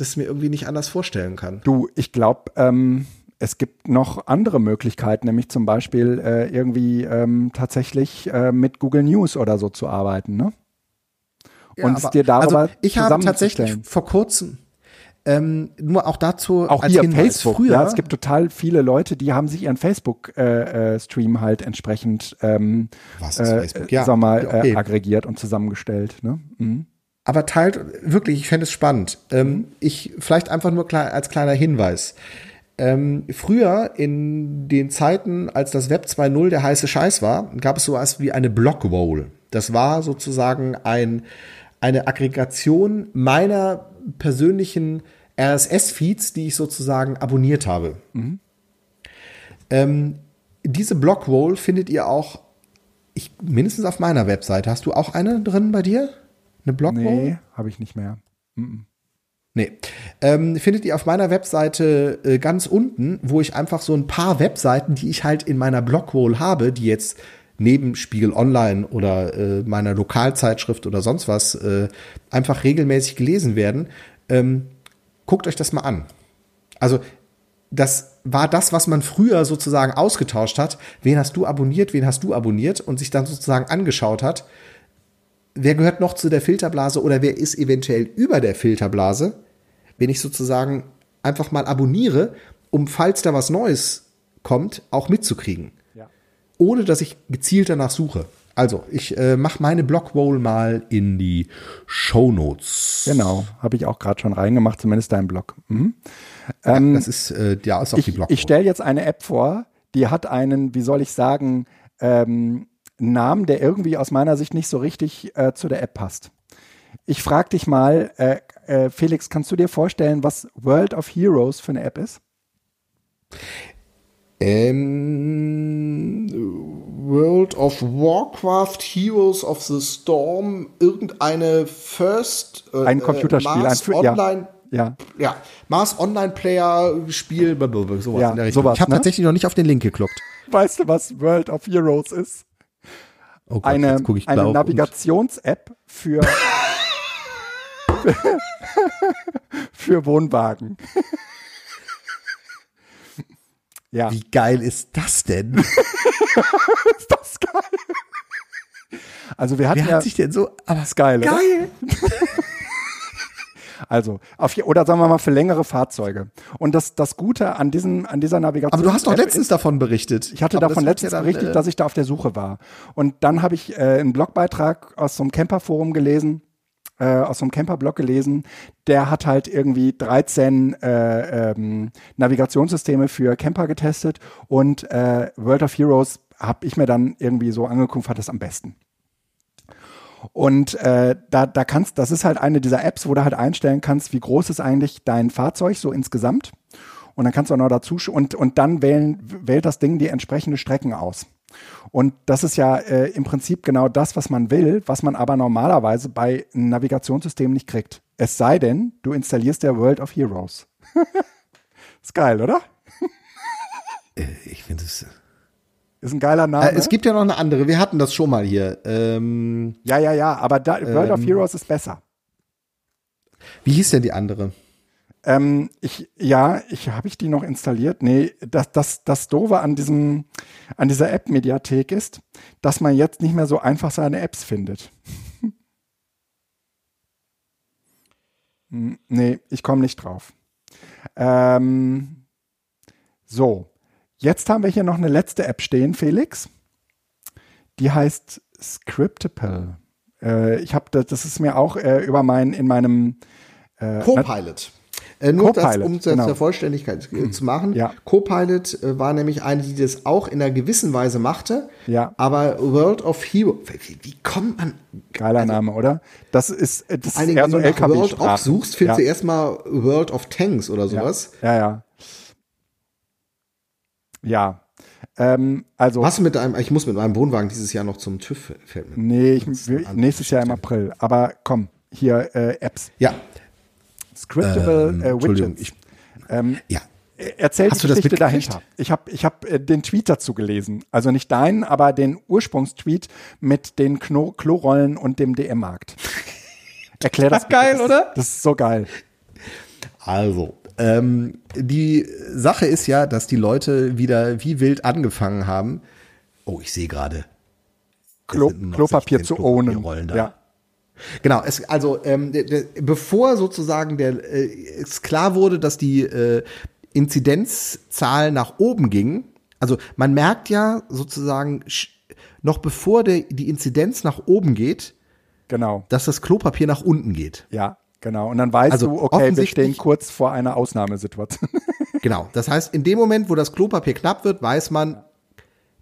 das mir irgendwie nicht anders vorstellen kann. Du, ich glaube, ähm, es gibt noch andere Möglichkeiten, nämlich zum Beispiel äh, irgendwie ähm, tatsächlich äh, mit Google News oder so zu arbeiten, ne? Ja, und es aber- dir darüber also ich habe tatsächlich vor kurzem ähm, nur auch dazu auch als hier Hinweis, Facebook. Früher, ja, es gibt total viele Leute, die haben sich ihren Facebook-Stream halt entsprechend ähm, Was ist äh, Facebook? Ja, sag mal, okay. äh, aggregiert und zusammengestellt. Ne? Mhm. Aber teilt wirklich, ich fände es spannend. Ähm, ich vielleicht einfach nur klein, als kleiner Hinweis. Ähm, früher in den Zeiten, als das Web 2.0 der heiße Scheiß war, gab es sowas wie eine Blockroll. Das war sozusagen ein, eine Aggregation meiner persönlichen RSS-Feeds, die ich sozusagen abonniert habe. Ähm, diese Blockroll findet ihr auch ich, mindestens auf meiner Webseite. Hast du auch eine drin bei dir? Eine Blockroll? Nee, habe ich nicht mehr. Nee. Ähm, findet ihr auf meiner Webseite äh, ganz unten, wo ich einfach so ein paar Webseiten, die ich halt in meiner Blockroll habe, die jetzt neben Spiegel Online oder äh, meiner Lokalzeitschrift oder sonst was äh, einfach regelmäßig gelesen werden. Ähm, guckt euch das mal an. Also das war das, was man früher sozusagen ausgetauscht hat. Wen hast du abonniert, wen hast du abonniert und sich dann sozusagen angeschaut hat. Wer gehört noch zu der Filterblase oder wer ist eventuell über der Filterblase, wenn ich sozusagen einfach mal abonniere, um falls da was Neues kommt, auch mitzukriegen. Ja. Ohne dass ich gezielt danach suche. Also, ich äh, mache meine Blockroll mal in die Shownotes. Genau, habe ich auch gerade schon reingemacht, zumindest dein Blog. Mhm. Das ist, äh, ja, ist auch die Ich, Blockroll. ich stelle jetzt eine App vor, die hat einen, wie soll ich sagen, ähm, Namen, der irgendwie aus meiner Sicht nicht so richtig äh, zu der App passt. Ich frage dich mal, äh, äh, Felix, kannst du dir vorstellen, was World of Heroes für eine App ist? Ähm, World of Warcraft, Heroes of the Storm, irgendeine First äh, Ein Computerspiel, äh, Mars ein. Online, Ja, ja, Mars Online Player Spiel, sowas Ja, in der Richtung. sowas, ich habe ne? tatsächlich noch nicht auf den Link gekloppt. weißt du, was World of Heroes ist? Oh Gott, Eine, eine Navigations-App für, [LAUGHS] für Wohnwagen. [LAUGHS] ja. Wie geil ist das denn? [LAUGHS] ist das geil? Also wir hatten Wer ja, hat sich denn so, aber das ist geil, geil. Also, auf, oder sagen wir mal für längere Fahrzeuge. Und das, das Gute an diesen, an dieser Navigation. Aber du hast doch letztens davon berichtet. Ich hatte Aber davon letztens ja dann, berichtet, äh, dass ich da auf der Suche war. Und dann habe ich äh, einen Blogbeitrag aus so einem Camperforum gelesen, äh, aus so einem Camperblog gelesen. Der hat halt irgendwie 13 äh, ähm, Navigationssysteme für Camper getestet und äh, World of Heroes habe ich mir dann irgendwie so angeguckt, fand das am besten. Und äh, da, da kannst, das ist halt eine dieser Apps, wo du halt einstellen kannst, wie groß ist eigentlich dein Fahrzeug so insgesamt. Und dann kannst du auch noch dazu und und dann wählen wählt das Ding die entsprechende Strecken aus. Und das ist ja äh, im Prinzip genau das, was man will, was man aber normalerweise bei einem Navigationssystem nicht kriegt. Es sei denn, du installierst der World of Heroes. [LAUGHS] ist geil, oder? Ich finde es. Ist ein geiler Name. Äh, es gibt ja noch eine andere. Wir hatten das schon mal hier. Ähm, ja, ja, ja, aber da, World of Ähm. Heroes ist besser. wie hieß denn die andere? Ähm, ich, ja, ich habe ich die noch installiert. Nee, das, das, das Doofe an diesem, an dieser App-Mediathek ist, dass man jetzt nicht mehr so einfach seine Apps findet. [LAUGHS] Hm, nee, ich komme nicht drauf. Ähm, so, jetzt haben wir hier noch eine letzte App stehen, Felix. Die heißt Scriptable. Äh, ich habe das, das ist mir auch äh, über mein, in meinem Copilot. Äh, nur das, um das genau. der Vollständigkeit äh, zu machen. Ja. Copilot äh, war nämlich eine, die das auch in einer gewissen Weise machte. Ja. Aber World of Hero, wie, wie kommt man? Geiler Name, oder? Das ist, äh, das ist allen Dingen, eher wenn so du nach World of suchst, findest ja. du erstmal World of Tanks oder sowas. Ja, ja. Ja. Ähm, also, Hast du mit deinem, ich muss mit meinem Wohnwagen dieses Jahr noch zum TÜV, fällt mir. nee, ich will nächstes Jahr im April. Aber komm, hier äh, Apps. Ja, Scriptable Ähm, äh, Widgets. ich, Ähm, ja. Erzähl Hast die du das Geschichte mitgekriegt? dahinter. Ich habe ich hab, äh, den Tweet dazu gelesen. Also nicht deinen, aber den Ursprungstweet mit den Kno Klorollen und dem DM-Markt. [LAUGHS] Erklär das. bitte. geil, das, oder? Das ist so geil. Also, ähm, die Sache ist ja, dass die Leute wieder wie wild angefangen haben. Oh, ich sehe gerade. Klo Klopapier 16 zu ownen. Klopapierrollen da. Ja. Genau, es, also ähm, bevor sozusagen der äh, es klar wurde, dass die äh, Inzidenzzahl nach oben ging, also man merkt ja sozusagen noch bevor der, die Inzidenz nach oben geht, Genau. dass das Klopapier nach unten geht. Ja, genau. Und dann weißt Also du, okay, wir stehen kurz vor einer Ausnahmesituation. [LAUGHS] Genau. Das heißt, in dem Moment, wo das Klopapier knapp wird, weiß man,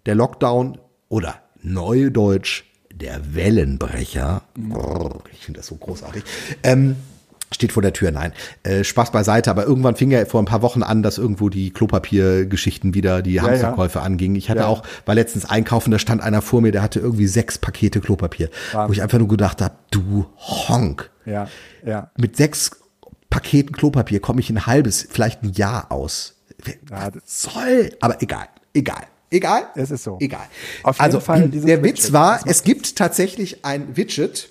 der Lockdown oder Neudeutsch, der Wellenbrecher, Brrr, ich finde das so großartig, ähm, steht vor der Tür. Nein, äh, Spaß beiseite, aber irgendwann fing ja vor ein paar Wochen an, dass irgendwo die Klopapiergeschichten wieder, die ja. Hamsterkäufe angingen. Ich hatte Ja. auch, war letztens einkaufen, da stand einer vor mir, der hatte irgendwie sechs Pakete Klopapier, wo ich einfach nur gedacht habe, du Honk ja, ja. mit sechs Paketen Klopapier komme ich ein halbes, vielleicht ein Jahr aus. Ja, soll? Aber egal, egal, egal. Es ist so. Egal. Auf jeden also Fall der Widget. Witz war, es gibt tatsächlich ein Widget.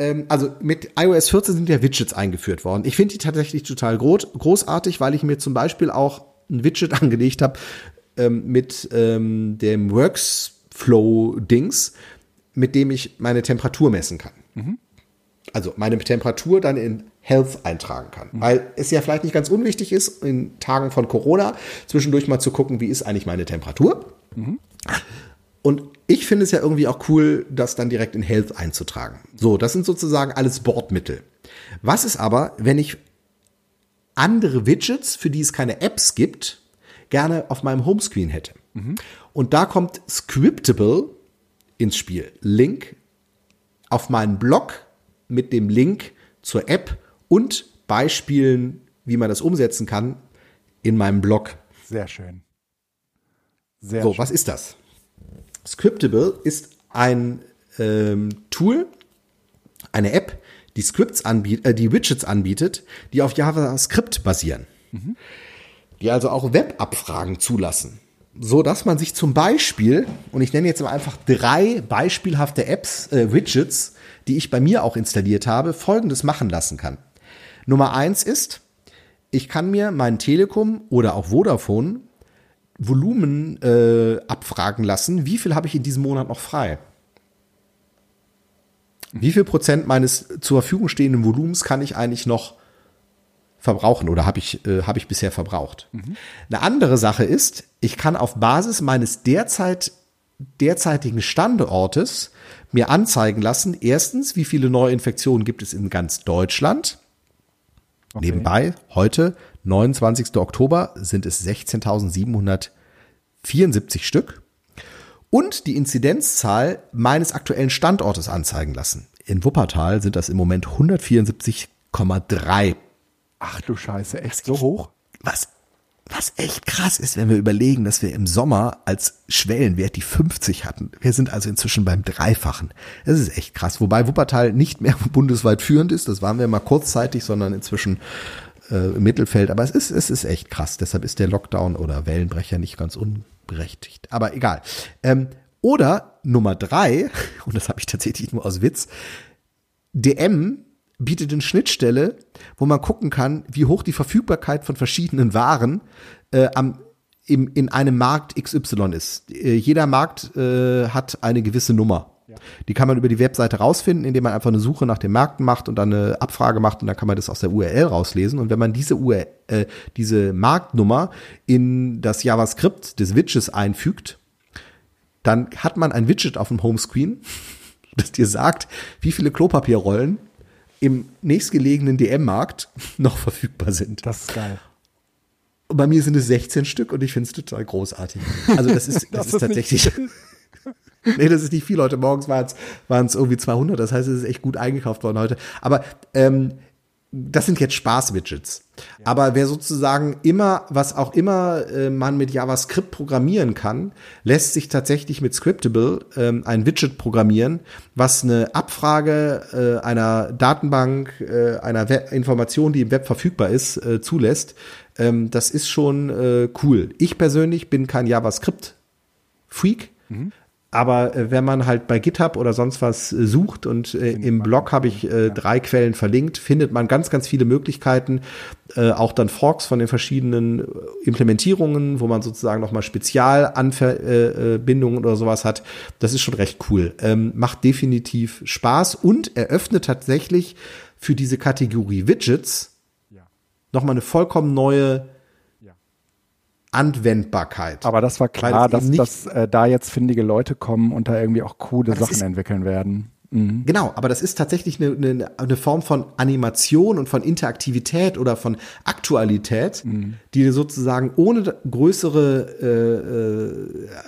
Ähm, also mit iOS 14 sind ja Widgets eingeführt worden. Ich finde die tatsächlich total groß, großartig, weil ich mir zum Beispiel auch ein Widget [LAUGHS] angelegt habe ähm, mit ähm, dem Workflow-Dings, mit dem ich meine Temperatur messen kann also meine Temperatur dann in Health eintragen kann. Weil es ja vielleicht nicht ganz unwichtig ist, in Tagen von Corona zwischendurch mal zu gucken, wie ist eigentlich meine Temperatur. Und ich finde es ja irgendwie auch cool, das dann direkt in Health einzutragen. So, das sind sozusagen alles Bordmittel. Was ist aber, wenn ich andere Widgets, für die es keine Apps gibt, gerne auf meinem Homescreen hätte? Und da kommt Scriptable ins Spiel. Link auf meinen Blog mit dem Link zur App und Beispielen, wie man das umsetzen kann, in meinem Blog. Sehr schön. Sehr So, schön. was ist das? Scriptable ist ein ähm, Tool, eine App, die Scripts anbietet, äh, die Widgets anbietet, die auf JavaScript basieren. Die also auch Webabfragen zulassen. So dass man sich zum Beispiel, und ich nenne jetzt einfach drei beispielhafte Apps, äh, Widgets, die ich bei mir auch installiert habe, folgendes machen lassen kann. Nummer eins ist, ich kann mir mein Telekom oder auch Vodafone Volumen äh, abfragen lassen, wie viel habe ich in diesem Monat noch frei? Wie viel Prozent meines zur Verfügung stehenden Volumens kann ich eigentlich noch verbrauchen oder habe ich, äh, habe ich bisher verbraucht? Eine andere Sache ist, ich kann auf Basis meines derzeit, derzeitigen Standortes mir anzeigen lassen, erstens, wie viele Neuinfektionen gibt es in ganz Deutschland? Nebenbei, heute, 29. Oktober, sind es 16.774 Stück. Und die Inzidenzzahl meines aktuellen Standortes anzeigen lassen. In Wuppertal sind das im Moment 174,3. Ach du Scheiße, echt so hoch? Was, was echt krass ist, wenn wir überlegen, dass wir im Sommer als Schwellenwert die 50 hatten. Wir sind also inzwischen beim Dreifachen. Das ist echt krass. Wobei Wuppertal nicht mehr [LAUGHS] bundesweit führend ist. Das waren wir mal kurzzeitig, sondern inzwischen äh, im Mittelfeld. Aber es ist, es ist echt krass. Deshalb ist der Lockdown oder Wellenbrecher nicht ganz unberechtigt. Aber egal. Ähm, oder Nummer drei, [LAUGHS] und das habe ich tatsächlich nur aus Witz, DM bietet eine Schnittstelle, wo man gucken kann, wie hoch die Verfügbarkeit von verschiedenen Waren äh, am, im, in einem Markt XY ist. Äh, jeder Markt äh, hat eine gewisse Nummer. Die kann man über die Webseite rausfinden, indem man einfach eine Suche nach den Märkten macht und dann eine Abfrage macht und dann kann man das aus der URL rauslesen. Und wenn man diese URL, äh, diese Marktnummer in das JavaScript des Widgets einfügt, dann hat man ein Widget auf dem Homescreen, [LAUGHS] das dir sagt, wie viele Klopapierrollen im nächstgelegenen DM-Markt [LAUGHS] noch verfügbar sind. Das ist geil. Und bei mir sind es 16 Stück und ich finde es total großartig. Also das ist, das, ist ist tatsächlich, [LAUGHS] [LAUGHS] nee, das ist nicht viel. Heute morgens waren es waren es irgendwie 200. Das heißt, es ist echt gut eingekauft worden heute. Aber ähm, das sind jetzt Spaß-Widgets. Aber wer sozusagen immer, was auch immer äh, man mit JavaScript programmieren kann, lässt sich tatsächlich mit Scriptable ähm, ein Widget programmieren, was eine Abfrage äh, einer Datenbank, äh, einer Web Information, die im Web verfügbar ist, äh, zulässt. Ähm, das ist schon äh, cool. Ich persönlich bin kein JavaScript-Freak. Aber äh, wenn man halt bei GitHub oder sonst was äh, sucht und äh, im Blog habe ich äh, drei Quellen verlinkt, findet man ganz, ganz viele Möglichkeiten, äh, auch dann Forks von den verschiedenen äh, Implementierungen, wo man sozusagen nochmal Spezialbindungen äh, oder sowas hat. Das ist schon recht cool. Ähm, macht definitiv Spaß und eröffnet tatsächlich für diese Kategorie Widgets Ja. nochmal eine vollkommen neue. Anwendbarkeit. Aber das war klar, es dass, dass äh, da jetzt findige Leute kommen und da irgendwie auch coole das Sachen ist- entwickeln werden. Mhm. Genau, aber das ist tatsächlich eine, eine, eine Form von Animation und von Interaktivität oder von Aktualität, die dir sozusagen ohne größere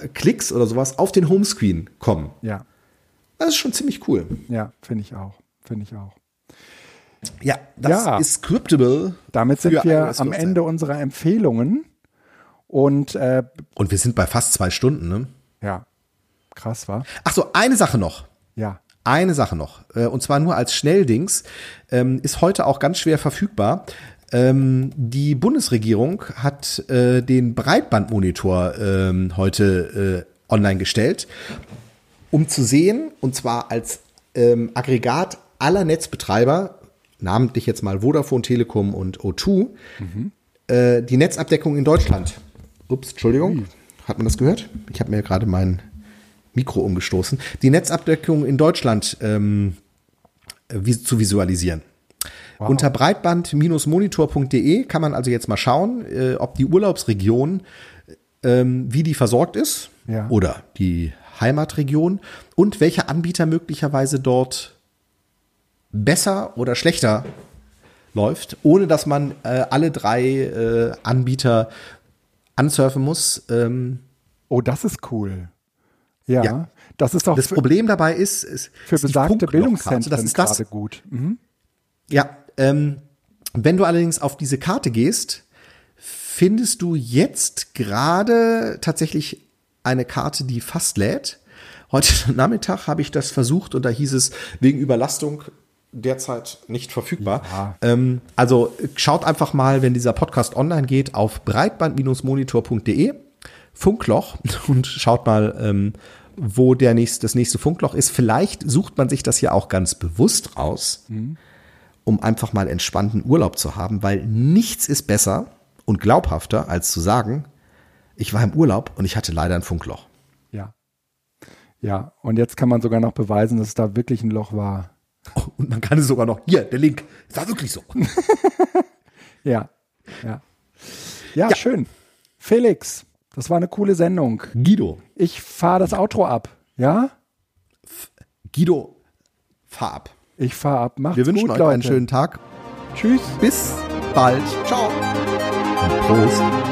äh, äh, Klicks oder sowas auf den Homescreen kommen. Ja, Das ist schon ziemlich cool. ja, finde ich auch. Finde ich auch. Ja, das Ja. ist scriptable. Damit sind wir am 14. Ende unserer Empfehlungen. Und äh, Und wir sind bei fast zwei Stunden, ne? ja, krass war. Ach so, eine Sache noch. Ja. Eine Sache noch, äh, und zwar nur als Schnelldings, ähm, ist heute auch ganz schwer verfügbar. Ähm, die Bundesregierung hat äh, den Breitbandmonitor ähm, heute äh, online gestellt, um zu sehen, und zwar als ähm, Aggregat aller Netzbetreiber, namentlich jetzt mal Vodafone, Telekom und O2, äh, die Netzabdeckung in Deutschland. Ups, Entschuldigung, hat man das gehört? Ich habe mir gerade mein Mikro umgestoßen, die Netzabdeckung in Deutschland ähm, wie, zu visualisieren. Unter breitband-monitor.de kann man also jetzt mal schauen, äh, ob die Urlaubsregion, ähm, wie die versorgt ist Ja. oder die Heimatregion und welcher Anbieter möglicherweise dort besser oder schlechter läuft, ohne dass man äh, alle drei äh, Anbieter ansurfen muss. Ähm, Oh, das ist cool. Ja. Ja. Das ist auch das für, Problem dabei ist, ist für ist besagte. Bildungszentren Das ist das. gerade gut. Mhm. Ja, ähm, wenn du allerdings auf diese Karte gehst, findest du jetzt gerade tatsächlich eine Karte, die fast lädt. Heute [LAUGHS] Nachmittag habe ich das versucht und da hieß es wegen Überlastung derzeit nicht verfügbar. Ähm, also schaut einfach mal, wenn dieser Podcast online geht, auf breitband-monitor.de Funkloch [LAUGHS] und schaut mal, ähm, wo der nächste, das nächste Funkloch ist. Vielleicht sucht man sich das ja auch ganz bewusst raus um einfach mal entspannten Urlaub zu haben, weil nichts ist besser und glaubhafter, als zu sagen, ich war im Urlaub und ich hatte leider ein Funkloch. Ja. Ja. Und jetzt kann man sogar noch beweisen, dass es da wirklich ein Loch war. Oh, [LAUGHS] und man kann es sogar noch, hier, der Link, es war wirklich so. [LAUGHS] Ja. Ja. Ja, Ja. schön. Felix, das war eine coole Sendung. Guido, Ich fahre das Outro ab. Ja? Guido, fahr ab. Ich fahre ab. Macht's Wir wünschen gut, euch Leute. einen schönen Tag. Tschüss. Bis bald. Ciao. Und Prost.